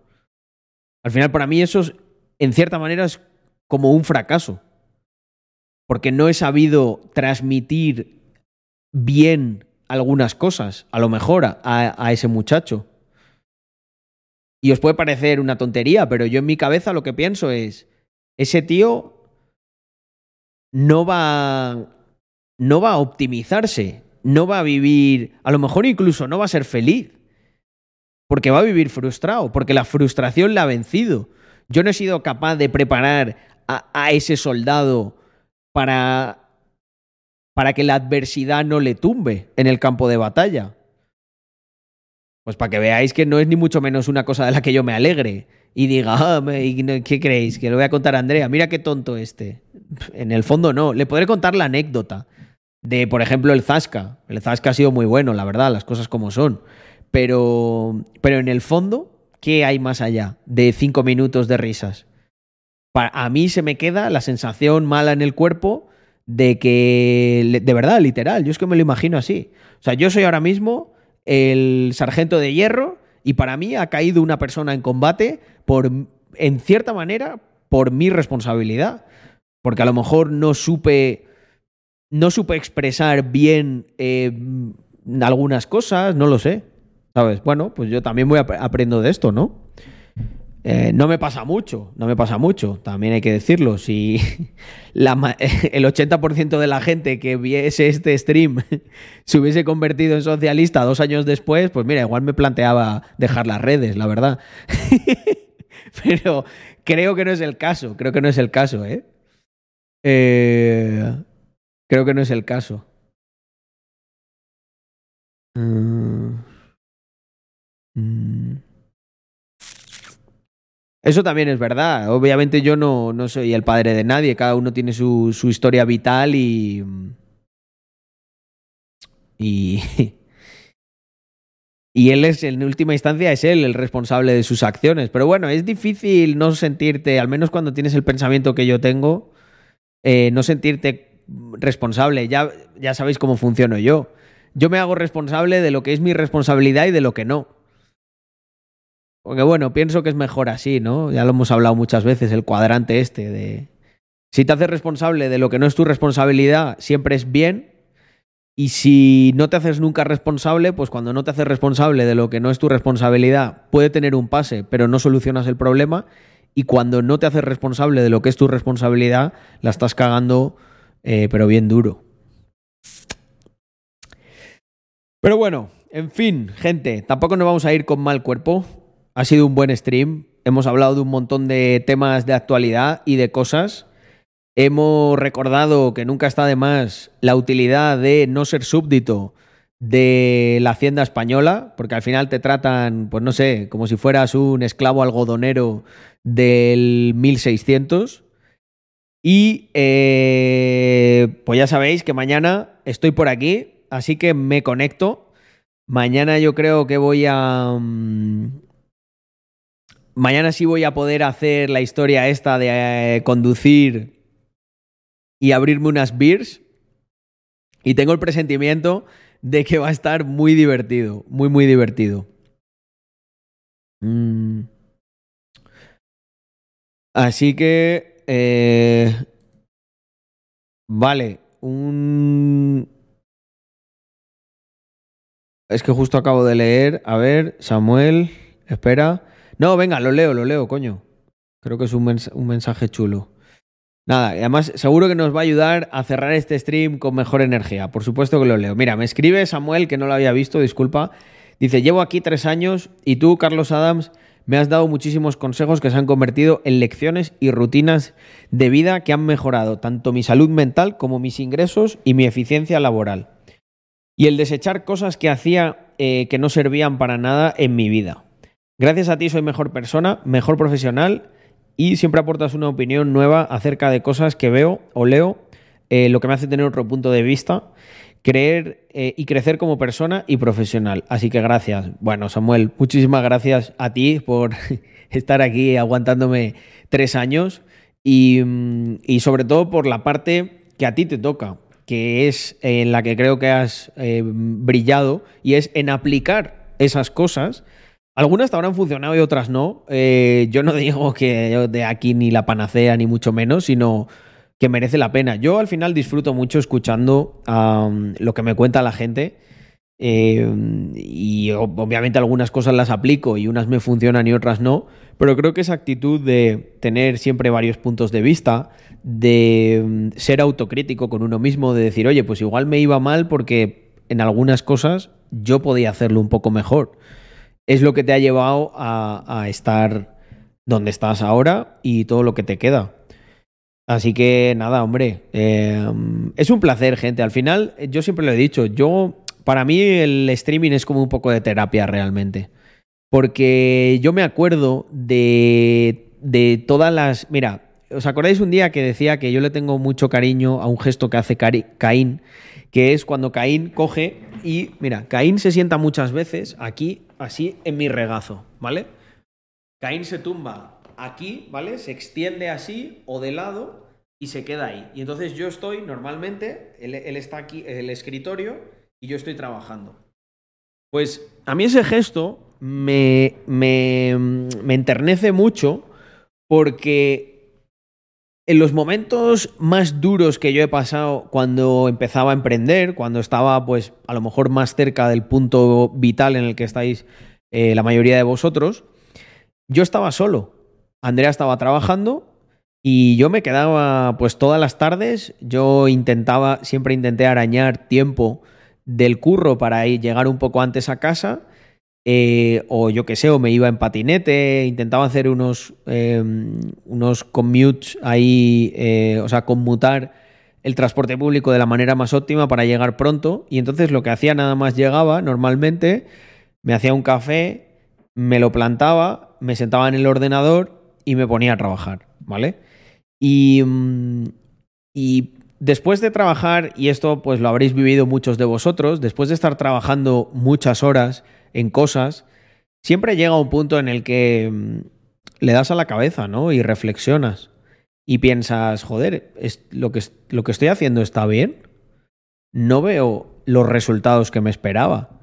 Al final, para mí eso es, en cierta manera es como un fracaso. Porque no he sabido transmitir bien algunas cosas, a lo mejor, a, a ese muchacho. Y os puede parecer una tontería, pero yo en mi cabeza lo que pienso es, ese tío no va, no va a optimizarse, no va a vivir, a lo mejor incluso no va a ser feliz, porque va a vivir frustrado, porque la frustración le ha vencido. Yo no he sido capaz de preparar a, ese soldado para, para que la adversidad no le tumbe en el campo de batalla. Pues para que veáis que no es ni mucho menos una cosa de la que yo me alegre y diga, "Ah, ¿qué creéis? Que lo voy a contar a Andrea. Mira qué tonto este. En el fondo no. Le podré contar la anécdota de, por ejemplo, el Zasca. El Zasca ha sido muy bueno, la verdad, las cosas como son. Pero, pero en el fondo, ¿qué hay más allá de cinco minutos de risas? Pa- a mí se me queda la sensación mala en el cuerpo de que, de verdad, literal, yo es que me lo imagino así. O sea, yo soy ahora mismo el sargento de hierro y para mí ha caído una persona en combate por, en cierta manera, por mi responsabilidad. Porque a lo mejor no supe, no supe expresar bien eh, algunas cosas, no lo sé. ¿Sabes? Bueno, pues yo también voy ap- aprendo de esto, ¿no? Eh, no me pasa mucho, no me pasa mucho, también hay que decirlo. Si la el 80% de la gente que viese este stream se hubiese convertido en socialista dos años después, pues mira, igual me planteaba dejar las redes, la verdad. Pero creo que no es el caso, creo que no es el caso, ¿eh? Eh, creo que no es el caso. Mm. Eso también es verdad. Obviamente yo no, no soy el padre de nadie. Cada uno tiene su, su historia vital y. Y. Y él es, en última instancia, es él el responsable de sus acciones. Pero bueno, es difícil no sentirte, al menos cuando tienes el pensamiento que yo tengo, eh, no sentirte responsable. Ya, ya sabéis cómo funciono yo. Yo me hago responsable de lo que es mi responsabilidad y de lo que no. Porque bueno, pienso que es mejor así, ¿no? Ya lo hemos hablado muchas veces, el cuadrante este de... Si te haces responsable de lo que no es tu responsabilidad, siempre es bien. Y si no te haces nunca responsable, pues cuando no te haces responsable de lo que no es tu responsabilidad, puede tener un pase, pero no solucionas el problema. Y cuando no te haces responsable de lo que es tu responsabilidad, la estás cagando, eh, pero bien duro. Pero bueno, en fin, gente, tampoco nos vamos a ir con mal cuerpo. Ha sido un buen stream. Hemos hablado de un montón de temas de actualidad y de cosas. Hemos recordado que nunca está de más la utilidad de no ser súbdito de la hacienda española, porque al final te tratan, pues no sé, como si fueras un esclavo algodonero del 1600. Y eh, pues ya sabéis que mañana estoy por aquí, así que me conecto. Mañana yo creo que voy a... mm, mañana sí voy a poder hacer la historia esta de eh, conducir y abrirme unas beers. Y tengo el presentimiento de que va a estar muy divertido, muy, muy divertido. Mm. Así que... eh, vale, un... Es que justo acabo de leer. A ver, Samuel, espera. No, venga, lo leo, lo leo, coño. Creo que es un, un mensaje chulo. Nada, además seguro que nos va a ayudar a cerrar este stream con mejor energía. Por supuesto que lo leo. Mira, me escribe Samuel, que no lo había visto, disculpa. Dice, llevo aquí tres años y tú, Carlos Adams, me has dado muchísimos consejos que se han convertido en lecciones y rutinas de vida que han mejorado tanto mi salud mental como mis ingresos y mi eficiencia laboral. Y el desechar cosas que hacía eh, que no servían para nada en mi vida. Gracias a ti soy mejor persona, mejor profesional y siempre aportas una opinión nueva acerca de cosas que veo o leo, eh, lo que me hace tener otro punto de vista, creer eh, y crecer como persona y profesional. Así que gracias. Bueno, Samuel, muchísimas gracias a ti por estar aquí aguantándome tres años y, mm, y sobre todo por la parte que a ti te toca, que es en la que creo que has eh, brillado y es en aplicar esas cosas. Algunas te habrán funcionado y otras no. Eh, yo no digo que de aquí ni la panacea, ni mucho menos, sino que merece la pena. Yo al final disfruto mucho escuchando lo que me cuenta la gente. eh, y ob- obviamente algunas cosas las aplico y unas me funcionan y otras no. Pero creo que esa actitud de tener siempre varios puntos de vista, de mm, ser autocrítico con uno mismo, de decir, oye, pues igual me iba mal porque en algunas cosas yo podía hacerlo un poco mejor es lo que te ha llevado a, estar donde estás ahora y todo lo que te queda. Así que nada, hombre, eh, es un placer, gente. Al final, yo siempre lo he dicho, yo, para mí el streaming es como un poco de terapia realmente. Porque yo me acuerdo de, de todas las... Mira, ¿os acordáis un día que decía que yo le tengo mucho cariño a un gesto que hace Caín? Que es cuando Caín coge y, mira, Caín se sienta muchas veces aquí, así, en mi regazo, ¿vale? Caín se tumba aquí, ¿vale? Se extiende así o de lado y se queda ahí. Y entonces yo estoy normalmente, él, está aquí en el escritorio y yo estoy trabajando. Pues a mí ese gesto me, me, me enternece mucho porque en los momentos más duros que yo he pasado cuando empezaba a emprender, cuando estaba pues a lo mejor más cerca del punto vital en el que estáis eh, la mayoría de vosotros, yo estaba solo. Andrea estaba trabajando y yo me quedaba pues todas las tardes, yo intentaba, siempre intenté arañar tiempo del curro para ir- llegar un poco antes a casa. Eh, o yo qué sé, o me iba en patinete, intentaba hacer unos, eh, unos commutes ahí, eh, o sea, conmutar el transporte público de la manera más óptima para llegar pronto. Y entonces lo que hacía nada más llegaba, normalmente, me hacía un café, me lo plantaba, me sentaba en el ordenador y me ponía a trabajar, ¿vale? Y, mm, y después de trabajar, y esto pues lo habréis vivido muchos de vosotros, después de estar trabajando muchas horas en cosas, siempre llega un punto en el que mm, le das a la cabeza, ¿no? Y reflexionas. Y piensas, joder, lo, que, lo que estoy haciendo está bien. No veo los resultados que me esperaba.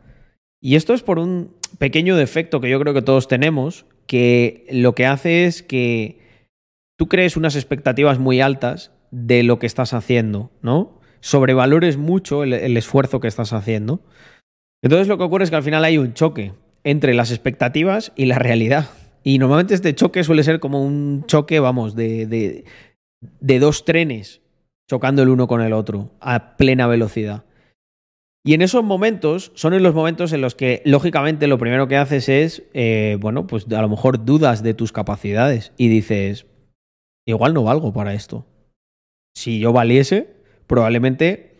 Y esto es por un pequeño defecto que yo creo que todos tenemos, que lo que hace es que tú crees unas expectativas muy altas de lo que estás haciendo, ¿no? sobrevalores mucho el esfuerzo que estás haciendo. Entonces lo que ocurre es que al final hay un choque entre las expectativas y la realidad. Y normalmente este choque suele ser como un choque, vamos, de, de, dos trenes chocando el uno con el otro a plena velocidad. Y en esos momentos son en los momentos en los que, lógicamente, lo primero que haces es, eh, bueno, pues a lo mejor dudas de tus capacidades y dices, igual no valgo para esto. Si yo valiese, probablemente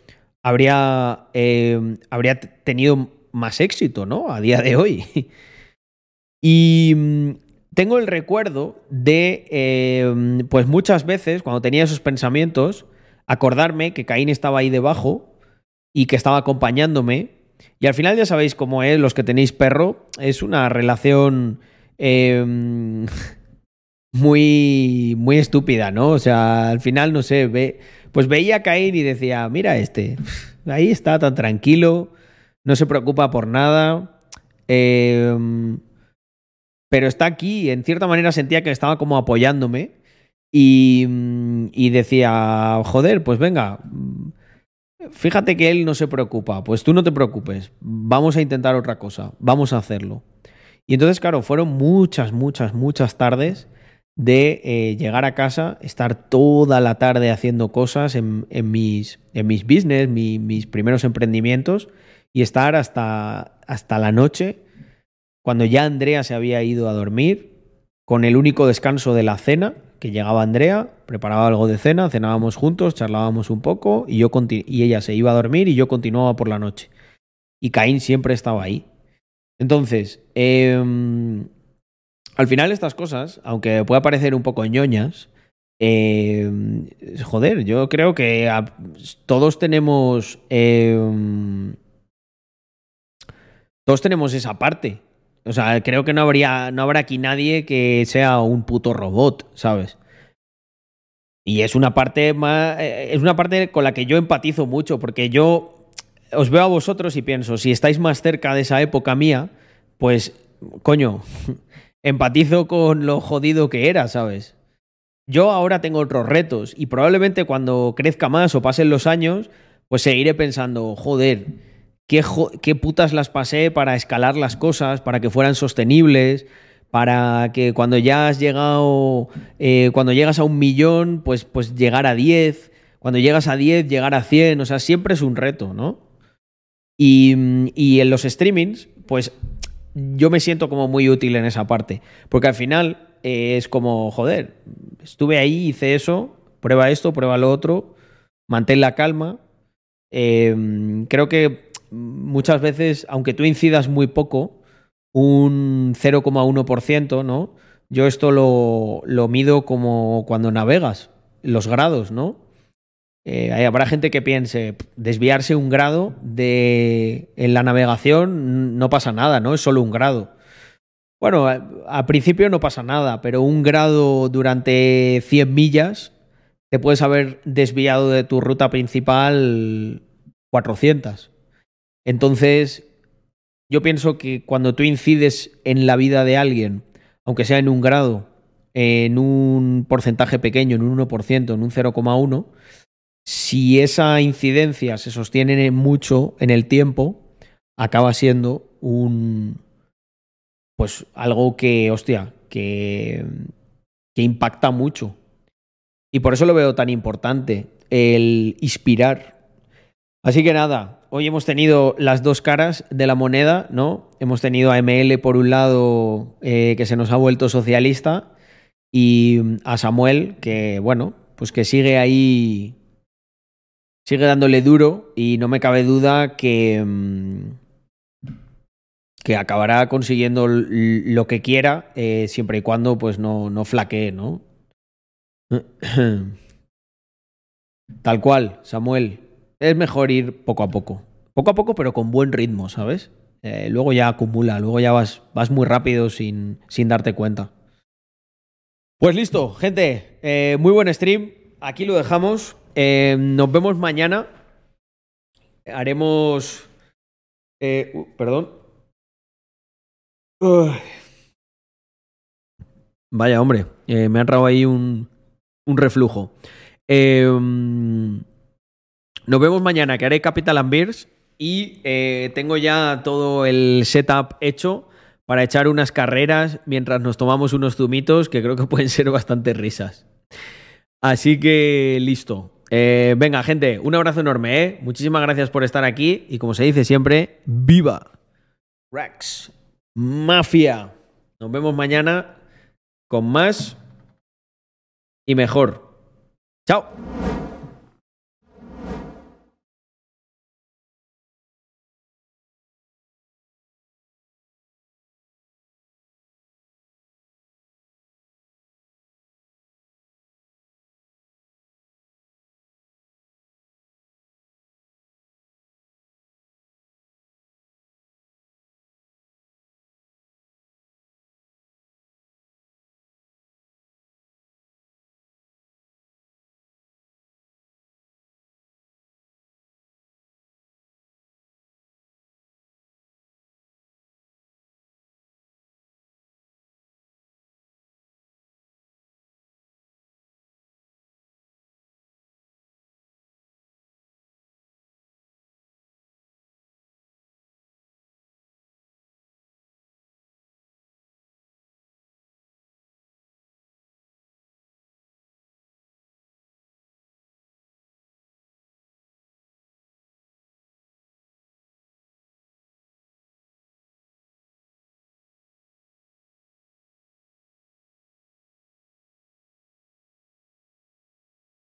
habría, eh, habría tenido más éxito, ¿no? A día de hoy. y mm, tengo el recuerdo de, eh, pues muchas veces, cuando tenía esos pensamientos, acordarme que Caín estaba ahí debajo y que estaba acompañándome. Y al final ya sabéis cómo es, los que tenéis perro, es una relación eh, muy, muy estúpida, ¿no? O sea, al final, no sé, ve, pues veía a Caín y decía, mira este, ahí está tan tranquilo, no se preocupa por nada, eh, pero está aquí, en cierta manera sentía que estaba como apoyándome y, y decía, joder, pues venga, fíjate que él no se preocupa, pues tú no te preocupes, vamos a intentar otra cosa, vamos a hacerlo. Y entonces, claro, fueron muchas, muchas, muchas tardes de eh, llegar a casa, estar toda la tarde haciendo cosas en, mis, en mis business, mi, mis primeros emprendimientos, y estar hasta, hasta la noche, cuando ya Andrea se había ido a dormir, con el único descanso de la cena, que llegaba Andrea, preparaba algo de cena, cenábamos juntos, charlábamos un poco y, yo y ella se iba a dormir y yo continuaba por la noche. Y Caín siempre estaba ahí. Entonces, eh, al final estas cosas, aunque pueda parecer un poco ñoñas, eh, joder, yo creo que todos tenemos... Eh, todos tenemos esa parte. O sea, creo que no habría, no habrá aquí nadie que sea un puto robot, ¿sabes? Y es una parte más. Es una parte con la que yo empatizo mucho, porque yo os veo a vosotros y pienso, si estáis más cerca de esa época mía, pues, coño, empatizo con lo jodido que era, ¿sabes? Yo ahora tengo otros retos y probablemente cuando crezca más o pasen los años, pues seguiré pensando, joder, qué, putas las pasé para escalar las cosas, para que fueran sostenibles, para que cuando ya has llegado, eh, cuando llegas a un millón, pues, pues llegar a 10, cuando llegas a 10, llegar a 100, o sea, siempre es un reto, ¿no? Y, y en los streamings, pues yo me siento como muy útil en esa parte, porque al final eh, es como, joder, estuve ahí, hice eso, prueba esto, prueba lo otro, mantén la calma. Eh, creo que muchas veces, aunque tú incidas muy poco, un 0,1%, ¿no? Yo esto lo, lo, mido como cuando navegas, los grados, ¿no? Eh, habrá gente que piense, desviarse un grado de, en la navegación no pasa nada, ¿no? Es solo un grado. Bueno, a, a principio no pasa nada, pero un grado durante 100 millas te puedes haber desviado de tu ruta principal 400. Entonces, yo pienso que cuando tú incides en la vida de alguien, aunque sea en un grado, en un porcentaje pequeño, en un 1%, en un 0,1%, si esa incidencia se sostiene mucho en el tiempo, acaba siendo un. Pues algo que, hostia, que, impacta mucho. Y por eso lo veo tan importante, el inspirar. Así que nada, hoy hemos tenido las dos caras de la moneda, ¿no? Hemos tenido a ML por un lado, eh, que se nos ha vuelto socialista, y a Samuel, que, bueno, pues que sigue ahí sigue dándole duro y no me cabe duda que, que acabará consiguiendo lo que quiera eh, siempre y cuando pues no, no flaquee, ¿no? Tal cual, Samuel. Es mejor ir poco a poco. Poco a poco, pero con buen ritmo, ¿sabes? Eh, luego ya acumula, luego ya vas, vas muy rápido sin, sin darte cuenta. Pues listo, gente. Eh, muy buen stream. Aquí lo dejamos. Eh, nos vemos mañana. Haremos. Eh, perdón. Vaya, hombre. Eh, me ha entrado ahí un, un reflujo. Nos vemos mañana, que haré Capital and y tengo ya todo el setup hecho para echar unas carreras mientras nos tomamos unos zumitos que creo que pueden ser bastante risas. Así que listo. Eh, venga, gente, un abrazo enorme, ¿eh? Muchísimas gracias por estar aquí y como se dice siempre, ¡viva! Rex. Mafia. Nos vemos mañana con más y mejor. Chao.